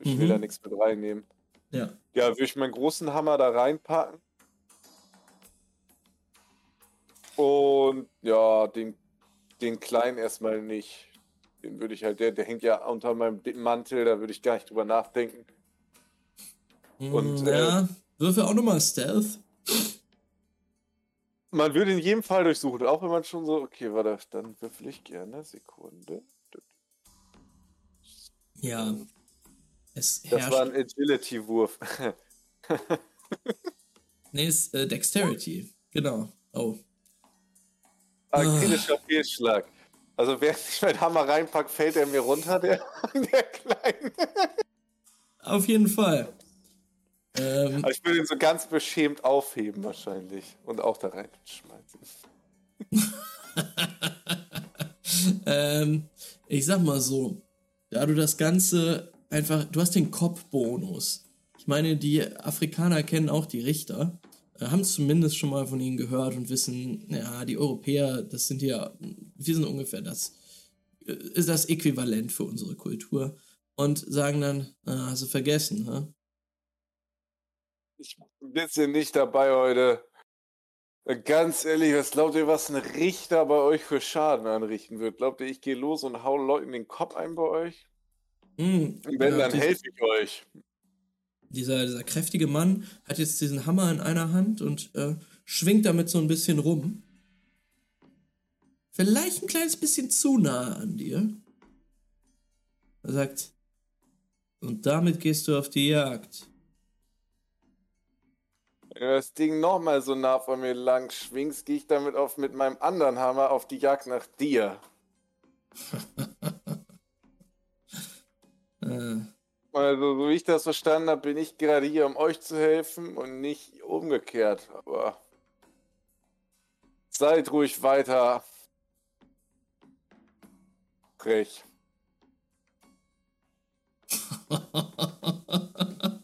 ich will Mhm. da nichts mit reinnehmen. Ja. Ja, würde ich meinen großen Hammer da reinpacken. Und ja, den, den kleinen erstmal nicht. Den würde ich halt, der, der hängt ja unter meinem Mantel, da würde ich gar nicht drüber nachdenken. Und, Mm, äh, ja, würfel auch nochmal Stealth. Man würde in jedem Fall durchsuchen, auch wenn man schon so, okay, warte, dann würfel ich gerne. Sekunde. Ja. Es Das war ein Agility-Wurf. (laughs) Nee, ist äh, Dexterity. Genau. Oh. Kritischer Fehlschlag. Also während ich meinen Hammer reinpacke, fällt er mir runter, der, (laughs) der Kleine. Auf jeden Fall. Ähm, Aber ich würde ihn so ganz beschämt aufheben wahrscheinlich. Und auch da reinschmeißen. (laughs) ähm, ich sag mal so, da du das Ganze einfach, du hast den Kopfbonus. Ich meine, die Afrikaner kennen auch die Richter, haben zumindest schon mal von ihnen gehört und wissen, ja, die Europäer, das sind ja, wir sind ungefähr das, äh, ist das Äquivalent für unsere Kultur. Und sagen dann, ah, hast du vergessen, ha? Ich bin ein bisschen nicht dabei heute. Ganz ehrlich, was glaubt ihr, was ein Richter bei euch für Schaden anrichten wird? Glaubt ihr, ich gehe los und hau Leuten den Kopf ein bei euch? Hm, wenn, ja, dann helfe ich euch. Dieser, dieser kräftige Mann hat jetzt diesen Hammer in einer Hand und äh, schwingt damit so ein bisschen rum. Vielleicht ein kleines bisschen zu nah an dir. Er sagt, und damit gehst du auf die Jagd. Wenn du das Ding nochmal so nah von mir lang schwingst, gehe ich damit auf mit meinem anderen Hammer auf die Jagd nach dir. (laughs) Äh, Also, so wie ich das verstanden habe, bin ich gerade hier, um euch zu helfen und nicht umgekehrt. Aber seid ruhig weiter frech. (laughs)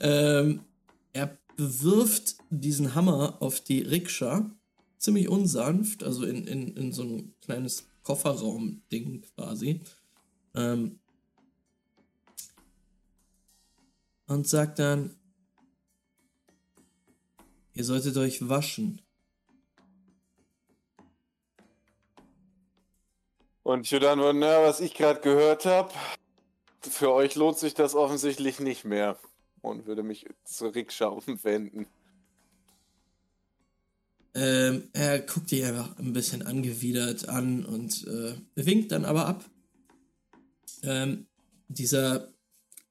ähm, er bewirft diesen Hammer auf die Rikscha ziemlich unsanft, also in, in, in so ein kleines Kofferraum-Ding quasi. Ähm, und sagt dann, ihr solltet euch waschen. Und Judan, na, was ich gerade gehört habe, für euch lohnt sich das offensichtlich nicht mehr. Und würde mich zur Rikscha umwenden. (laughs) Ähm, er guckt dich einfach ein bisschen angewidert an und äh, winkt dann aber ab. Ähm, dieser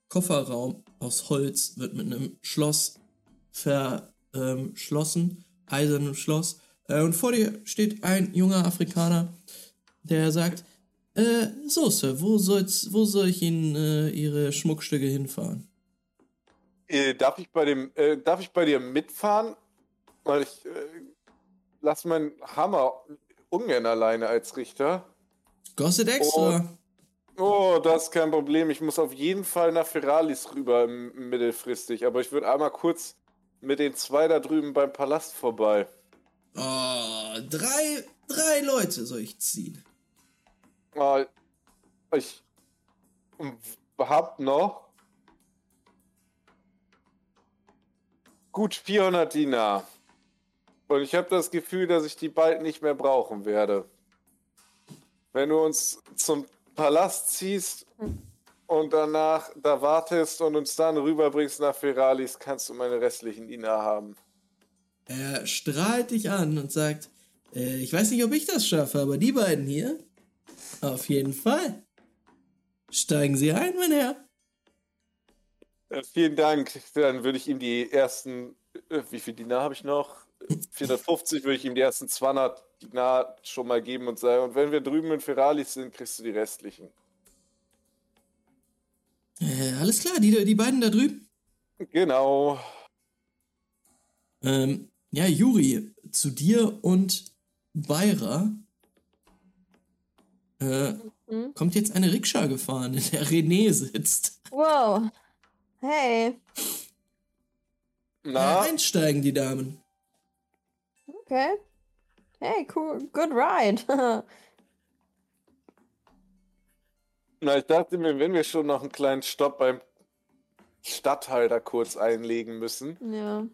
Kofferraum aus Holz wird mit einem Schloss verschlossen, eisernem Schloss. Äh, und vor dir steht ein junger Afrikaner, der sagt, äh, so Sir, wo, soll's, wo soll ich Ihnen äh, Ihre Schmuckstücke hinfahren? Äh, darf, ich bei dem, äh, darf ich bei dir mitfahren? Weil ich äh, lass meinen Hammer ungern alleine als Richter. Kostet extra. Oh, das ist kein Problem. Ich muss auf jeden Fall nach Feralis rüber mittelfristig. Aber ich würde einmal kurz mit den zwei da drüben beim Palast vorbei. Oh, drei, drei Leute soll ich ziehen. Ah, Ich hab noch gut 400 Dinar. Und ich habe das Gefühl, dass ich die bald nicht mehr brauchen werde. Wenn du uns zum Palast ziehst und danach da wartest und uns dann rüberbringst nach Feralis, kannst du meine restlichen Dinar haben. Er strahlt dich an und sagt, äh, ich weiß nicht, ob ich das schaffe, aber die beiden hier, auf jeden Fall. Steigen Sie ein, mein Herr. Äh, vielen Dank. Dann würde ich ihm die ersten, äh, wie viel Dinar habe ich noch? (laughs) 450 würde ich ihm die ersten 200 Dinar schon mal geben und sagen, und wenn wir drüben in Feralis sind, kriegst du die restlichen. Äh, alles klar, die, die beiden da drüben. Genau. Ähm, ja, Juri, zu dir und Beira äh, Hm? kommt jetzt eine Rikscha gefahren, in der René sitzt. Wow. Hey. Na, einsteigen die Damen. Okay. Hey, cool. Good ride. (laughs) na, ich dachte mir, wenn wir schon noch einen kleinen Stopp beim Stadthalter kurz einlegen müssen, ja.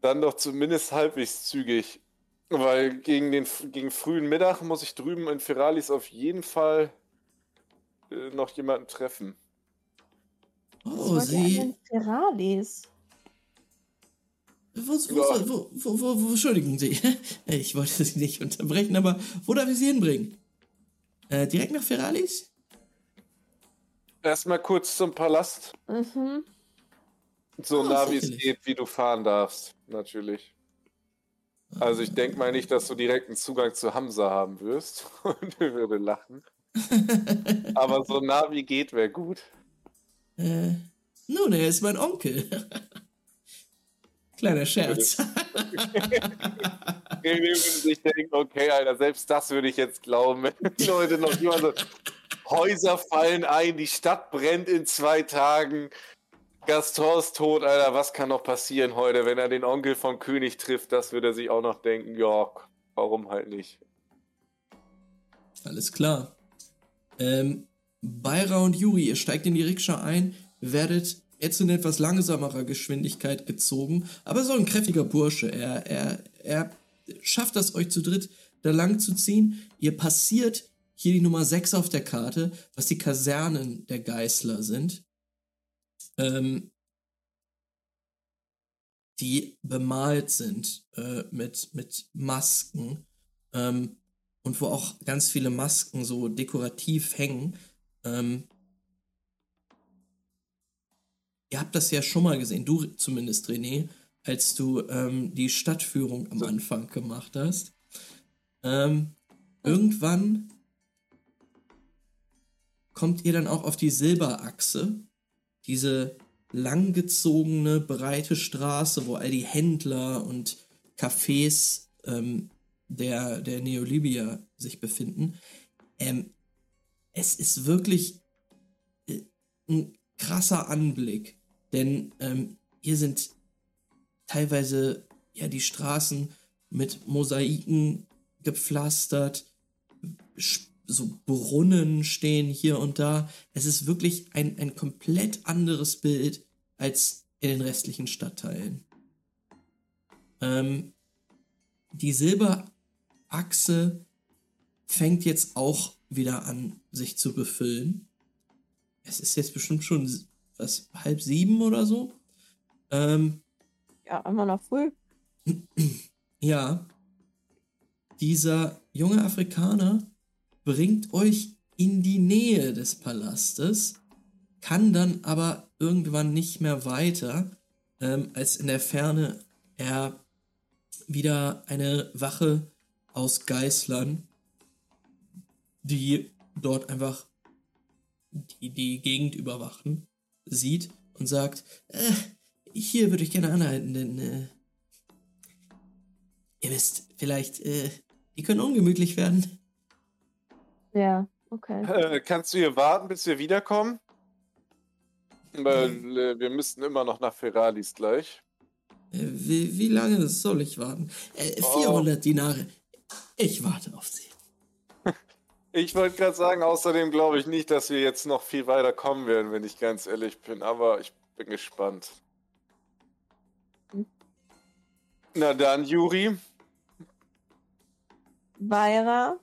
dann doch zumindest halbwegs zügig. Weil gegen den gegen frühen Mittag muss ich drüben in Feralis auf jeden Fall äh, noch jemanden treffen. Oh, sie. Feralis? Wo, wo, Ja. wo, wo, wo, wo, Entschuldigen Sie, (laughs) ich wollte Sie nicht unterbrechen, aber wo darf ich Sie hinbringen? Äh, direkt nach Feralis? Erstmal kurz zum Palast. Mhm. So Ah, nah wie es geht, wie du fahren darfst, natürlich. Also ich denke mal nicht, dass du direkten Zugang zu Hamza haben wirst. (laughs) Und er würde lachen. (laughs) Aber so nah wie geht wäre gut. Äh, nun, er ist mein Onkel. Kleiner (laughs) Scherz. In dem sich denken, okay, Alter, selbst das würde ich jetzt glauben, wenn die Leute noch immer so Häuser fallen ein, die Stadt brennt in zwei Tagen. Gaston ist tot, Alter, was kann noch passieren heute, wenn er den Onkel vom König trifft? Das würde er sich auch noch denken, ja, warum halt nicht? Alles klar. Ähm, Beira und Juri, ihr steigt in die Rikscha ein, werdet jetzt in etwas langsamerer Geschwindigkeit gezogen, aber so ein kräftiger Bursche. Er, er, er schafft das, euch zu dritt da lang zu ziehen. Ihr passiert hier die Nummer 6 auf der Karte, was die Kasernen der Geißler sind. Ähm, die bemalt sind äh, mit, mit Masken. Ähm, und wo auch ganz viele Masken so dekorativ hängen. Ähm, ihr habt das ja schon mal gesehen, du zumindest, René, als du ähm, die Stadtführung am Anfang gemacht hast. Ähm, irgendwann kommt ihr dann auch auf die Silberachse, diese langgezogene, breite Straße, wo all die Händler und Cafés ähm, der, der Neolibia sich befinden. Ähm, es ist wirklich äh, ein krasser Anblick, denn ähm, hier sind teilweise ja die Straßen mit Mosaiken gepflastert, so Brunnen stehen hier und da. Es ist wirklich ein, ein komplett anderes Bild als in den restlichen Stadtteilen. Ähm, die Silberachse fängt jetzt auch wieder an, sich zu befüllen. Es ist jetzt bestimmt schon was halb sieben oder so. Ähm, Ja, immer noch früh. (clears throat) ja, dieser junge Afrikaner bringt euch in die Nähe des Palastes, kann dann aber irgendwann nicht mehr weiter, ähm, als in der Ferne er wieder eine Wache aus Geißlern, die dort einfach die, die Gegend überwachen, sieht und sagt, äh, hier würde ich gerne anhalten, denn äh, ihr wisst, vielleicht, äh, die können ungemütlich werden. Ja, okay. Äh, kannst du hier warten, bis wir wiederkommen? Weil äh, wir müssten immer noch nach Feralis gleich. Äh, wie, wie lange soll ich warten? Äh, 400 Dinare. Ich warte auf sie. Ich wollte gerade sagen, außerdem glaube ich nicht, dass wir jetzt noch viel weiter kommen werden, wenn ich ganz ehrlich bin. Aber ich bin gespannt. Na dann, Juri. Beira,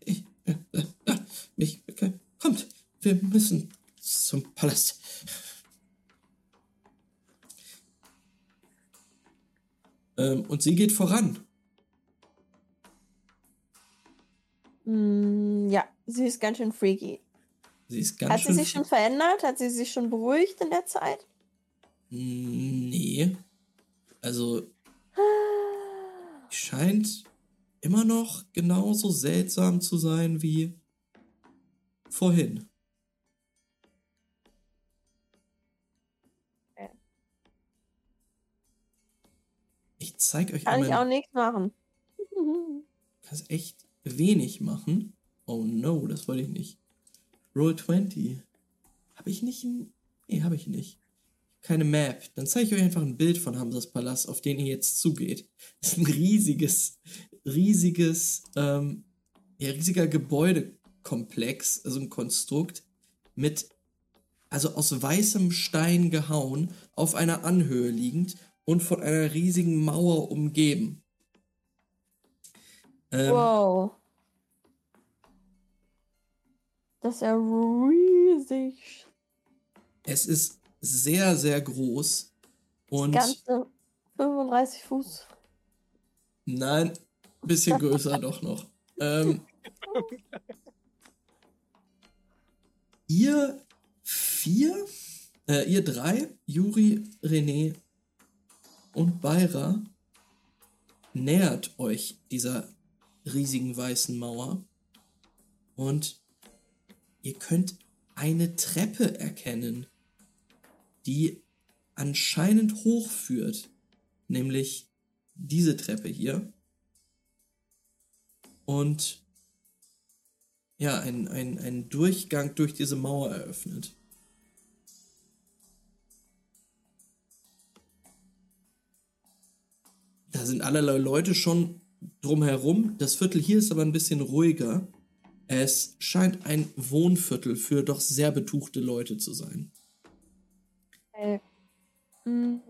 Ich, äh, äh, äh, mich, äh, kommt, wir müssen zum Palast. Ähm, und sie geht voran. Mm, ja, sie ist ganz schön freaky. Sie ist ganz Hat sie schön. sich schon verändert? Hat sie sich schon beruhigt in der Zeit? Nee. Also, scheint immer noch genauso seltsam zu sein wie vorhin. Ich zeig euch Kann ich einmal. auch nichts machen. (laughs) kannst echt wenig machen. Oh no, das wollte ich nicht. Roll 20. Habe ich nicht ein. Nee, habe ich nicht. Keine Map. Dann zeige ich euch einfach ein Bild von Hamsas Palast, auf den ihr jetzt zugeht. (laughs) Das ist ein riesiges, riesiges, ähm, ja, riesiger Gebäudekomplex, also ein Konstrukt mit, also aus weißem Stein gehauen, auf einer Anhöhe liegend und von einer riesigen Mauer umgeben. Ähm, Wow. Das ist ja riesig. Es ist sehr, sehr groß. Und Ganze 35 Fuß. nein, ein bisschen größer (laughs) doch noch. Ähm, ihr vier, äh, ihr drei, Juri, René und Beira, nähert euch dieser riesigen weißen Mauer und ihr könnt eine Treppe erkennen, die anscheinend hochführt, nämlich diese Treppe hier. Und ja, ein, ein, ein Durchgang durch diese Mauer eröffnet. Da sind allerlei Leute schon drumherum. Das Viertel hier ist aber ein bisschen ruhiger. Es scheint ein Wohnviertel für doch sehr betuchte Leute zu sein. Okay. Hm,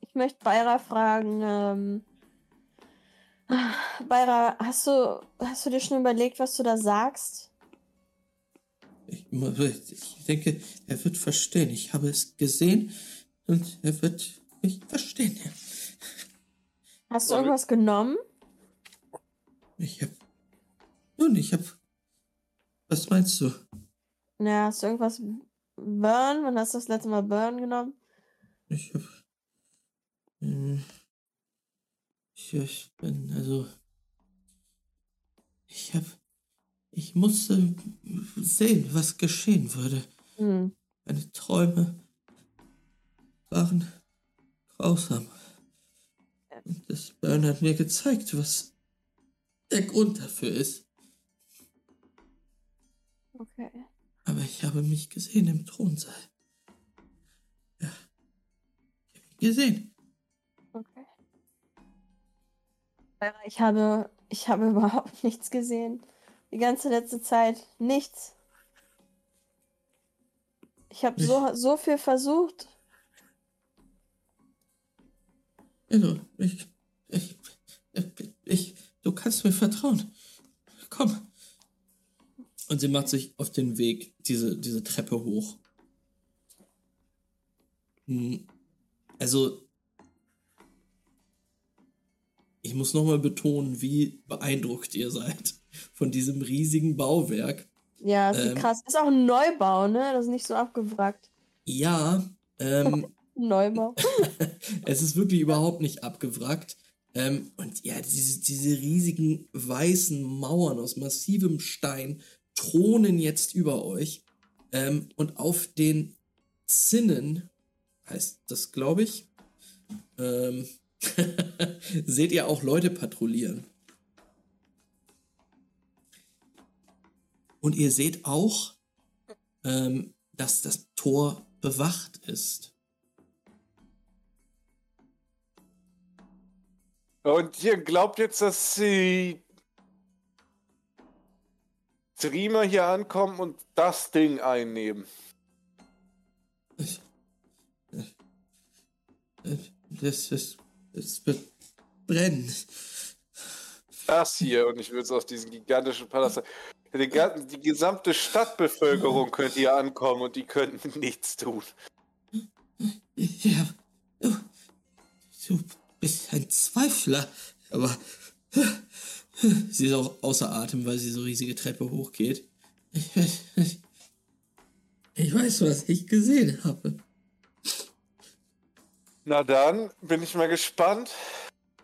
Ich möchte Beira fragen, ähm, Beira, hast du, hast du dir schon überlegt, was du da sagst? Ich, ich denke, er wird verstehen. Ich habe es gesehen und er wird mich verstehen. Hast du irgendwas genommen? Ich habe. Nun, ich habe. Was meinst du? Ja, hast du irgendwas Burn? Wann hast du das letzte Mal Burn genommen? Ich habe. Ich, ich bin also. Ich habe. Ich musste sehen, was geschehen würde. Hm. Meine Träume waren grausam. Und das Burn hat mir gezeigt, was der Grund dafür ist. Okay. Aber ich habe mich gesehen im Thronsaal. Ja. Ich habe mich gesehen. Okay. Ich habe, ich habe (laughs) überhaupt nichts gesehen. Die ganze letzte Zeit nichts. Ich habe so, so viel versucht. Also, ich, kannst mir vertrauen. Komm. Und sie macht sich auf den Weg, diese, diese Treppe hoch. Hm, Also, ich muss nochmal betonen, wie beeindruckt ihr seid von diesem riesigen Bauwerk. Ja, sieht Ähm. krass. Ist auch ein Neubau, ne? Das ist nicht so abgewrackt. Ja, ähm, (laughs) Neubau. (laughs) es ist wirklich überhaupt nicht abgewrackt. Ähm, und ja, diese, diese riesigen weißen Mauern aus massivem Stein thronen jetzt über euch. Ähm, und auf den Zinnen, heißt das, glaube ich, ähm, (laughs) seht ihr auch Leute patrouillieren. Und ihr seht auch, ähm, dass das Tor bewacht ist. Und ihr glaubt jetzt, dass die Streamer hier ankommen und das Ding einnehmen? Das, das, das wird brennen. Das hier, und ich würde es auf diesen gigantischen Palast. Die, die gesamte Stadtbevölkerung könnte hier ankommen und die könnten (laughs) nichts tun. Ja, du, du bist ein Zweifler, aber (laughs) sie ist auch außer Atem, weil sie so riesige Treppe hochgeht. Ich, ich, ich weiß, was ich gesehen habe. Na dann bin ich mal gespannt,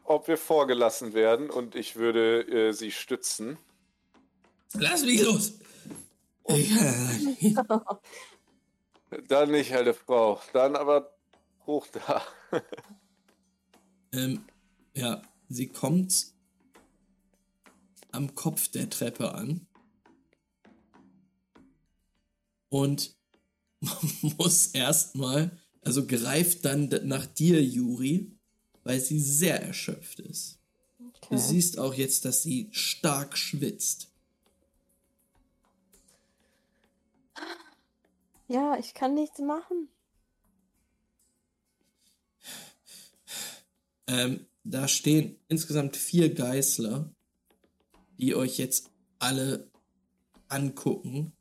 ob wir vorgelassen werden und ich würde äh, sie stützen. Lass mich los! Dann nicht, alte Frau. Dann aber hoch da. (laughs) ähm, ja, sie kommt am Kopf der Treppe an und (laughs) muss erstmal, also greift dann nach dir, Juri, weil sie sehr erschöpft ist. Du Okay. siehst auch jetzt, dass sie stark schwitzt. Ja, ich kann nichts machen. Ähm, da stehen insgesamt vier Geißler, die euch jetzt alle angucken.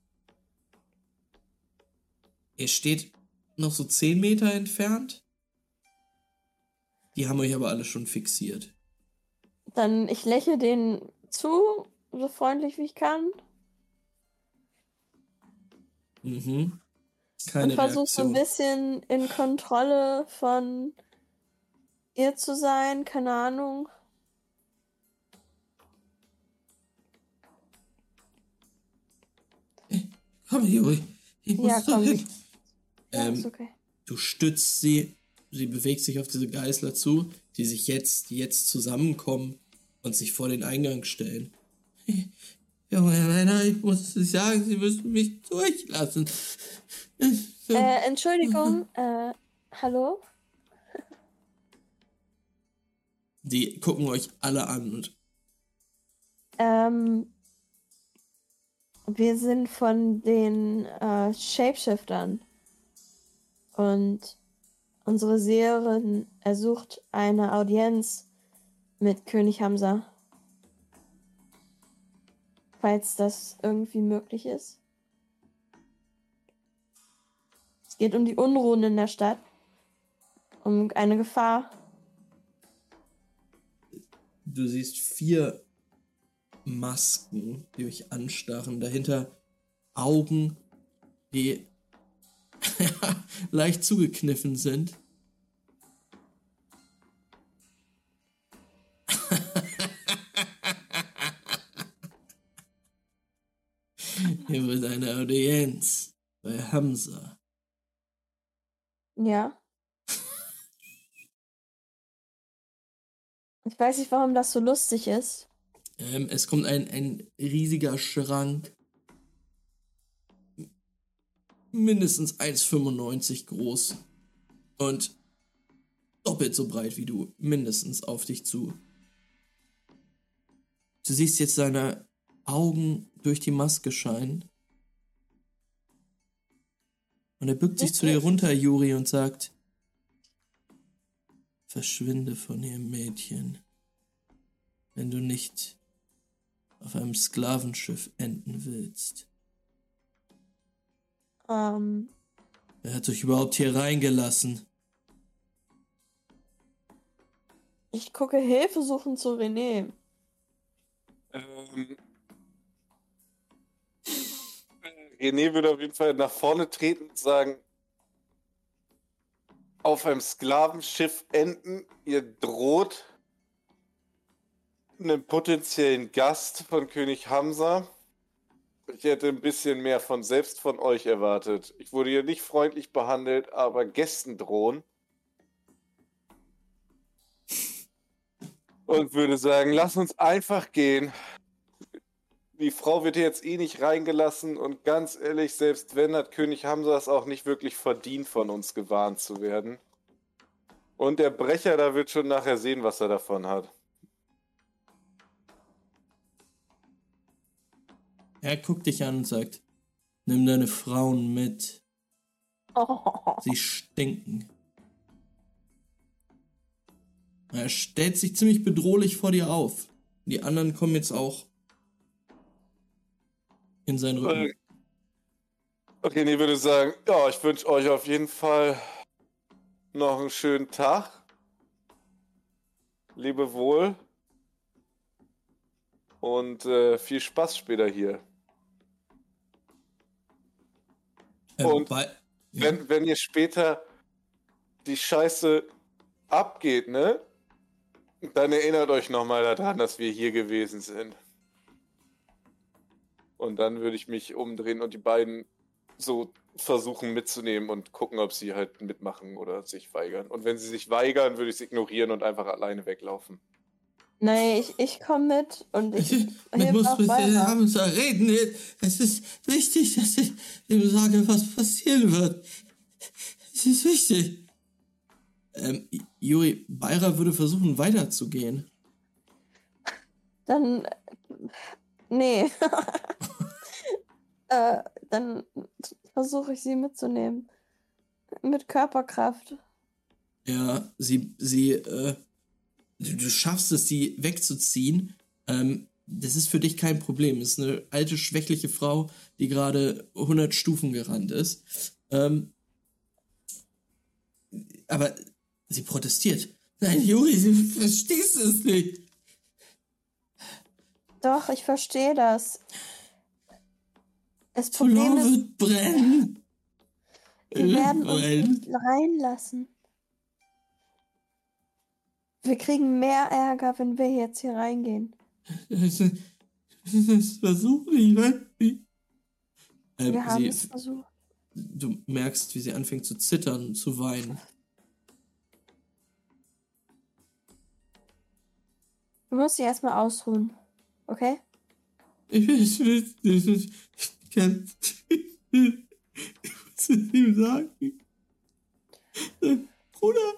Ihr steht noch so 10 Meter entfernt. Die haben euch aber alle schon fixiert. Dann ich lächle denen zu, so freundlich wie ich kann. Mhm. Keine und versuche so ein bisschen in Kontrolle von ihr zu sein, keine Ahnung. Komm, Juri. Ich muss Ja, komm. hin. Ja, Ähm, ist okay. Du stützt sie, sie bewegt sich auf diese Geißler zu, die sich jetzt, die jetzt zusammenkommen und sich vor den Eingang stellen. (laughs) Junge Männer, ich muss sagen, sie müssen mich durchlassen. Äh, Entschuldigung, (laughs) äh, hallo? Die gucken euch alle an Ähm, wir sind von den äh, Shapeshiftern. Und unsere Seherin ersucht eine Audienz mit König Hamza. Falls das irgendwie möglich ist. Es geht um die Unruhen in der Stadt. Um eine Gefahr. Du siehst vier Masken, die euch anstarren. Dahinter Augen, die (laughs) leicht zugekniffen sind. (laughs) Hier wird eine Audienz bei Hamza. Ja. Ich weiß nicht, warum das so lustig ist. Ähm, es kommt ein, ein riesiger Schrank. Mindestens 1,95 groß. Und doppelt so breit wie du. Mindestens auf dich zu. Du siehst jetzt seine Augen durch die Maske scheinen. Und er bückt sich zu dir runter, Juri, und sagt, verschwinde von ihrem Mädchen, wenn du nicht auf einem Sklavenschiff enden willst. Ähm, Wer hat euch überhaupt hier reingelassen? ich gucke Hilfe suchen zu René. Ähm, René würde auf jeden Fall nach vorne treten und sagen, auf einem Sklavenschiff enden, ihr droht einen potenziellen Gast von König Hamza. Ich hätte ein bisschen mehr von selbst von euch erwartet. Ich wurde hier nicht freundlich behandelt, aber Gästen drohen. Und würde sagen, lass uns einfach gehen. Die Frau wird hier jetzt eh nicht reingelassen und ganz ehrlich, selbst wenn, hat König Hamza es auch nicht wirklich verdient, von uns gewarnt zu werden. Und der Brecher, da wird schon nachher sehen, was er davon hat. Er guckt dich an und sagt, nimm deine Frauen mit. Oh, Sie stinken. Er stellt sich ziemlich bedrohlich vor dir auf. Die anderen kommen jetzt auch in seinen Rücken. Okay, nee, würde sagen, ja, ich wünsche euch auf jeden Fall noch einen schönen Tag. Lebe wohl. Und äh, viel Spaß später hier. Äh, und bei- Wenn, wenn ihr später die Scheiße abgeht, ne? Dann erinnert euch nochmal daran, dass wir hier gewesen sind. Und dann würde ich mich umdrehen und die beiden so versuchen mitzunehmen und gucken, ob sie halt mitmachen oder sich weigern. Und wenn sie sich weigern, würde ich es ignorieren und einfach alleine weglaufen. nee, ich, ich komme mit und ich. (laughs) Ich, ich muss mit den weiter. Hamza reden. Es ist wichtig, dass ich ihm sage, was passieren wird. Es ist wichtig. Ähm, Juri, Beira würde versuchen, weiterzugehen. Dann. Nee. (laughs) äh, dann versuche ich sie mitzunehmen. Mit Körperkraft. Ja, sie, sie, äh, du, du schaffst es, sie wegzuziehen. Ähm, das ist für dich kein Problem. Es ist eine alte, schwächliche Frau, die gerade 100 Stufen gerannt ist. Ähm, aber sie protestiert. Nein, Juri, (laughs) du verstehst es nicht. Doch, ich verstehe das. Das Problem Toulon ist, wird brennen. wir werden uns nicht reinlassen. Wir kriegen mehr Ärger, wenn wir jetzt hier reingehen. Das, das versuche ich, weiß nicht. Ähm, Wir haben sie, es versucht. du merkst, wie sie anfängt zu zittern und zu weinen. Du musst dich erstmal ausruhen. Okay? Ich will es wissen. Ich, kann. Es ihm sagen. Bruder.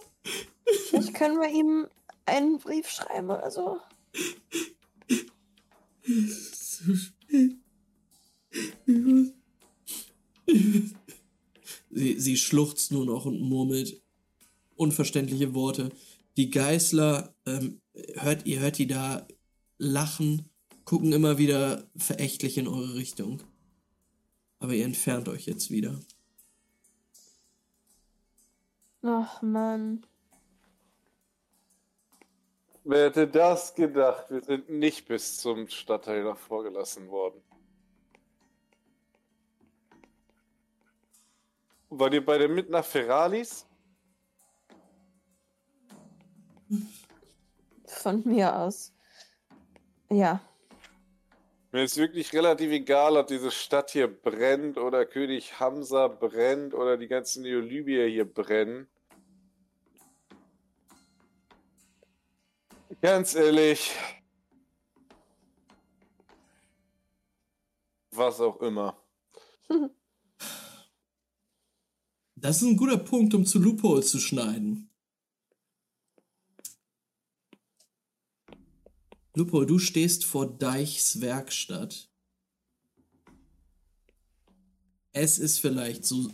Vielleicht können wir ihm einen Brief schreiben oder so. Es ist zu spät. Ich muss, ich muss. Sie, sie schluchzt nur noch und murmelt unverständliche Worte. Die Geißler, ähm, hört, ihr hört die da lachen, gucken immer wieder verächtlich in eure Richtung. Aber ihr entfernt euch jetzt wieder. Ach Mann. Wer hätte das gedacht? Wir sind nicht bis zum Stadtteil noch vorgelassen worden. Wollt ihr beide mit nach Ferralis? Von mir aus. Ja. Mir ist wirklich relativ egal, ob diese Stadt hier brennt oder König Hamza brennt oder die ganzen Neolybier hier brennen. Ganz ehrlich. Was auch immer. (laughs) Das ist ein guter Punkt, um zu Loophole zu schneiden. Lupo, du stehst vor Deichs Werkstatt. Es ist vielleicht so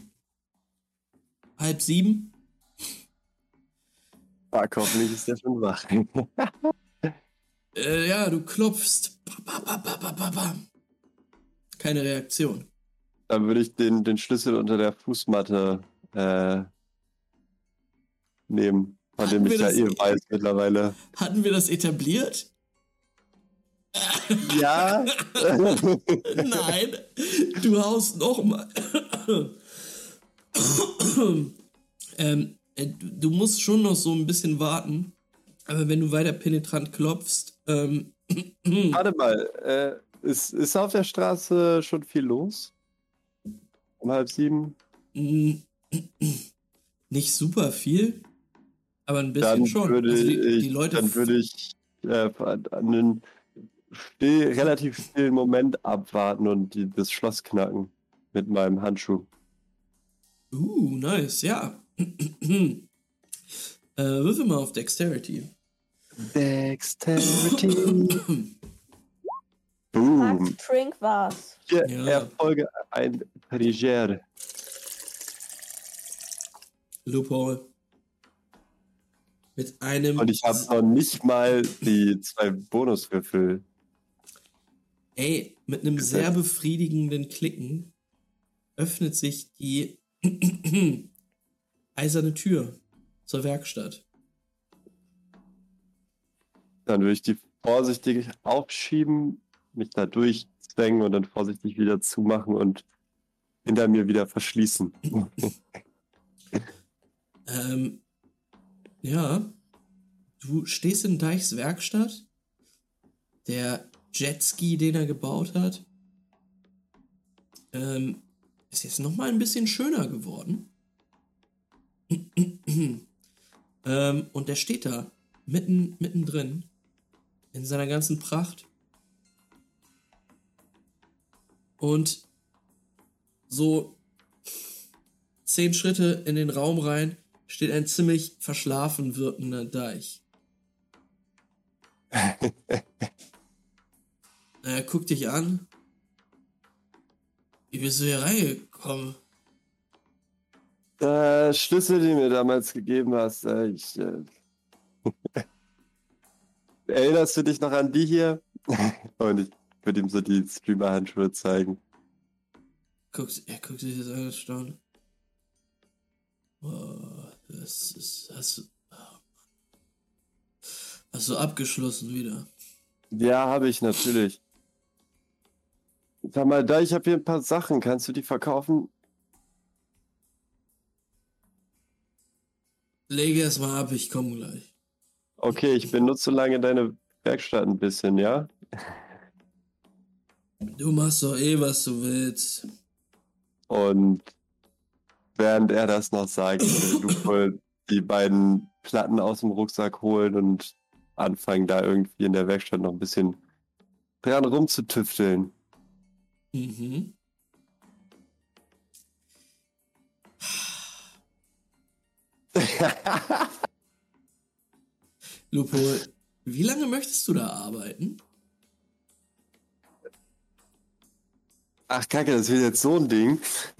halb sieben. Fuck, hoffentlich ist der schon wach. (laughs) Äh, ja, du klopfst. Keine Reaktion. Dann würde ich den, den Schlüssel unter der Fußmatte äh, nehmen, von dem ich ja eh weiß mittlerweile. Hatten wir das etabliert? Ja. Nein, du haust noch mal. ähm, äh, du musst schon noch so ein bisschen warten. Aber wenn du weiter penetrant klopfst, ähm, Warte mal, äh, ist, ist auf der Straße schon viel los? Um halb sieben? mm, nicht super viel, aber ein bisschen Dann schon. würde Also die, ich, die Leute dann würde ich äh, einen still, relativ stillen Moment abwarten und die, das Schloss knacken mit meinem Handschuh. Uh, nice, ja. (clears throat) äh, würfel mal auf Dexterity. Dexterity. (clears throat) Boom. Max Trink war's. Ja. Erfolge, ein Priger. Loophole. Mit einem. Und ich habe noch nicht mal die zwei Bonuswürfel. Ey, mit einem sehr befriedigenden Klicken öffnet sich die (clears throat) eiserne Tür zur Werkstatt. Dann würde ich die vorsichtig aufschieben, mich da durchzwängen und dann vorsichtig wieder zumachen und hinter mir wieder verschließen. (laughs) Ähm, ja, du stehst in Deichs Werkstatt. Der Jetski, den er gebaut hat, ähm, ist jetzt noch mal ein bisschen schöner geworden. (clears throat) ähm, und der steht da, mitten, mittendrin, in seiner ganzen Pracht. Und so zehn Schritte in den Raum rein steht ein ziemlich verschlafen wirkender Deich. (laughs) er guckt dich an. Wie bist du hier reingekommen? Der Schlüssel, den du mir damals gegeben hast, äh, ich. Äh, (laughs) erinnerst du dich noch an die hier? (laughs) und ich würde ihm so die Streamer-Handschuhe zeigen. Guckt, er guckt sich das an und staunt. Boah, das ist. Hast du. Hast du abgeschlossen wieder? Ja, habe ich natürlich. Sag mal, da ich habe hier ein paar Sachen. Kannst du die verkaufen? Lege es mal ab, ich komme gleich. Okay, ich benutze so lange deine Werkstatt ein bisschen, ja? Du machst doch eh, was du willst. Und während er das noch sagt, will (laughs) Lupo die beiden Platten aus dem Rucksack holen und anfangen, da irgendwie in der Werkstatt noch ein bisschen dran rumzutüfteln. Mhm. (laughs) Lupo, wie lange möchtest du da arbeiten? Ach, Kacke, das wird jetzt so ein Ding. (laughs)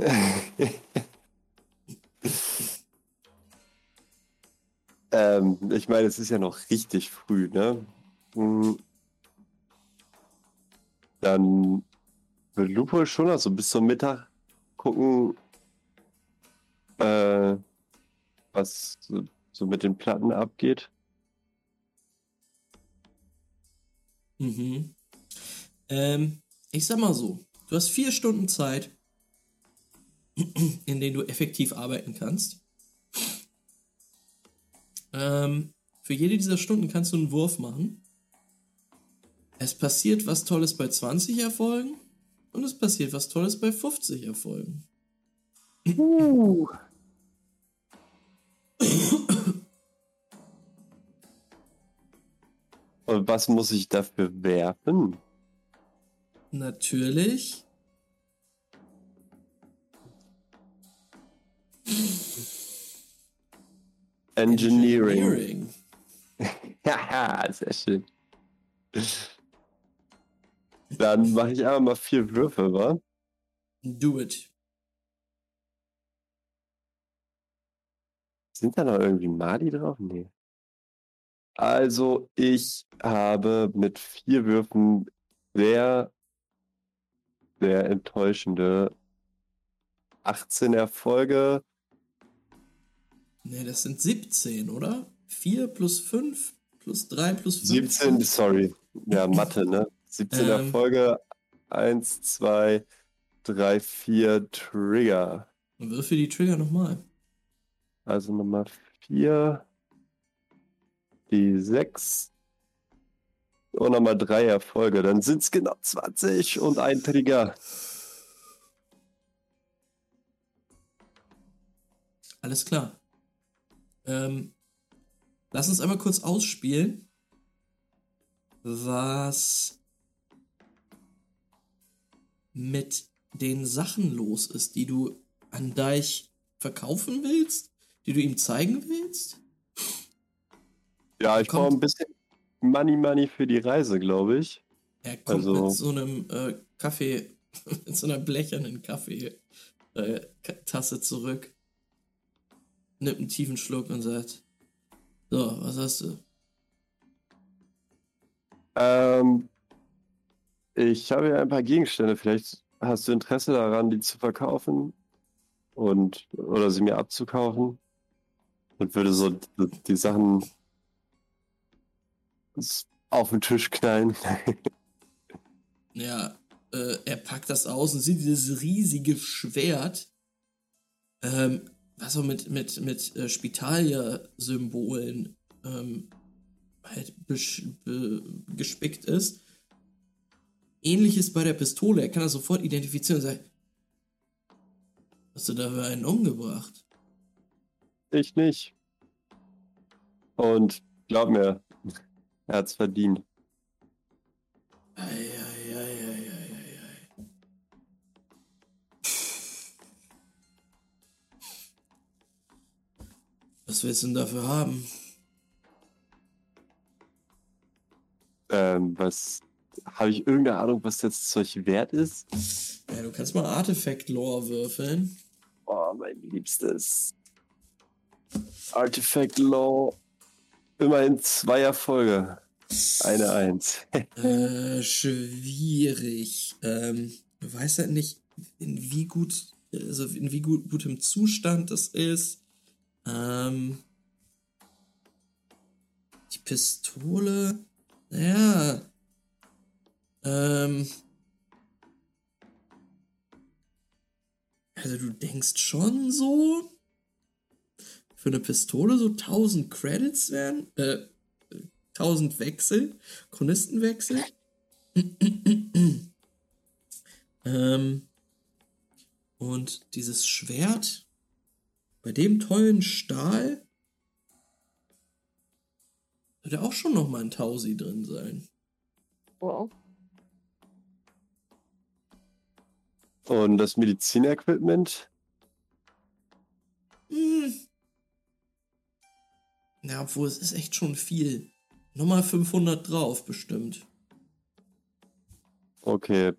ähm, ich meine, es ist ja noch richtig früh, ne? Hm. Dann will Lupo schon also bis zum Mittag gucken, äh, was so, so mit den Platten abgeht. Mhm. Ähm, ich sag mal so, du hast vier Stunden Zeit, in denen du effektiv arbeiten kannst. Ähm, für jede dieser Stunden kannst du einen Wurf machen. Es passiert was Tolles bei 20 Erfolgen und es passiert was Tolles bei 50 Erfolgen. Und was muss ich dafür werfen? Natürlich. Engineering. Haha, (laughs) sehr schön. Dann mache ich aber mal vier Würfe, wa? Do it. Sind da noch irgendwie Mali drauf? Nee. Also, ich habe mit vier Würfen sehr, sehr enttäuschende 18 Erfolge. Nee, das sind 17, oder? 4 plus 5 plus 3 plus 5. 17, sorry. Ja, Mathe, ne? 17 Ähm. Erfolge. 1, 2, 3, 4 Trigger. Und würfel die Trigger nochmal. Also Nummer 4. Die 6. Und nochmal 3 Erfolge. Dann sind es genau 20 und ein Trigger. Alles klar. Ähm, lass uns einmal kurz ausspielen, was mit den Sachen los ist, die du an Deich verkaufen willst, die du ihm zeigen willst. Ja, ich brauche ein bisschen Money Money für die Reise, glaube ich. Er kommt Also- mit so einem äh, Kaffee, (laughs) mit so einer blechernen Kaffeetasse äh, zurück, nimmt einen tiefen Schluck und sagt: So, was hast du? Ähm, ich habe ja ein paar Gegenstände. Vielleicht hast du Interesse daran, die zu verkaufen und oder sie mir abzukaufen und würde so die, die Sachen auf den Tisch knallen. (laughs) Ja, äh, er packt das aus und sieht dieses riesige Schwert, ähm, was so mit, mit, mit äh, Spitalia-Symbolen ähm, halt be gespickt ist. Ähnliches bei der Pistole. Er kann das sofort identifizieren und sagt, hast du dafür einen umgebracht? ich nicht. Und glaub mir, er hat's verdient. Ei, ei, ei, ei, ei, ei. Was willst du denn dafür haben? Ähm, was habe ich irgendeine Ahnung, was jetzt solch wert ist? Ja, du kannst mal Artefakt-Lore würfeln. Oh, mein liebstes. Artifact Law. Immerhin zwei Erfolge. Eine Eins. (laughs) Äh, schwierig. Ähm, du weißt halt nicht, in wie gut, also in wie gut, gutem Zustand das ist. Ähm, die Pistole, naja. Ähm, also du denkst schon so, für eine Pistole so 1000 Credits wären, äh, 1000 Wechsel, Chronistenwechsel. (clears throat) ähm, und dieses Schwert bei dem tollen Stahl würde auch schon noch mal ein Tausi drin sein. Wow. Und das Medizinequipment? Hm. Ja, obwohl es ist echt schon viel. Nochmal 500 drauf, bestimmt. Okay.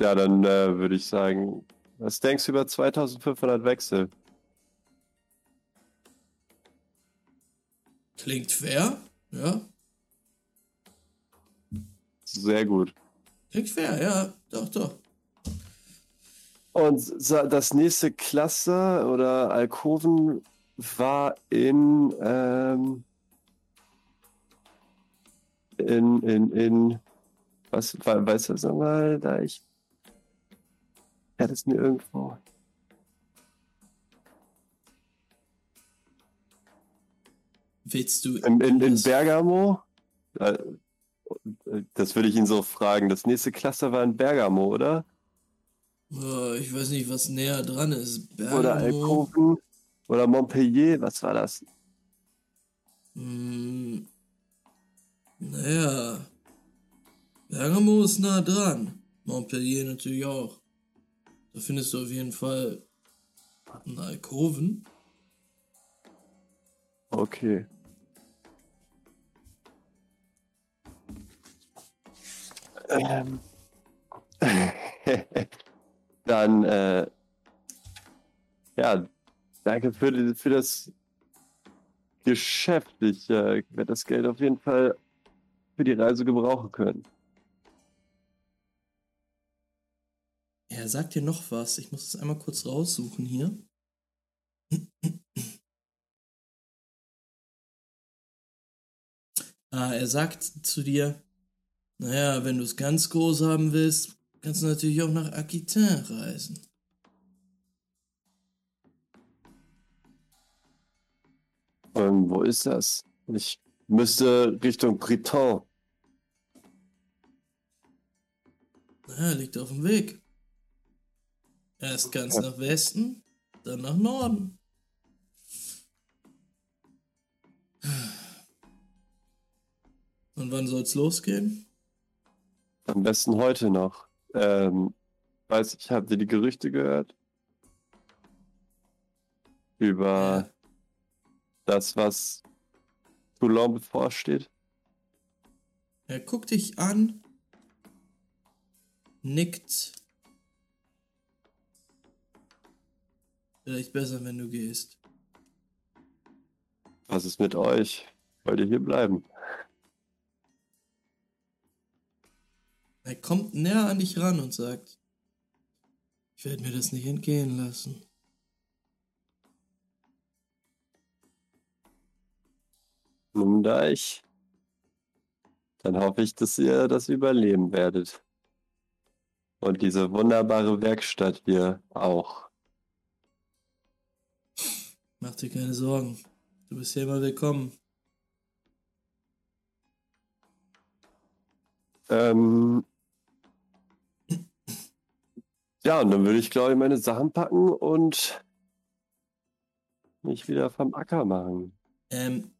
Ja, dann äh, würde ich sagen, was denkst du über 2500 Wechsel? Klingt fair, ja. Sehr gut. Klingt fair, ja. Doch, doch. Und das nächste Cluster oder Alkoven war in, ähm, in, in, in, was, we- weißt du das nochmal, da ich, er hat es mir irgendwo, Willst du. in, in, in das- Bergamo, Äh, das würde ich ihn so fragen, das nächste Cluster war in Bergamo, oder? Ich weiß nicht, was näher dran ist. Oder Bergamo. Alkoven, oder Montpellier, was war das? Hm, naja. Bergamo ist nah dran. Montpellier natürlich auch. Da findest du auf jeden Fall einen Alkoven. Okay. Ähm. (laughs) Dann, äh, ja, Danke für, die, für das Geschäft. Ich äh, werde das Geld auf jeden Fall für die Reise gebrauchen können. Er sagt dir noch was. Ich muss es einmal kurz raussuchen hier. ah, er sagt zu dir, naja, wenn du es ganz groß haben willst, kannst du natürlich auch nach Aquitain reisen. Ähm, wo ist das? Ich müsste Richtung Briton. Ja, liegt auf dem Weg. Erst ganz nach Westen, dann nach Norden. Und wann soll's losgehen? Am besten heute noch. Ähm, weiß ich, habt ihr die Gerüchte gehört? Über das, was Toulon bevorsteht? Er guckt dich an, nickt. Vielleicht besser, wenn du gehst. Was ist mit euch? Wollt ihr hier bleiben? Er kommt näher an dich ran und sagt, ich werde mir das nicht entgehen lassen. Nun da ich. Dann hoffe ich, dass ihr das überleben werdet. Und diese wunderbare Werkstatt hier auch. Mach dir keine Sorgen. Du bist hier immer willkommen. Ähm, ja, und dann würde ich, glaube ich, meine Sachen packen und mich wieder vom Acker machen. Ähm,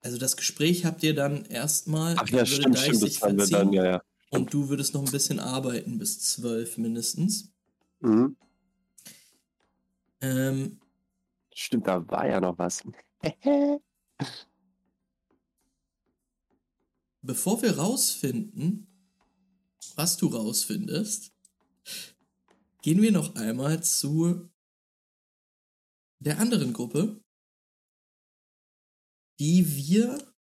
also das Gespräch habt ihr dann erstmal. Ach ja, würde stimmt, stimmt, sich das haben wir dann, ja, ja. Und du würdest noch ein bisschen arbeiten bis zwölf mindestens. Mhm. Ähm, Stimmt, da war ja noch was. bevor wir rausfinden, was du rausfindest, gehen wir noch einmal zu der anderen Gruppe, die wir,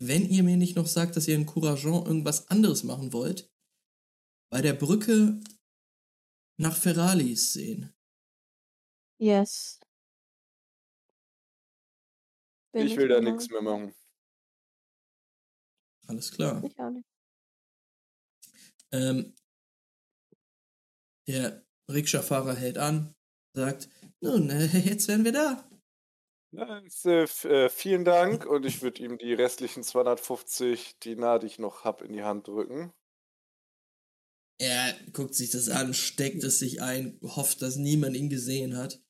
wenn ihr mir nicht noch sagt, dass ihr in Courageant irgendwas anderes machen wollt, bei der Brücke nach Ferralis sehen. Yes. Bin Ich will da nichts mehr machen. Alles klar. Ich auch nicht. Ähm, der Rikscha-Fahrer hält an, sagt, nun, äh, (laughs) jetzt wären wir da. Ja, jetzt, äh, äh, vielen Dank und ich würde ihm die restlichen 250 Dinar, die ich noch habe, in die Hand drücken. Er guckt sich das an, steckt es sich ein, hofft, dass niemand ihn gesehen hat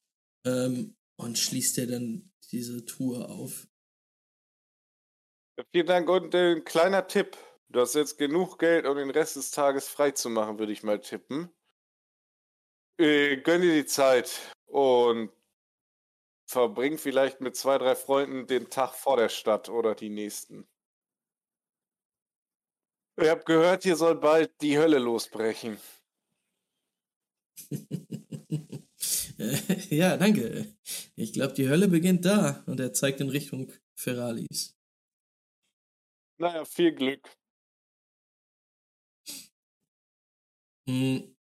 ähm, und schließt dir dann diese Truhe auf. Vielen Dank und äh, ein kleiner Tipp. Du hast jetzt genug Geld, um den Rest des Tages frei zu machen, würde ich mal tippen. Äh, gönn dir die Zeit und verbring vielleicht mit zwei, drei Freunden den Tag vor der Stadt oder die nächsten. Ich habe gehört, hier soll bald die Hölle losbrechen. (laughs) Ja, danke. Ich glaube, die Hölle beginnt da und er zeigt in Richtung Ferralis. Naja, viel Glück. Mm,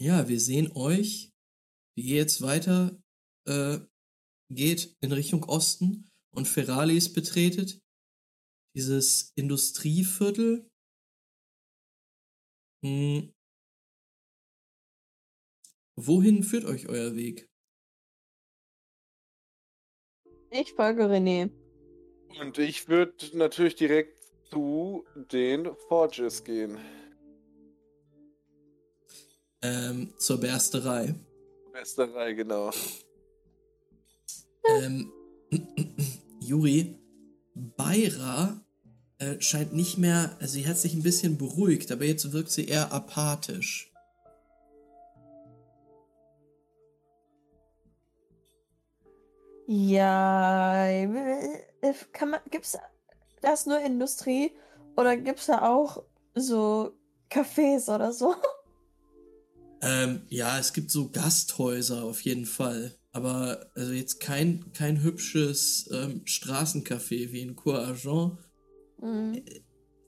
Ja, wir sehen euch, wie ihr jetzt weiter äh, geht in Richtung Osten und Ferralis betretet. Dieses Industrieviertel. Mm. Wohin führt euch euer Weg? Ich folge René. Und ich würde natürlich direkt zu den Forges gehen. Ähm, zur Bersterei. Westerei, genau. Ähm, (clears throat) Juri, Beira äh, scheint nicht mehr, also sie hat sich ein bisschen beruhigt, aber jetzt wirkt sie eher apathisch. Ja, äh, kann man, gibt's das nur Industrie oder gibt's da auch so Cafés oder so? (laughs) Ähm, ja, es gibt so Gasthäuser auf jeden Fall. Aber also jetzt kein, kein hübsches ähm, Straßencafé wie in Cour Argent. Mhm.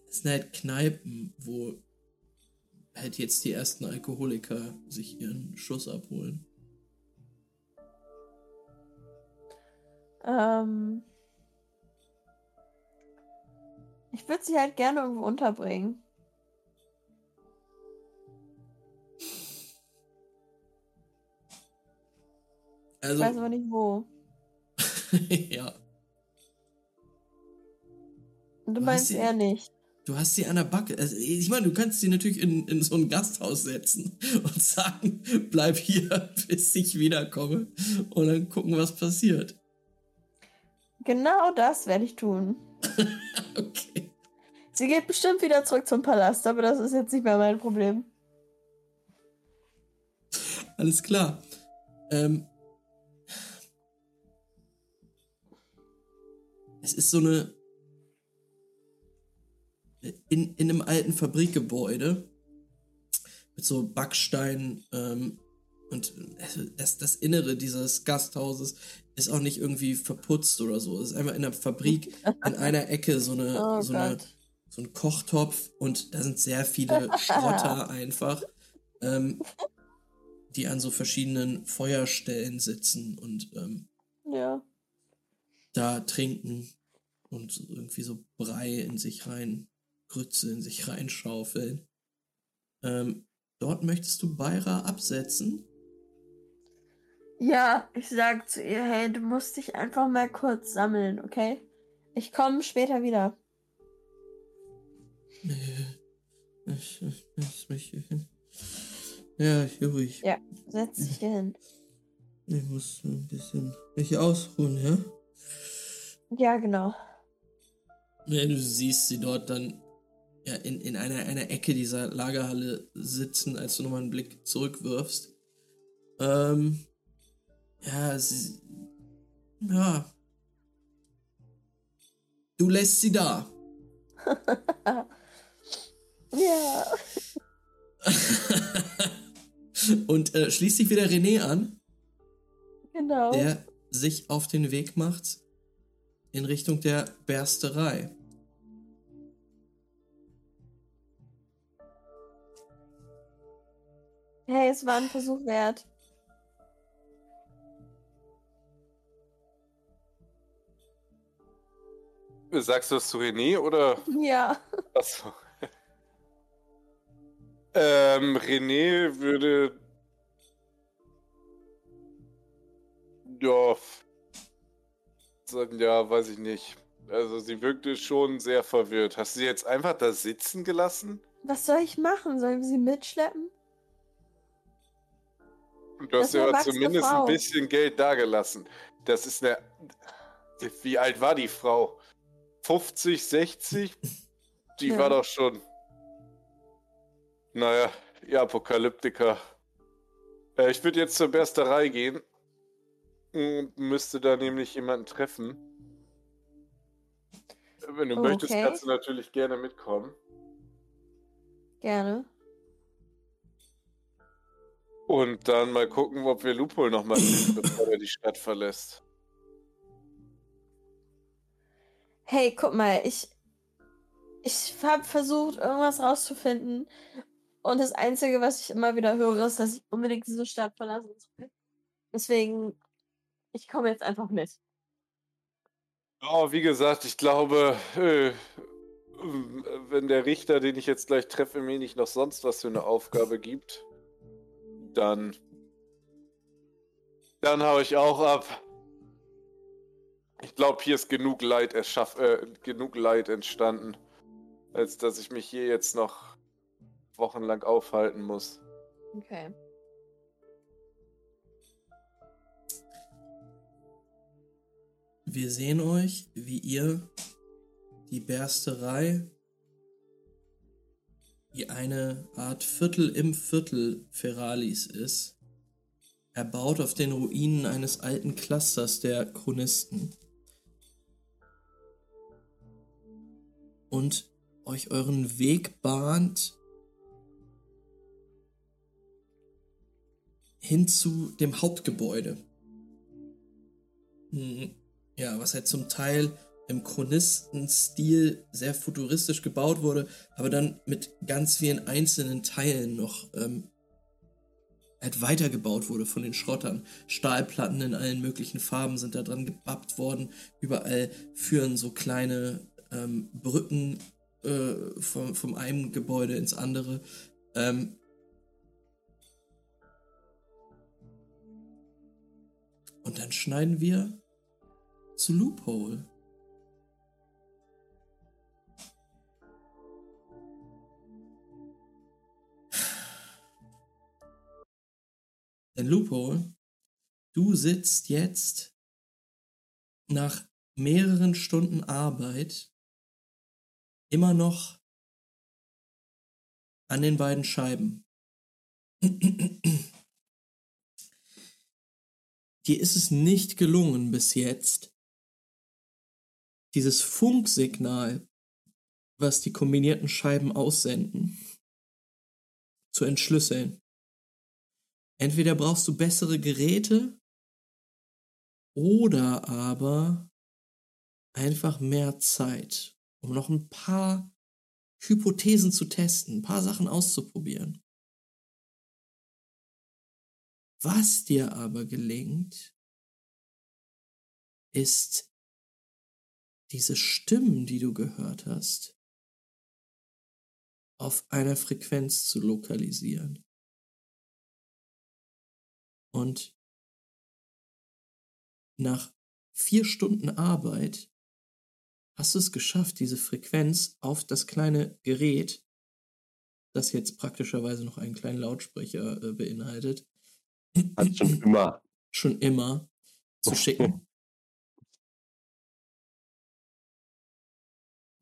Es sind halt Kneipen, wo halt jetzt die ersten Alkoholiker sich ihren Schuss abholen. Ähm, ich würde sie halt gerne irgendwo unterbringen. Also, Ich weiß aber nicht wo. (laughs) ja. Du meinst sie- eher nicht. Du hast sie an der Backe. Also, ich meine, du kannst sie natürlich in, in so ein Gasthaus setzen (laughs) und sagen, bleib hier, (laughs) bis ich wiederkomme. Und dann gucken, was passiert. Genau das werde ich tun. Okay. Sie geht bestimmt wieder zurück zum Palast, aber das ist jetzt nicht mehr mein Problem. Alles klar. Ähm, es ist so eine. In, in einem alten Fabrikgebäude mit so Backstein ähm, und das, das Innere dieses Gasthauses ist auch nicht irgendwie verputzt oder so. Es ist einfach in der Fabrik in einer Ecke so eine, Oh so eine so ein Kochtopf und da sind sehr viele Schrotter (laughs) einfach, ähm, die an so verschiedenen Feuerstellen sitzen und ähm, Ja. Da trinken und irgendwie so Brei in sich rein, Grütze in sich reinschaufeln. Ähm, dort möchtest du Beira absetzen? Ja, ich sag zu ihr, hey, du musst dich einfach mal kurz sammeln, okay? Ich komme später wieder. Ich, ich, ich mich hier hin. Ja, ruhig. Ja. Setz dich hier hin. Ich muss ein bisschen mich ausruhen, ja? Ja, genau. Ja, du siehst sie dort dann ja, in, in einer, einer Ecke dieser Lagerhalle sitzen, als du nochmal einen Blick zurückwirfst. Ähm, ja, sie. Ja. Du lässt sie da. (laughs) Ja. (laughs) Und äh, schließt sich wieder René an, Genau. der sich auf den Weg macht in Richtung der Bersterei. Hey, es war ein Versuch wert. Sagst du das zu René oder? Ja. Achso. (laughs) ähm, René würde. Ja. ja, weiß ich nicht. Also, sie wirkte schon sehr verwirrt. Hast du sie jetzt einfach da sitzen gelassen? Was soll ich machen? Sollen wir sie mitschleppen? Du Das hast ja zumindest ein bisschen Geld dagelassen. Das ist eine. Wie alt war die Frau? 50, 60? Die Ja. war doch schon. Naja, ihr Apokalyptiker. Äh, ich würde jetzt zur Bersterei gehen. Müsste da nämlich jemanden treffen. Wenn du möchtest, Okay. kannst du natürlich gerne mitkommen. Gerne. Und dann mal gucken, ob wir Lupol nochmal sehen, (laughs) bevor er die Stadt verlässt. Hey, guck mal, ich. Ich habe versucht, irgendwas rauszufinden. Und das Einzige, was ich immer wieder höre, ist, dass ich unbedingt diese Stadt verlassen soll. Deswegen, ich komme jetzt einfach mit. Oh, wie gesagt, ich glaube, äh, wenn der Richter, den ich jetzt gleich treffe, mir nicht noch sonst was für eine Aufgabe gibt, dann. Dann hau ich auch ab. Ich glaube, hier ist genug Leid erschaff, äh, genug Leid entstanden, als dass ich mich hier jetzt noch wochenlang aufhalten muss. Okay. Wir sehen euch, wie ihr die Bersterei, die eine Art Viertel im Viertel Feralis ist, erbaut auf den Ruinen eines alten Clusters der Chronisten. Und euch euren Weg bahnt hin zu dem Hauptgebäude mm, ja, was halt zum Teil im Chronistenstil sehr futuristisch gebaut wurde, aber dann mit ganz vielen einzelnen Teilen noch ähm, halt weitergebaut wurde von den Schrottern. Stahlplatten in allen möglichen Farben sind da dran gebappt worden. Überall führen so kleine ähm, Brücken äh, vom, vom einen Gebäude ins andere. Ähm, und dann schneiden wir zu Loophole. (sighs) Denn Loophole, du sitzt jetzt nach mehreren Stunden Arbeit immer noch an den beiden Scheiben. (clears throat) Dir ist es nicht gelungen bis jetzt, dieses Funksignal, was die kombinierten Scheiben aussenden, zu entschlüsseln. Entweder brauchst du bessere Geräte oder aber einfach mehr Zeit, um noch ein paar Hypothesen zu testen, ein paar Sachen auszuprobieren. Was dir aber gelingt, ist diese Stimmen, die du gehört hast, auf einer Frequenz zu lokalisieren. Und nach vier Stunden Arbeit hast du es geschafft, diese Frequenz auf das kleine Gerät, das jetzt praktischerweise noch einen kleinen Lautsprecher äh, beinhaltet, Hat schon immer. (clears throat) schon immer zu (laughs) schicken.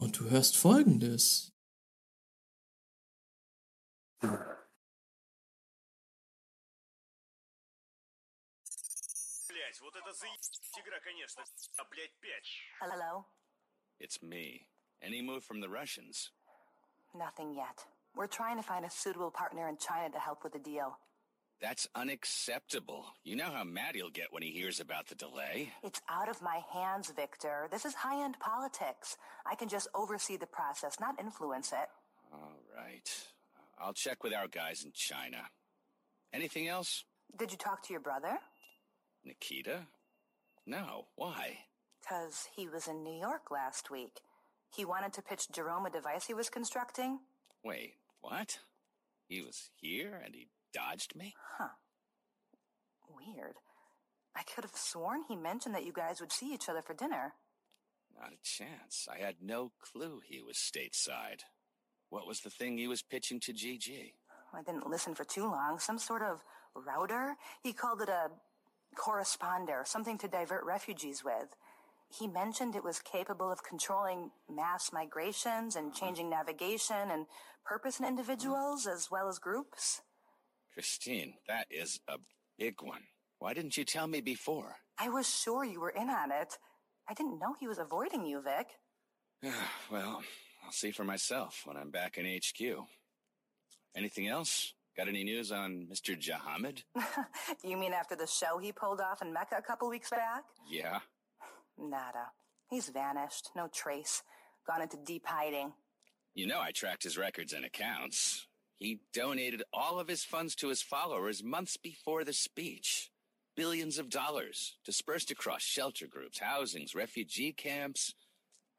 Und du hörst folgendes. Блять, вот это за игра, конечно. А, блять, пять. Hello? It's me. Any move from the Russians? Nothing yet. We're trying to find a suitable partner in China to help with the deal. That's unacceptable. You know how mad he'll get when he hears about the delay. It's out of my hands, Victor. This is high-end politics. I can just oversee the process, not influence it. All right. I'll check with our guys in China. Anything else? Did you talk to your brother? Nikita? No. Why? Because he was in New York last week. He wanted to pitch Jerome a device he was constructing. Wait, what? He was here and he dodged me? Huh. Weird. I could have sworn he mentioned that you guys would see each other for dinner. Not a chance. I had no clue he was stateside. What was the thing he was pitching to GG? I didn't listen for too long. Some sort of router? He called it a corresponder, something to divert refugees with. He mentioned it was capable of controlling mass migrations and changing navigation and purpose in individuals as well as groups. Christine, that is a big one. Why didn't you tell me before? I was sure you were in on it. I didn't know he was avoiding you, Vic. (sighs) well, I'll see for myself when I'm back in HQ. Anything else? Got any news on Mr. Jahamid? (laughs) you mean after the show he pulled off in Mecca a couple weeks back? Yeah. (sighs) Nada. He's vanished. No trace. Gone into deep hiding. You know I tracked his records and accounts. He donated all of his funds to his followers months before the speech. Billions of dollars dispersed across shelter groups, housings, refugee camps,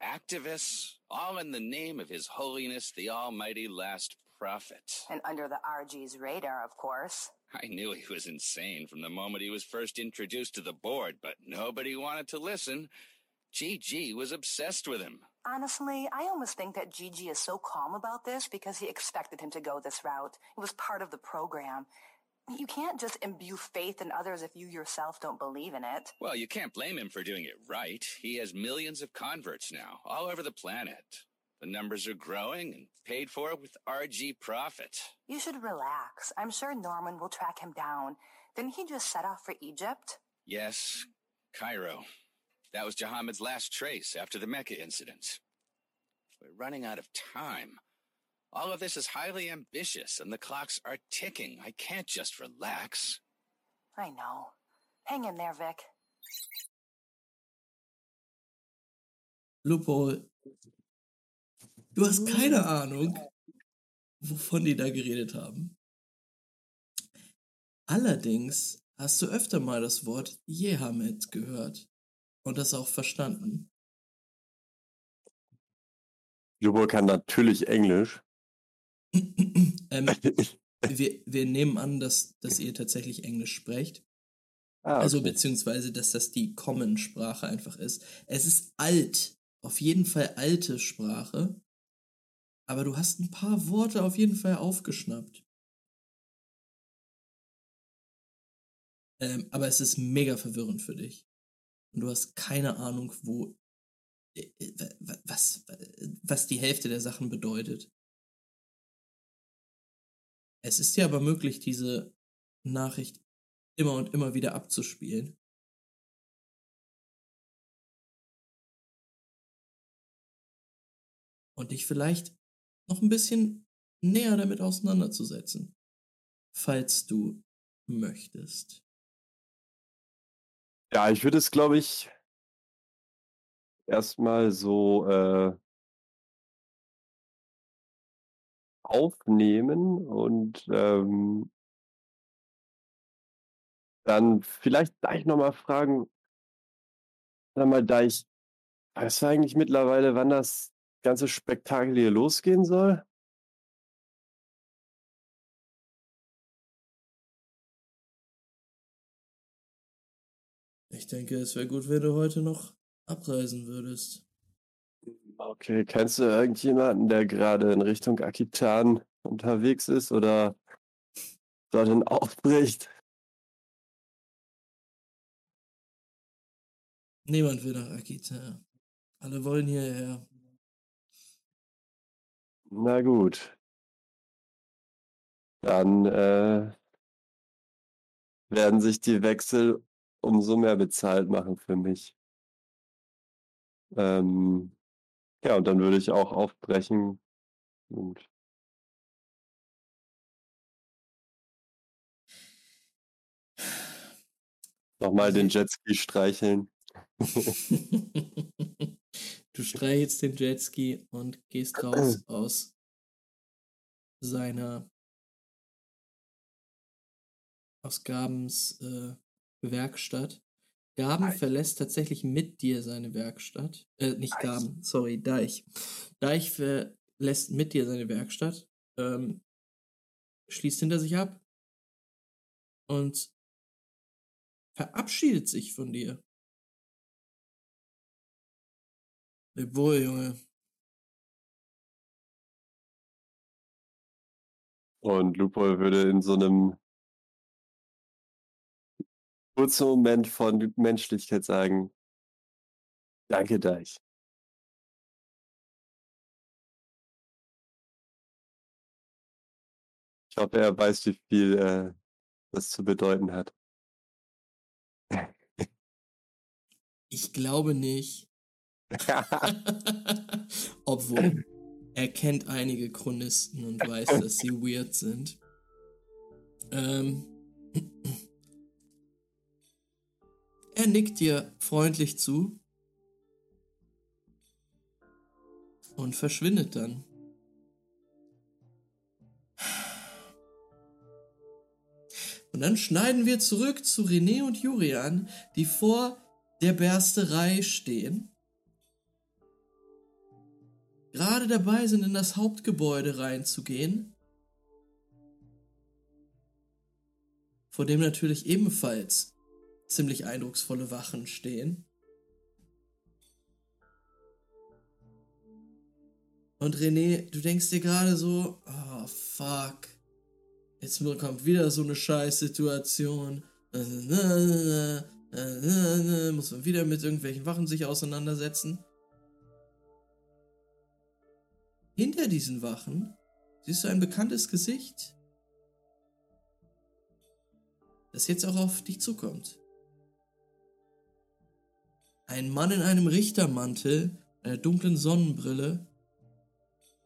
activists, all in the name of His Holiness the Almighty Last Prophet. And under the RG's radar, of course. I knew he was insane from the moment he was first introduced to the board, but nobody wanted to listen. GG was obsessed with him. Honestly, I almost think that Gigi is so calm about this because he expected him to go this route. It was part of the program. You can't just imbue faith in others if you yourself don't believe in it. Well, you can't blame him for doing it right. He has millions of converts now, all over the planet. The numbers are growing and paid for with RG profit. You should relax. I'm sure Norman will track him down. Didn't he just set off for Egypt? Yes, Cairo. That was Jahamid's last trace after the Mecca incident. We're running out of time. All of this is highly ambitious and the clocks are ticking. I can't just relax. I know. Hang in there, Vic. Lupo, du hast keine Ahnung, wovon die da geredet haben. Allerdings hast du öfter mal das Wort Jehamet gehört und das auch verstanden. Lupo kann natürlich Englisch. (clears throat) ähm, (laughs) wir, wir nehmen an, dass, dass ihr tatsächlich Englisch sprecht. Ah, Also okay. beziehungsweise, dass das die Common-Sprache einfach ist. Es ist alt, auf jeden Fall alte Sprache. Aber du hast ein paar Worte auf jeden Fall aufgeschnappt. Ähm, aber es ist mega verwirrend für dich. Und du hast keine Ahnung, wo äh, äh, wa- was, was die Hälfte der Sachen bedeutet. Es ist dir aber möglich, diese Nachricht immer und immer wieder abzuspielen. Und dich vielleicht noch ein bisschen näher damit auseinanderzusetzen, falls du möchtest. Ja, ich würde es, glaube ich, erstmal so äh, aufnehmen und ähm, dann vielleicht gleich nochmal fragen, sag mal, da ich, weißt du eigentlich mittlerweile, wann das ganze Spektakel hier losgehen soll? Ich denke, es wäre gut, wenn du heute noch abreisen würdest. Okay, kennst du irgendjemanden, der gerade in Richtung Akitan unterwegs ist oder dorthin aufbricht? Niemand will nach Akita. Alle wollen hierher. Na gut. Dann äh, werden sich die Wechsel umso mehr bezahlt machen für mich. Ähm, ja, und dann würde ich auch aufbrechen und nochmal den Jetski streicheln. (laughs) du streichelst den Jetski und gehst raus (clears throat) aus seiner aus Gabens äh, Werkstatt. Gaben verlässt tatsächlich mit dir seine Werkstatt. Äh, nicht Gaben, sorry, Deich. Deich verlässt mit dir seine Werkstatt, ähm, schließt hinter sich ab und verabschiedet sich von dir. Leb wohl, Junge. Und Lupo würde in so einem kurzen Moment von Menschlichkeit sagen, danke Deich. Ich hoffe, er weiß, wie viel äh, das zu bedeuten hat. (laughs) Ich glaube nicht. (laughs) (laughs) Obwohl, er kennt einige Chronisten und weiß, dass sie weird sind. Ähm, er nickt dir freundlich zu und verschwindet dann. Und dann schneiden wir zurück zu René und Julian, die vor der Bersterei stehen. Gerade dabei sind, in das Hauptgebäude reinzugehen. Vor dem natürlich ebenfalls ziemlich eindrucksvolle Wachen stehen. Und René, du denkst dir gerade so, oh fuck, jetzt kommt wieder so eine Scheißsituation. Muss man wieder mit irgendwelchen Wachen sich auseinandersetzen. Hinter diesen Wachen siehst du ein bekanntes Gesicht, das jetzt auch auf dich zukommt. Ein Mann in einem Richtermantel, einer dunklen Sonnenbrille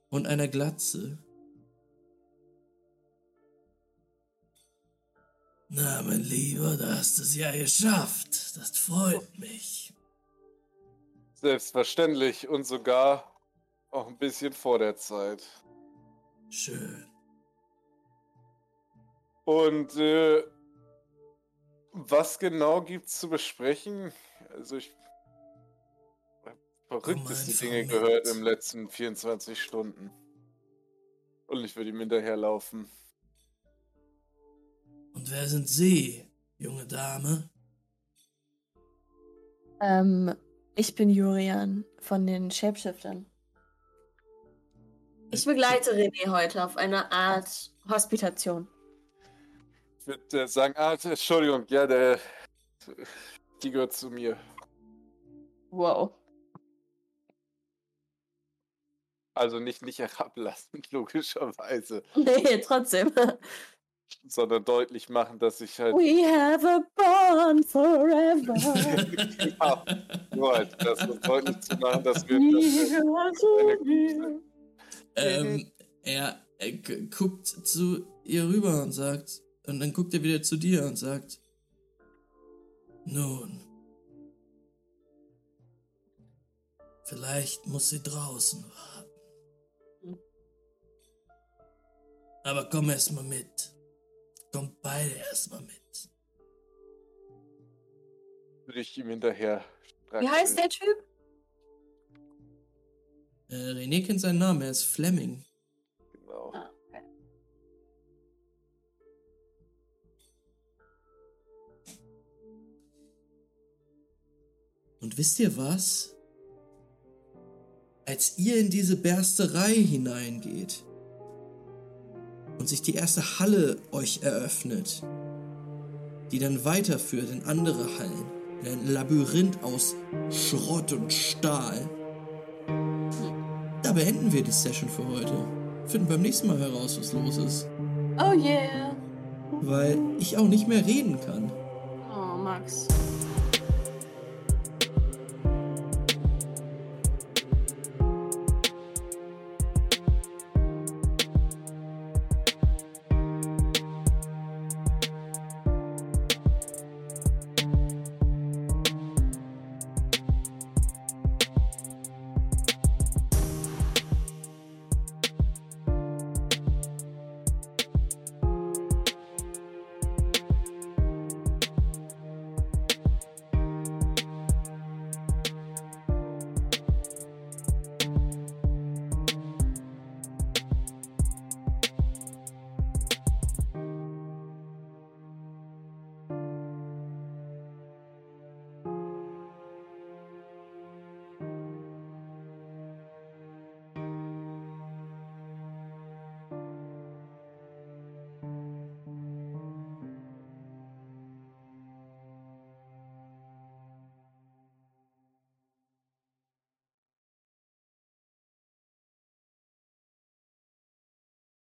und einer Glatze. Na, mein Lieber, da hast du es ja geschafft. Das freut mich. Selbstverständlich und sogar auch ein bisschen vor der Zeit. Schön. Und äh, was genau gibt's zu besprechen? Also ich habe verrückteste einfach Dinge mit. gehört im letzten 24 Stunden. Und ich würde ihm hinterherlaufen. Und wer sind Sie, junge Dame? Ähm, ich bin Jurian von den Shapeshiftern. Ich begleite René heute auf eine Art Hospitation. Ich würde äh, sagen, ah, Entschuldigung, ja, der, die gehört zu mir. Wow. Also nicht, nicht herablassen, (laughs) logischerweise, Nee, trotzdem. sondern deutlich machen, dass ich halt We have a bond forever. (laughs) genau, nur halt, das deutlich zu machen, dass wir dass wir ähm, er, er g- guckt zu ihr rüber und sagt, und dann guckt er wieder zu dir und sagt, nun, vielleicht muss sie draußen warten. Aber komm erst mal mit. Kommt beide erst mal mit. würde ich ihm hinterher. Wie heißt der Typ? Äh, René kennt seinen Namen, er ist Fleming. Genau. Ah, okay. Und wisst ihr was? Als ihr in diese Bersterei hineingeht und sich die erste Halle euch eröffnet, die dann weiterführt in andere Hallen, in ein Labyrinth aus Schrott und Stahl, da beenden wir die Session für heute. Finden beim nächsten Mal heraus, was los ist. Oh yeah. Weil ich auch nicht mehr reden kann. Oh, Max.